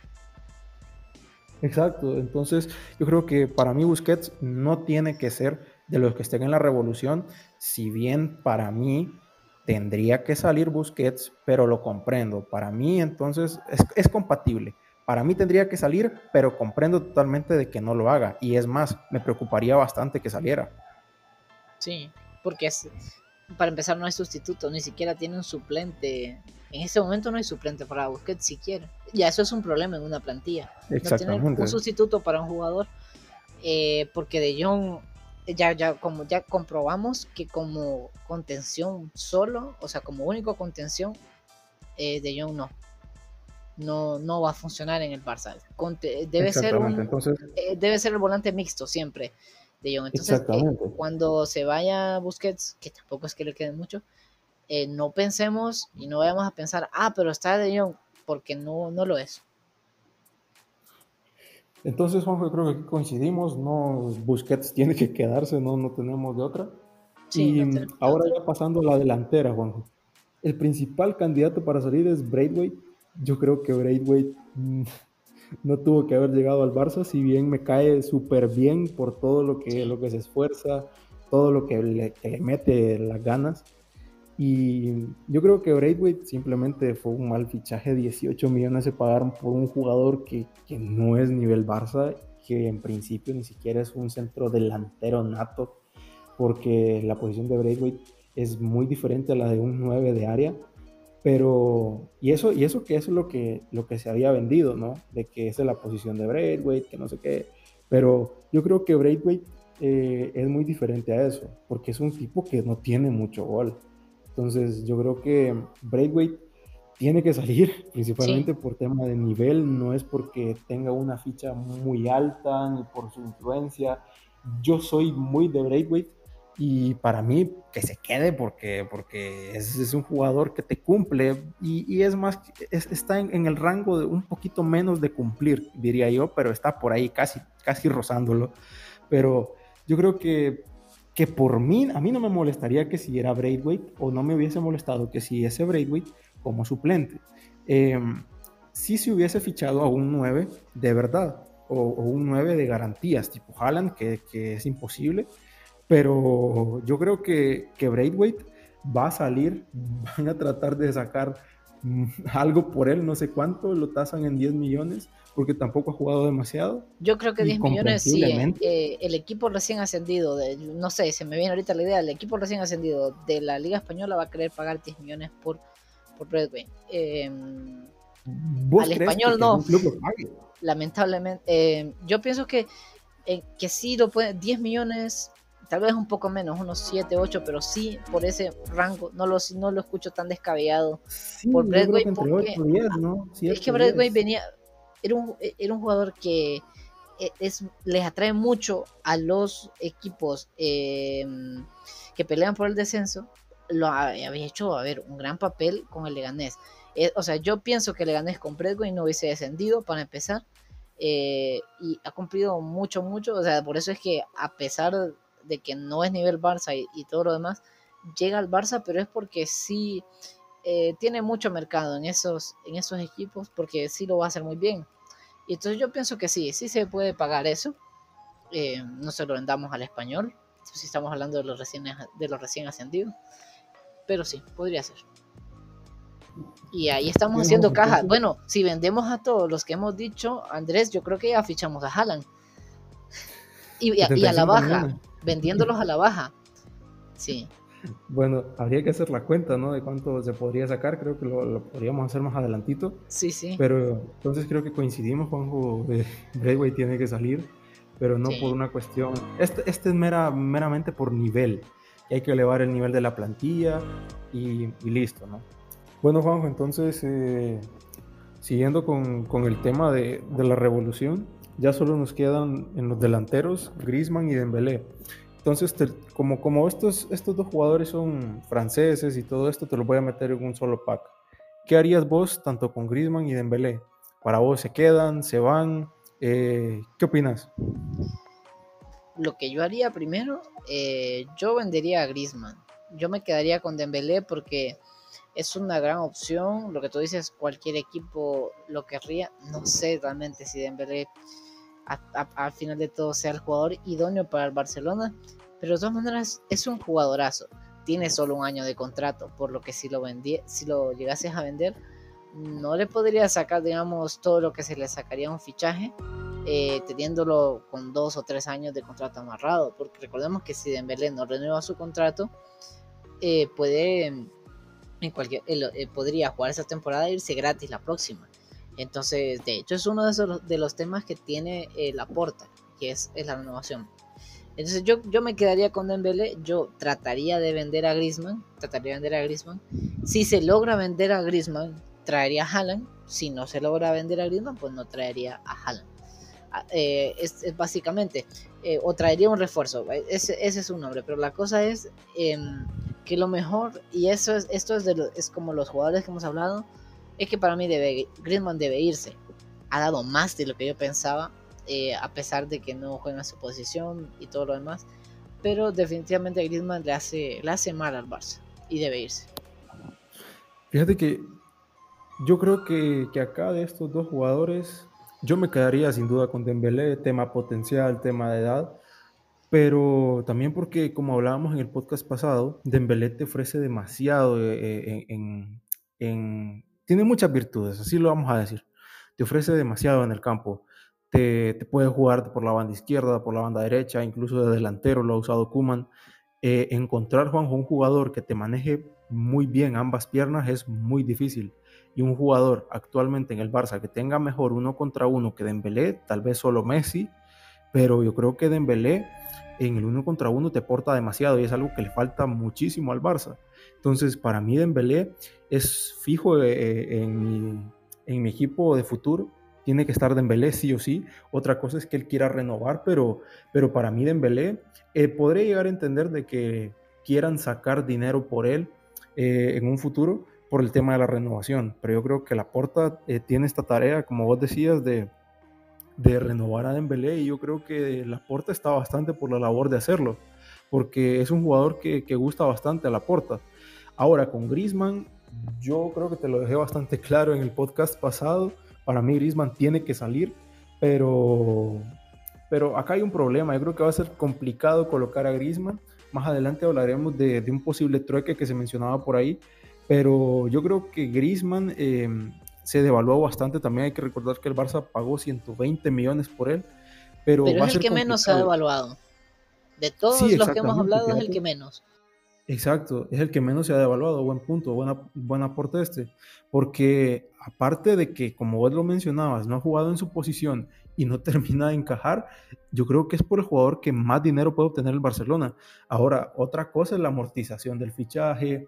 Exacto, entonces yo creo que para mí Busquets no tiene que ser de los que estén en la revolución, si bien para mí tendría que salir Busquets, pero lo comprendo. Para mí entonces es, compatible. Para mí tendría que salir, pero comprendo totalmente de que no lo haga. Y es más, me preocuparía bastante que saliera. Sí, porque es, para empezar no hay sustituto, ni siquiera tiene un suplente. En ese momento no hay suplente para Busquets siquiera. Ya eso es un problema en una plantilla. No un sustituto para un jugador. Eh, porque De Jong ya, ya, como ya comprobamos que como contención solo, o sea, como único contención, eh, De Jong no. No, no va a funcionar en el Barça. debe, ser eh, debe ser el volante mixto siempre. De Jong. Entonces, eh, cuando se vaya Busquets, que tampoco es que le quede mucho, no pensemos y no vayamos a pensar, ah, pero está De Jong, porque no, no lo es. Entonces, Juanjo, creo que aquí coincidimos, no Busquets tiene que quedarse, no, no tenemos de otra. y ahora ya pasando a la delantera, Juanjo. El principal candidato para salir es Braithwaite. Yo creo que Braithwaite mm, no tuvo que haber llegado al Barça, si bien me cae súper bien por todo lo que, lo que se esfuerza, todo lo que le, que le mete las ganas. Y yo creo que Braithwaite simplemente fue un mal fichaje. 18 millones se pagaron por un jugador que, que, no es nivel Barça, que en principio ni siquiera es un centro delantero nato, porque la posición de Braithwaite es muy diferente a la de un 9 de área. Pero, y eso, y eso que es lo que, lo que se había vendido, ¿no? De que esa es la posición de Braithwaite, que no sé qué. Pero yo creo que Braithwaite eh, es muy diferente a eso, porque es un tipo que no tiene mucho gol entonces yo creo que Braithwaite tiene que salir, principalmente por tema de nivel, no es porque tenga una ficha muy alta ni por su influencia. Yo soy muy de Braithwaite y para mí que se quede porque, porque es, un jugador que te cumple y, es más, está en, el rango de un poquito menos de cumplir, diría yo, pero está por ahí casi, casi rozándolo. Pero yo creo que que por mí, a mí no me molestaría que siguiera Braithwaite o no me hubiese molestado que siguiese Braithwaite como suplente. Eh, si se hubiese fichado a un 9 de verdad o, un 9 de garantías tipo Haaland, que, que, es imposible, pero yo creo que, que Braithwaite va a salir, van a tratar de sacar algo por él, no sé cuánto, lo tasan en 10 millones porque tampoco ha jugado demasiado. Yo creo que 10 millones sí. Eh, el equipo recién ascendido, de, no sé, se me viene ahorita la idea, el equipo recién ascendido de la Liga Española va a querer pagar 10 millones por, por em, al español no. Lamentablemente. Em, yo pienso que, eh, que sí lo puede, 10 millones, tal vez un poco menos, unos 7, 8, pero sí por ese rango, no lo, no lo escucho tan descabellado por Bradway. es que Bradway venía, era un, e, era un jugador que e, es, les atrae mucho a los equipos em, que pelean por el descenso. Lo había hecho, a ver, un gran papel con el Leganés. Eh, o sea, yo pienso que el Leganés con y no hubiese descendido para empezar. Eh, y ha cumplido mucho, mucho. O sea, por eso es que a pesar de que no es nivel Barça y, y todo lo demás, llega al Barça, pero es porque sí eh, tiene mucho mercado en esos, en esos equipos porque sí lo va a hacer muy bien. Y entonces yo pienso que sí, sí se puede pagar eso. Eh, no se lo vendamos al español, si estamos hablando de los recién, de los recién ascendidos. Pero sí, podría ser. Y ahí estamos haciendo caja. Bueno, si vendemos a todos los que hemos dicho, Andrés, yo creo que ya fichamos a Haaland. Y, y, a la baja, vendiéndolos a la baja. Sí. Bueno, habría que hacer la cuenta, ¿no? De cuánto se podría sacar, creo que lo, podríamos hacer más adelantito. Sí, sí. Pero entonces creo que coincidimos, Juanjo, de Braithwaite tiene que salir, pero no por una cuestión... Este, este es mera, meramente por nivel, hay que elevar el nivel de la plantilla y, listo, ¿no? Bueno, Juanjo, entonces, eh, siguiendo con, con, el tema de, de la revolución, ya solo nos quedan en los delanteros Grisman y Dembélé. Entonces, como, como estos, estos dos jugadores son franceses y todo esto, te lo voy a meter en un solo pack. ¿Qué harías vos tanto con Griezmann y Dembélé? ¿Para vos se quedan, se van? Eh, ¿Qué opinas? Lo que yo haría primero, eh, yo vendería a Griezmann. Yo me quedaría con Dembélé porque es una gran opción. Lo que tú dices, cualquier equipo lo querría. No sé realmente si Dembélé al final de todo sea el jugador idóneo para el Barcelona, pero de todas maneras es un jugadorazo. Tiene solo un año de contrato, por lo que si lo vendí, si lo llegases a vender, no le podría sacar, digamos, todo lo que se le sacaría a un fichaje, eh, teniéndolo con dos o tres años de contrato amarrado, porque recordemos que si Dembélé no renueva su contrato, eh, puede en cualquier, eh, podría jugar esa temporada e irse gratis la próxima. Entonces, de hecho, es uno de, esos, de los temas que tiene eh, la porta, que es, la renovación. Entonces, yo, yo me quedaría con Dembélé, yo trataría de vender a Griezmann, trataría de vender a Griezmann. Si se logra vender a Griezmann, traería a Haaland. Si no se logra vender a Griezmann, pues no traería a Haaland. Ah, eh, es, básicamente, eh, o traería un refuerzo, ese, es su nombre, pero la cosa es em, que lo mejor, y eso es, esto es, de es como los jugadores que hemos hablado, es que para mí debe, Griezmann debe irse. Ha dado más de lo que yo pensaba, eh, a pesar de que no juega en su posición y todo lo demás. Pero definitivamente Griezmann le hace, le hace mal al Barça y debe irse. Fíjate que yo creo que, que acá de estos dos jugadores, yo me quedaría sin duda con Dembélé, tema potencial, tema de edad. Pero también porque, como hablábamos en el podcast pasado, Dembélé te ofrece demasiado eh, en, en, tiene muchas virtudes, así lo vamos a decir. Te ofrece demasiado en el campo. Te, puede jugar por la banda izquierda, por la banda derecha, incluso de delantero, lo ha usado Kuman. Eh, encontrar, Juanjo, un jugador que te maneje muy bien ambas piernas es muy difícil. Y un jugador actualmente en el Barça que tenga mejor uno contra uno que Dembélé, tal vez solo Messi, pero yo creo que Dembélé en el uno contra uno te porta demasiado y es algo que le falta muchísimo al Barça. Entonces, para mí Dembélé es fijo eh, eh, en, mi, equipo de futuro. Tiene que estar Dembélé sí o sí. Otra cosa es que él quiera renovar, pero, pero para mí Dembélé eh, podré llegar a entender de que quieran sacar dinero por él en un futuro por el tema de la renovación. Pero yo creo que la Porta tiene esta tarea, como vos decías, de, de renovar a Dembélé y yo creo que la Porta está bastante por la labor de hacerlo, porque es un jugador que, que gusta bastante a la Porta. Ahora, con Grisman, yo creo que te lo dejé bastante claro en el podcast pasado. Para mí, Grisman tiene que salir, pero, pero acá hay un problema. Yo creo que va a ser complicado colocar a Grisman. Más adelante hablaremos de, un posible trueque que se mencionaba por ahí. Pero yo creo que Grisman em, se devaluó bastante. También hay que recordar que el Barça pagó 120 millones por él. Pero, es el que menos se ha devaluado. De todos los que hemos hablado, es el que menos. Exacto, es el que menos se ha devaluado, buen punto, buena, buen aporte este, porque aparte de que, como vos lo mencionabas, no ha jugado en su posición y no termina de encajar, yo creo que es por el jugador que más dinero puede obtener el Barcelona. Ahora, otra cosa es la amortización del fichaje,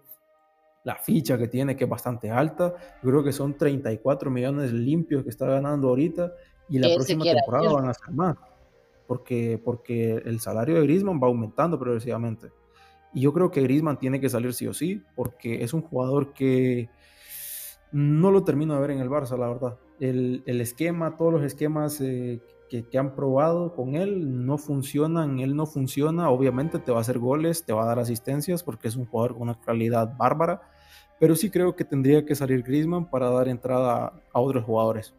la ficha que tiene, que es bastante alta, yo creo que son 34 millones limpios que está ganando ahorita y la próxima temporada van a ser más, porque, porque el salario de Griezmann va aumentando progresivamente. Y yo creo que Griezmann tiene que salir sí o sí, porque es un jugador que no lo termino de ver en el Barça, la verdad. El, esquema, todos los esquemas eh, que, han probado con él no funcionan, él no funciona. Obviamente te va a hacer goles, te va a dar asistencias, porque es un jugador con una calidad bárbara. Pero sí creo que tendría que salir Griezmann para dar entrada a otros jugadores.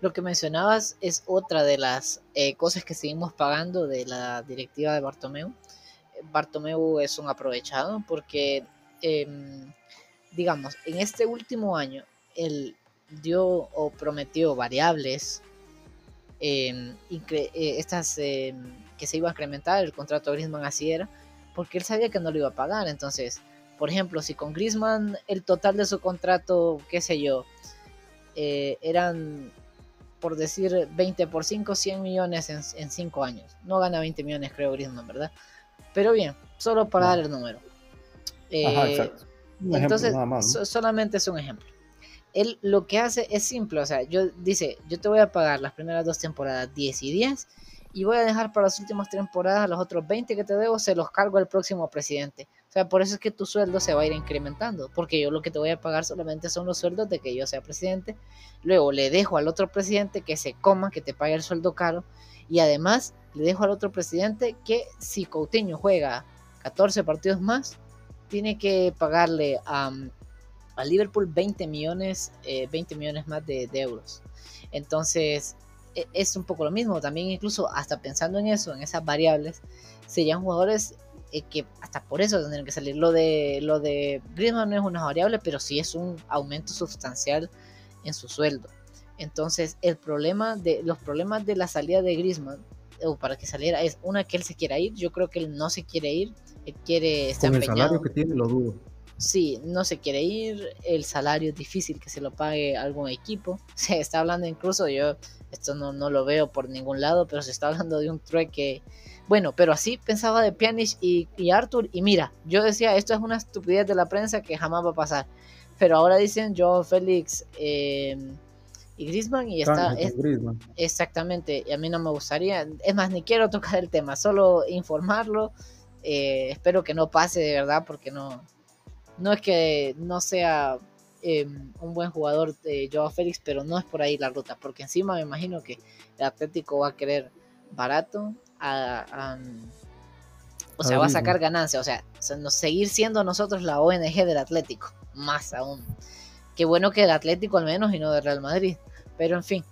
Lo que mencionabas es otra de las eh, cosas que seguimos pagando de la directiva de Bartomeu Bartomeu es un aprovechado porque, em, digamos, en este último año él dio o prometió variables, em, eh, estas em, que se iba a incrementar, el contrato de Griezmann así era, porque él sabía que no lo iba a pagar. Entonces, por ejemplo, si con Griezmann el total de su contrato, qué sé yo, eh, eran, por decir, 20 por 5, 100 millones en, 5 años. No gana 20 millones, creo, Griezmann, ¿verdad? Pero bien, solo para dar el número. Eh, entonces, solamente es un ejemplo. Él lo que hace es simple, o sea, yo dice, yo te voy a pagar las primeras dos temporadas 10 y 10 y voy a dejar para las últimas temporadas los otros 20 que te debo, se los cargo al próximo presidente. O sea, por eso es que tu sueldo se va a ir incrementando, porque yo lo que te voy a pagar solamente son los sueldos de que yo sea presidente. Luego le dejo al otro presidente que se coma, que te pague el sueldo caro. Y además le dejo al otro presidente que si Coutinho juega 14 partidos más, tiene que pagarle a, Liverpool 20 millones, 20 eh, millones más de, de euros. Entonces, e, es un poco lo mismo. También incluso hasta pensando en eso, en esas variables, serían jugadores eh, que hasta por eso tendrían que salir. Lo de, lo de Griezmann no es una variable, pero sí es un aumento sustancial en su sueldo. Entonces, el problema de los problemas de la salida de Griezmann o para que saliera es una que él se quiera ir. Yo creo que él no se quiere ir. Él quiere estar Con el salario que tiene lo dudo. Sí, no se quiere ir. El salario es difícil que se lo pague algún equipo. Se está hablando incluso yo esto no, no lo veo por ningún lado, pero se está hablando de un trueque bueno, pero así pensaba de Pjanic y, y, Arthur. Y mira, yo decía, esto es una estupidez de la prensa que jamás va a pasar. Pero ahora dicen yo, Félix em, y Grisman y está... exactamente, y a mí no me gustaría. Es más, ni quiero tocar el tema, solo informarlo. Eh, espero que no pase de verdad, porque no, no es que no sea em, un buen jugador de Joao Félix, pero no es por ahí la ruta, porque encima me imagino que el Atlético va a querer barato o sea, va a sacar ganancia, o sea, seguir siendo nosotros la ONG del Atlético, más aún. Qué bueno que el Atlético al menos y no del Real Madrid, pero en fin.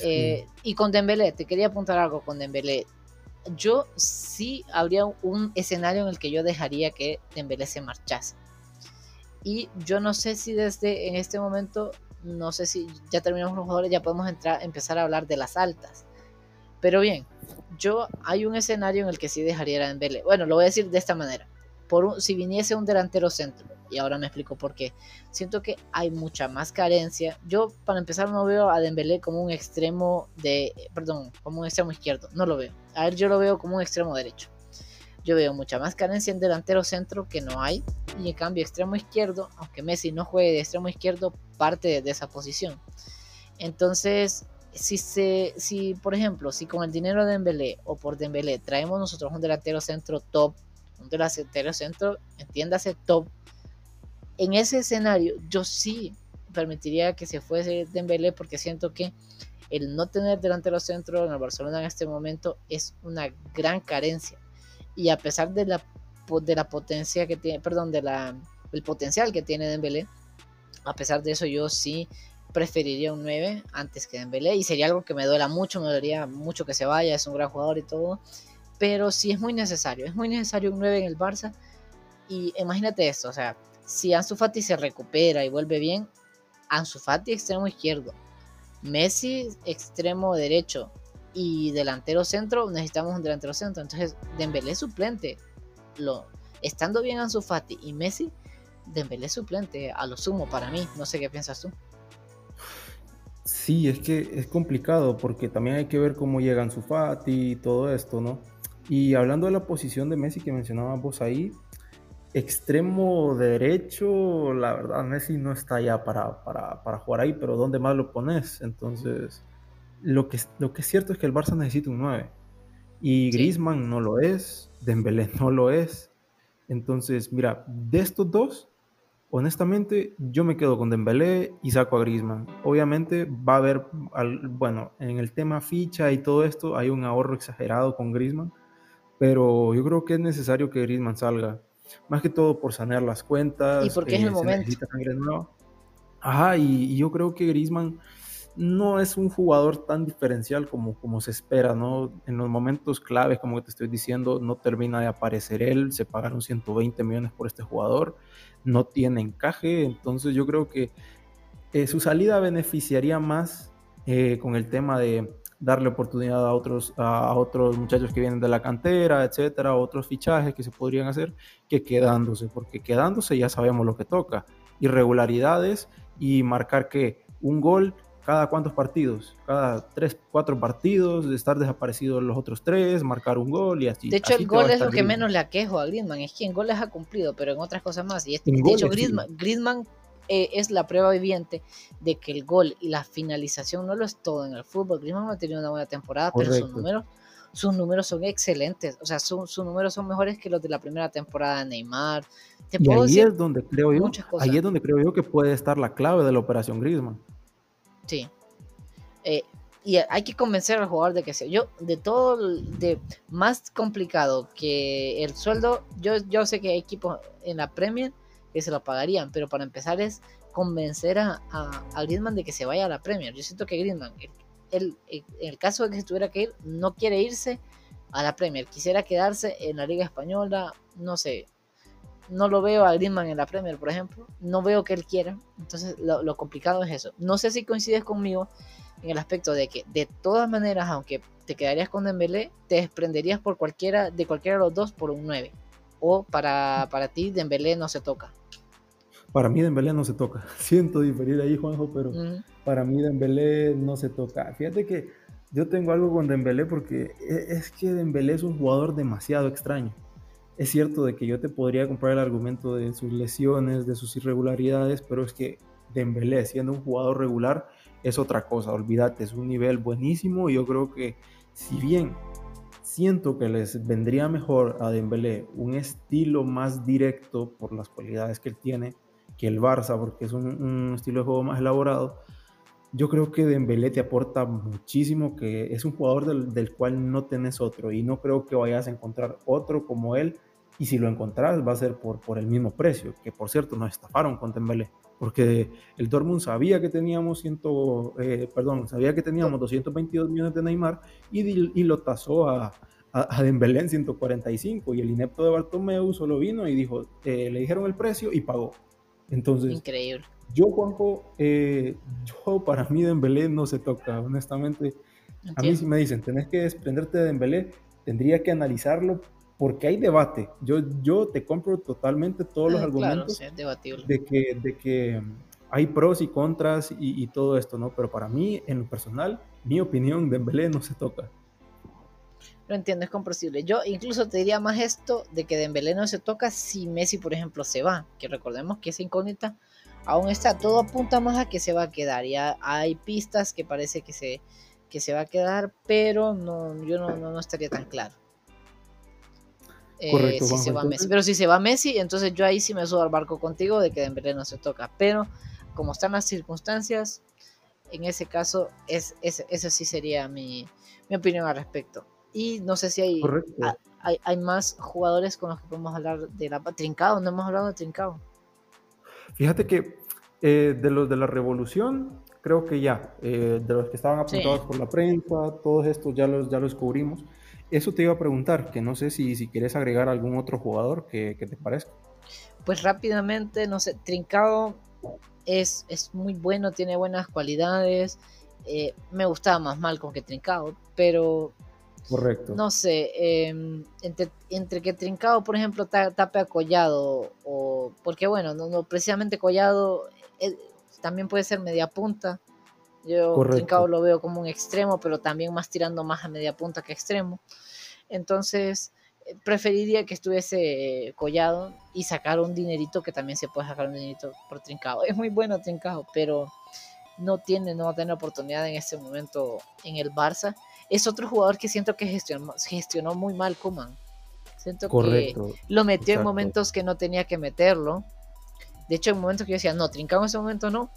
Eh, y con Dembélé, te quería apuntar algo con Dembélé. Yo sí habría un escenario en el que yo dejaría que Dembélé se marchase. Y yo no sé si desde en este momento, no sé si ya terminamos los jugadores, ya podemos entrar, empezar a hablar de las altas. Pero bien, yo hay un escenario en el que sí dejaría a Dembélé. Bueno, lo voy a decir de esta manera. Por si viniese un delantero centro, y ahora me explico por qué. Siento que hay mucha más carencia. Yo, para empezar, no veo a Dembélé como un extremo de, perdón, como un extremo izquierdo. No lo veo. A ver, yo lo veo como un extremo derecho. Yo veo mucha más carencia en delantero centro que no hay. Y en cambio, extremo izquierdo, aunque Messi no juegue de extremo izquierdo, parte de, esa posición. Entonces, si, se, si por ejemplo, si con el dinero de Dembélé o por Dembélé traemos nosotros un delantero centro top, un delantero centro, entiéndase top, en ese escenario yo sí permitiría que se fuese Dembélé porque siento que el no tener delantero centro en el Barcelona en este momento es una gran carencia. Y a pesar de la de la potencia que tiene, perdón, de la el potencial que tiene Dembélé, a pesar de eso yo sí preferiría un 9 antes que Dembélé y sería algo que me duela mucho, me dolería mucho que se vaya, es un gran jugador y todo, pero sí es muy necesario, es muy necesario un 9 en el Barça y imagínate esto, o sea, si Ansu Fati se recupera y vuelve bien, Ansu Fati extremo izquierdo, Messi extremo derecho y delantero centro, necesitamos un delantero centro, entonces Dembélé suplente, lo, estando bien Ansu Fati y Messi, Dembélé suplente a lo sumo para mí, no sé qué piensas tú. Sí, es que es complicado porque también hay que ver cómo llegan su Fati y todo esto, ¿no? Y hablando de la posición de Messi que mencionabas vos ahí, extremo derecho, la verdad, Messi no está ya para, para, jugar ahí, pero ¿dónde más lo pones? Entonces, lo que, lo que es cierto es que el Barça necesita un 9. Y Griezmann no lo es, Dembélé no lo es. Entonces, mira, de estos dos, honestamente, yo me quedo con Dembélé y saco a Griezmann. Obviamente va a haber, bueno, en el tema ficha y todo esto hay un ahorro exagerado con Griezmann, pero yo creo que es necesario que Griezmann salga, más que todo por sanear las cuentas. Y porque es el eh, momento. Ajá, y, y, yo creo que Griezmann no es un jugador tan diferencial como, como se espera, ¿no? En los momentos claves, como te estoy diciendo, no termina de aparecer él, se pagaron 120 millones por este jugador, no tiene encaje, entonces yo creo que eh, su salida beneficiaría más eh, con el tema de darle oportunidad a otros, a otros muchachos que vienen de la cantera, etcétera, otros fichajes que se podrían hacer, que quedándose, porque quedándose ya sabemos lo que toca. Irregularidades y marcar que un gol cada cuántos partidos, cada tres, cuatro partidos, de estar desaparecido los otros tres, marcar un gol y así. De hecho, el gol es lo que menos le aquejo a Griezmann, es que en goles ha cumplido, pero en otras cosas más. Y este, de hecho, Griezmann, eh, es la prueba viviente de que el gol y la finalización no lo es todo en el fútbol. Griezmann no ha tenido una buena temporada, pero sus números, sus números son excelentes. O sea, sus números son mejores que los de la primera temporada de Neymar. y ahí es donde creo yo, ahí es donde creo yo que puede estar la clave de la operación Griezmann. Sí. Eh, y hay que convencer al jugador de que sea. Yo, de todo, de más complicado que el sueldo, yo, yo sé que hay equipos en la Premier que se lo pagarían, pero para empezar es convencer a, a, Griezmann de que se vaya a la Premier. Yo siento que Griezmann, en el caso de que se tuviera que ir, no quiere irse a la Premier, quisiera quedarse en la Liga Española, no sé, no lo veo a Griezmann en la Premier, por ejemplo. No veo que él quiera. Entonces, lo, complicado es eso. No sé si coincides conmigo en el aspecto de que, de todas maneras, aunque te quedarías con Dembélé, te desprenderías por cualquiera, de cualquiera de los dos por un 9. O para, para ti, Dembélé no se toca. Para mí, Dembélé no se toca. Siento diferir ahí, Juanjo, pero para mí, Dembélé no se toca. Fíjate que yo tengo algo con Dembélé porque e, es que Dembélé es un jugador demasiado extraño. Es cierto de que yo te podría comprar el argumento de sus lesiones, de sus irregularidades, pero es que Dembélé, siendo un jugador regular, es otra cosa. Olvídate, es un nivel buenísimo y yo creo que si bien siento que les vendría mejor a Dembélé un estilo más directo por las cualidades que él tiene que el Barça, porque es un, estilo de juego más elaborado, yo creo que Dembélé te aporta muchísimo, que es un jugador del, del, cual no tenés otro y no creo que vayas a encontrar otro como él y si lo encontrás va a ser por, por el mismo precio, que por cierto nos estafaron con Dembélé, porque el Dortmund sabía que teníamos ciento, eh, perdón, sabía que teníamos 222 millones de Neymar y, y lo tasó a, a, Dembélé en 145 y el inepto de Bartomeu solo vino y dijo, eh, le dijeron el precio y pagó. Entonces, increíble. Yo, Juanjo, eh, yo para mí Dembélé no se toca, honestamente. A mí si me dicen, tenés que desprenderte de Dembélé, tendría que analizarlo porque hay debate. Yo, yo te compro totalmente todos los ah, argumentos de, que, de que hay pros y contras y, todo esto, ¿no? Pero para mí, en lo personal, mi opinión, Dembélé no se toca. Lo entiendo, es comprensible. Yo incluso te diría más esto de que Dembélé no se toca si Messi, por ejemplo, se va. Que recordemos que esa incógnita aún está. Todo apunta más a que se va a quedar. Ya hay pistas que parece que se, que se va a quedar, pero no, yo no, no estaría tan claro. Eh, si se va Messi. Pero si se va Messi, entonces yo ahí sí me subo al barco contigo de que Dembélé no se toca. Pero como están las circunstancias, en ese caso, es, esa sí sería mi, opinión al respecto. Y no sé si hay, hay, más jugadores con los que podemos hablar de la Trincado. No hemos hablado de Trincado. Fíjate que eh, de los de la revolución, creo que ya, eh, de los que estaban apuntados por la prensa, todos estos ya los, ya los cubrimos. Eso te iba a preguntar, que no sé si, si quieres agregar algún otro jugador que, te parezca. Pues rápidamente, no sé, Trincado es, es muy bueno, tiene buenas cualidades. Eh, me gustaba más Malcolm que Trincado, pero Correcto. No sé, em, entre, que Trincado, por ejemplo, tape a Collado, o porque bueno, no, precisamente Collado eh, también puede ser media punta, yo Trincao lo veo como un extremo, pero también más tirando más a media punta que extremo. Entonces, eh, preferiría que estuviese collado y sacar un dinerito que también se puede sacar un dinerito por Trincao. Es muy bueno Trincao, pero no tiene, no va a tener oportunidad en este momento en el Barça. Es otro jugador que siento que gestionó, gestionó muy mal Kuman. Siento que lo metió en momentos que no tenía que meterlo. De hecho, en momentos que yo decía, no, Trincao en ese momento no.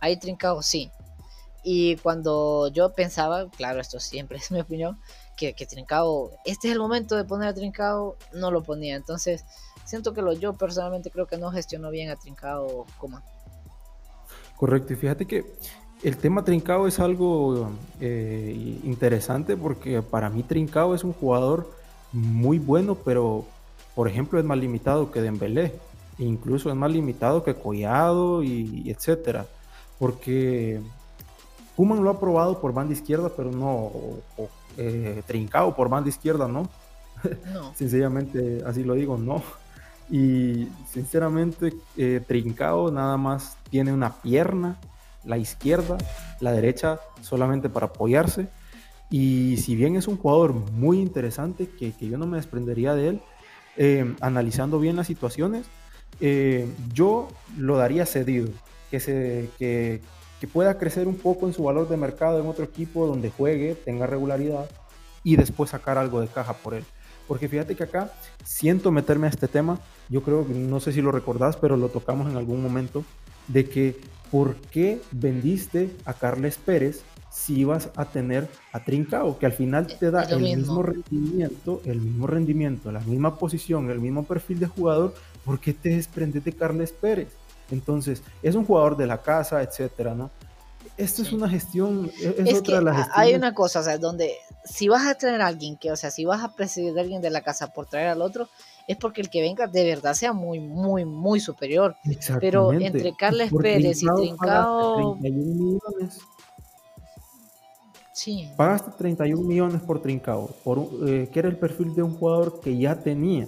Ahí Trincao sí. Y cuando yo pensaba, claro, esto siempre es mi opinión, que, que Trincao, este es el momento de poner a Trincao, no lo ponía. Entonces, siento que lo, yo personalmente creo que no gestionó bien a Trincao como. Correcto, y fíjate que el tema Trincao es algo eh, interesante porque para mí Trincao es un jugador muy bueno, pero por ejemplo es más limitado que Dembélé, incluso es más limitado que Collado y, y etcétera, porque Kuman lo ha probado por banda izquierda, pero no eh, trincado por banda izquierda, ¿no? no. Sencillamente, así lo digo, no. Y sinceramente, eh, trincado nada más tiene una pierna, la izquierda, la derecha solamente para apoyarse. Y si bien es un jugador muy interesante, que, yo no me desprendería de él, eh, analizando bien las situaciones, yo lo daría cedido, que, se, que, que pueda crecer un poco en su valor de mercado en otro equipo donde juegue, tenga regularidad y después sacar algo de caja por él. Porque fíjate que acá siento meterme a este tema, yo creo que no sé si lo recordás, pero lo tocamos en algún momento, de que ¿por qué vendiste a Carles Pérez si ibas a tener a Trincao, que al final te da el mismo. rendimiento, el mismo rendimiento, la misma posición, el mismo perfil de jugador, ¿por qué te desprendes de Carles Pérez? Entonces, es un jugador de la casa, etcétera, ¿no? Esto es una gestión, e-, es, otra de las gestiones. Hay una cosa, o sea, donde si vas a traer a alguien que, o sea, si vas a presidir a alguien de la casa por traer al otro, es porque el que venga de verdad sea muy, muy, muy superior. Pero entre Carles Pérez y Trincao. 31 millones. Sí. Pagaste 31 millones por Trincao, por, eh, que era el perfil de un jugador que ya tenía.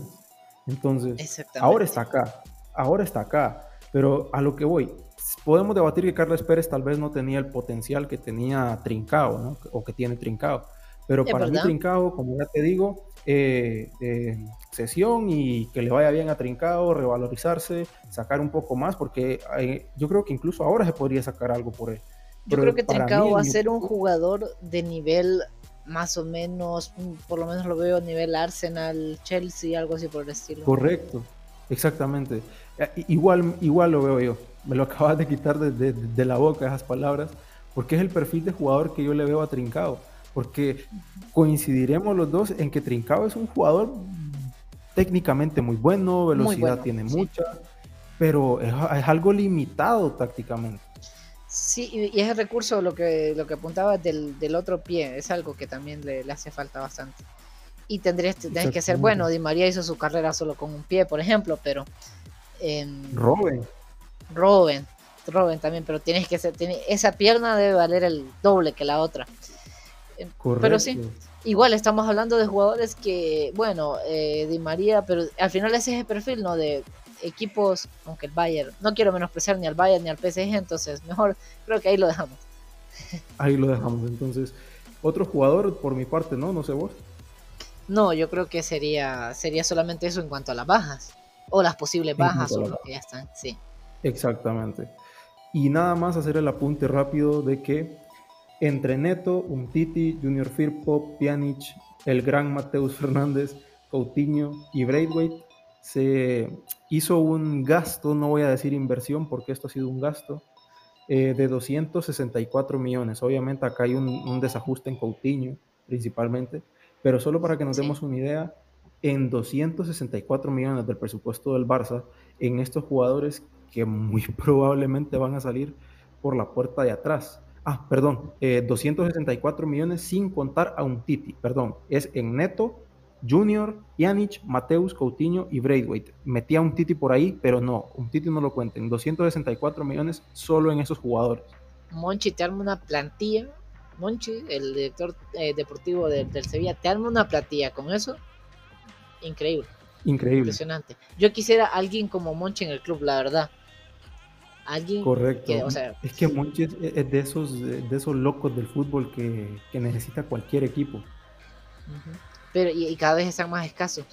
Entonces, ahora está acá. Ahora está acá. Pero a lo que voy, podemos debatir que Carlos Pérez tal vez no tenía el potencial que tenía Trincao, ¿no? O que tiene Trincao. Pero para mí Trincao, como ya te digo, eh, eh, sesión y que le vaya bien a Trincao, revalorizarse, sacar un poco más, porque yo creo que incluso ahora se podría sacar algo por él. Yo creo que Trincao va a ser un jugador de nivel más o menos, por lo menos lo veo a nivel Arsenal, Chelsea, algo así por el estilo. Correcto, exactamente. Eh, igual, igual lo veo yo. Me lo acabas de quitar de, la boca esas palabras, porque es el perfil de jugador que yo le veo a Trincao. Porque coincidiremos los dos en que Trincao es un jugador técnicamente muy bueno, velocidad tiene mucha, pero es, algo limitado tácticamente. Sí, y es el recurso lo que, lo que apuntaba del, otro pie, es algo que también le, hace falta bastante. Y tendrías, tendrías que ser bueno. Di María hizo su carrera solo con un pie, por ejemplo, pero Robin. Robin. Robin también, pero tienes que ser, tiene, esa pierna debe valer el doble que la otra. Pero sí, igual estamos hablando de jugadores que, bueno, eh, Di María, pero al final ese es el perfil, ¿no? De equipos, aunque el Bayern, no quiero menospreciar ni al Bayern ni al PSG, entonces mejor creo que ahí lo dejamos. Ahí lo dejamos, entonces. Otro jugador por mi parte, ¿no? No sé vos. No, yo creo que sería, sería solamente eso en cuanto a las bajas. O las posibles bajas o lo que ya están, sí. Exactamente. Y nada más hacer el apunte rápido de que entre Neto, Umtiti, Junior Firpo, Pjanic, el gran Mateus Fernández, Coutinho y Braithwaite se hizo un gasto, no voy a decir inversión porque esto ha sido un gasto, eh, de 264 millones. Obviamente acá hay un, desajuste en Coutinho principalmente, pero solo para que nos demos una idea, en 264 millones del presupuesto del Barça en estos jugadores que muy probablemente van a salir por la puerta de atrás. Ah, perdón, 264 eh, millones sin contar a un Titi, perdón, es en neto, Junior, Pjanic, Mateus, Coutinho y Braithwaite. Metía un Titi por ahí, pero no, un Titi no lo cuenten. 264 millones solo en esos jugadores. Monchi te arma una plantilla. Monchi, el director eh, deportivo del Sevilla, te arma una plantilla con eso increíble. Increíble. Impresionante. Yo quisiera alguien como Monchi en el club, la verdad. Alguien Correcto. es que Monchi es, de esos, de esos locos del fútbol que, necesita cualquier equipo. Pero y, cada vez están más escasos.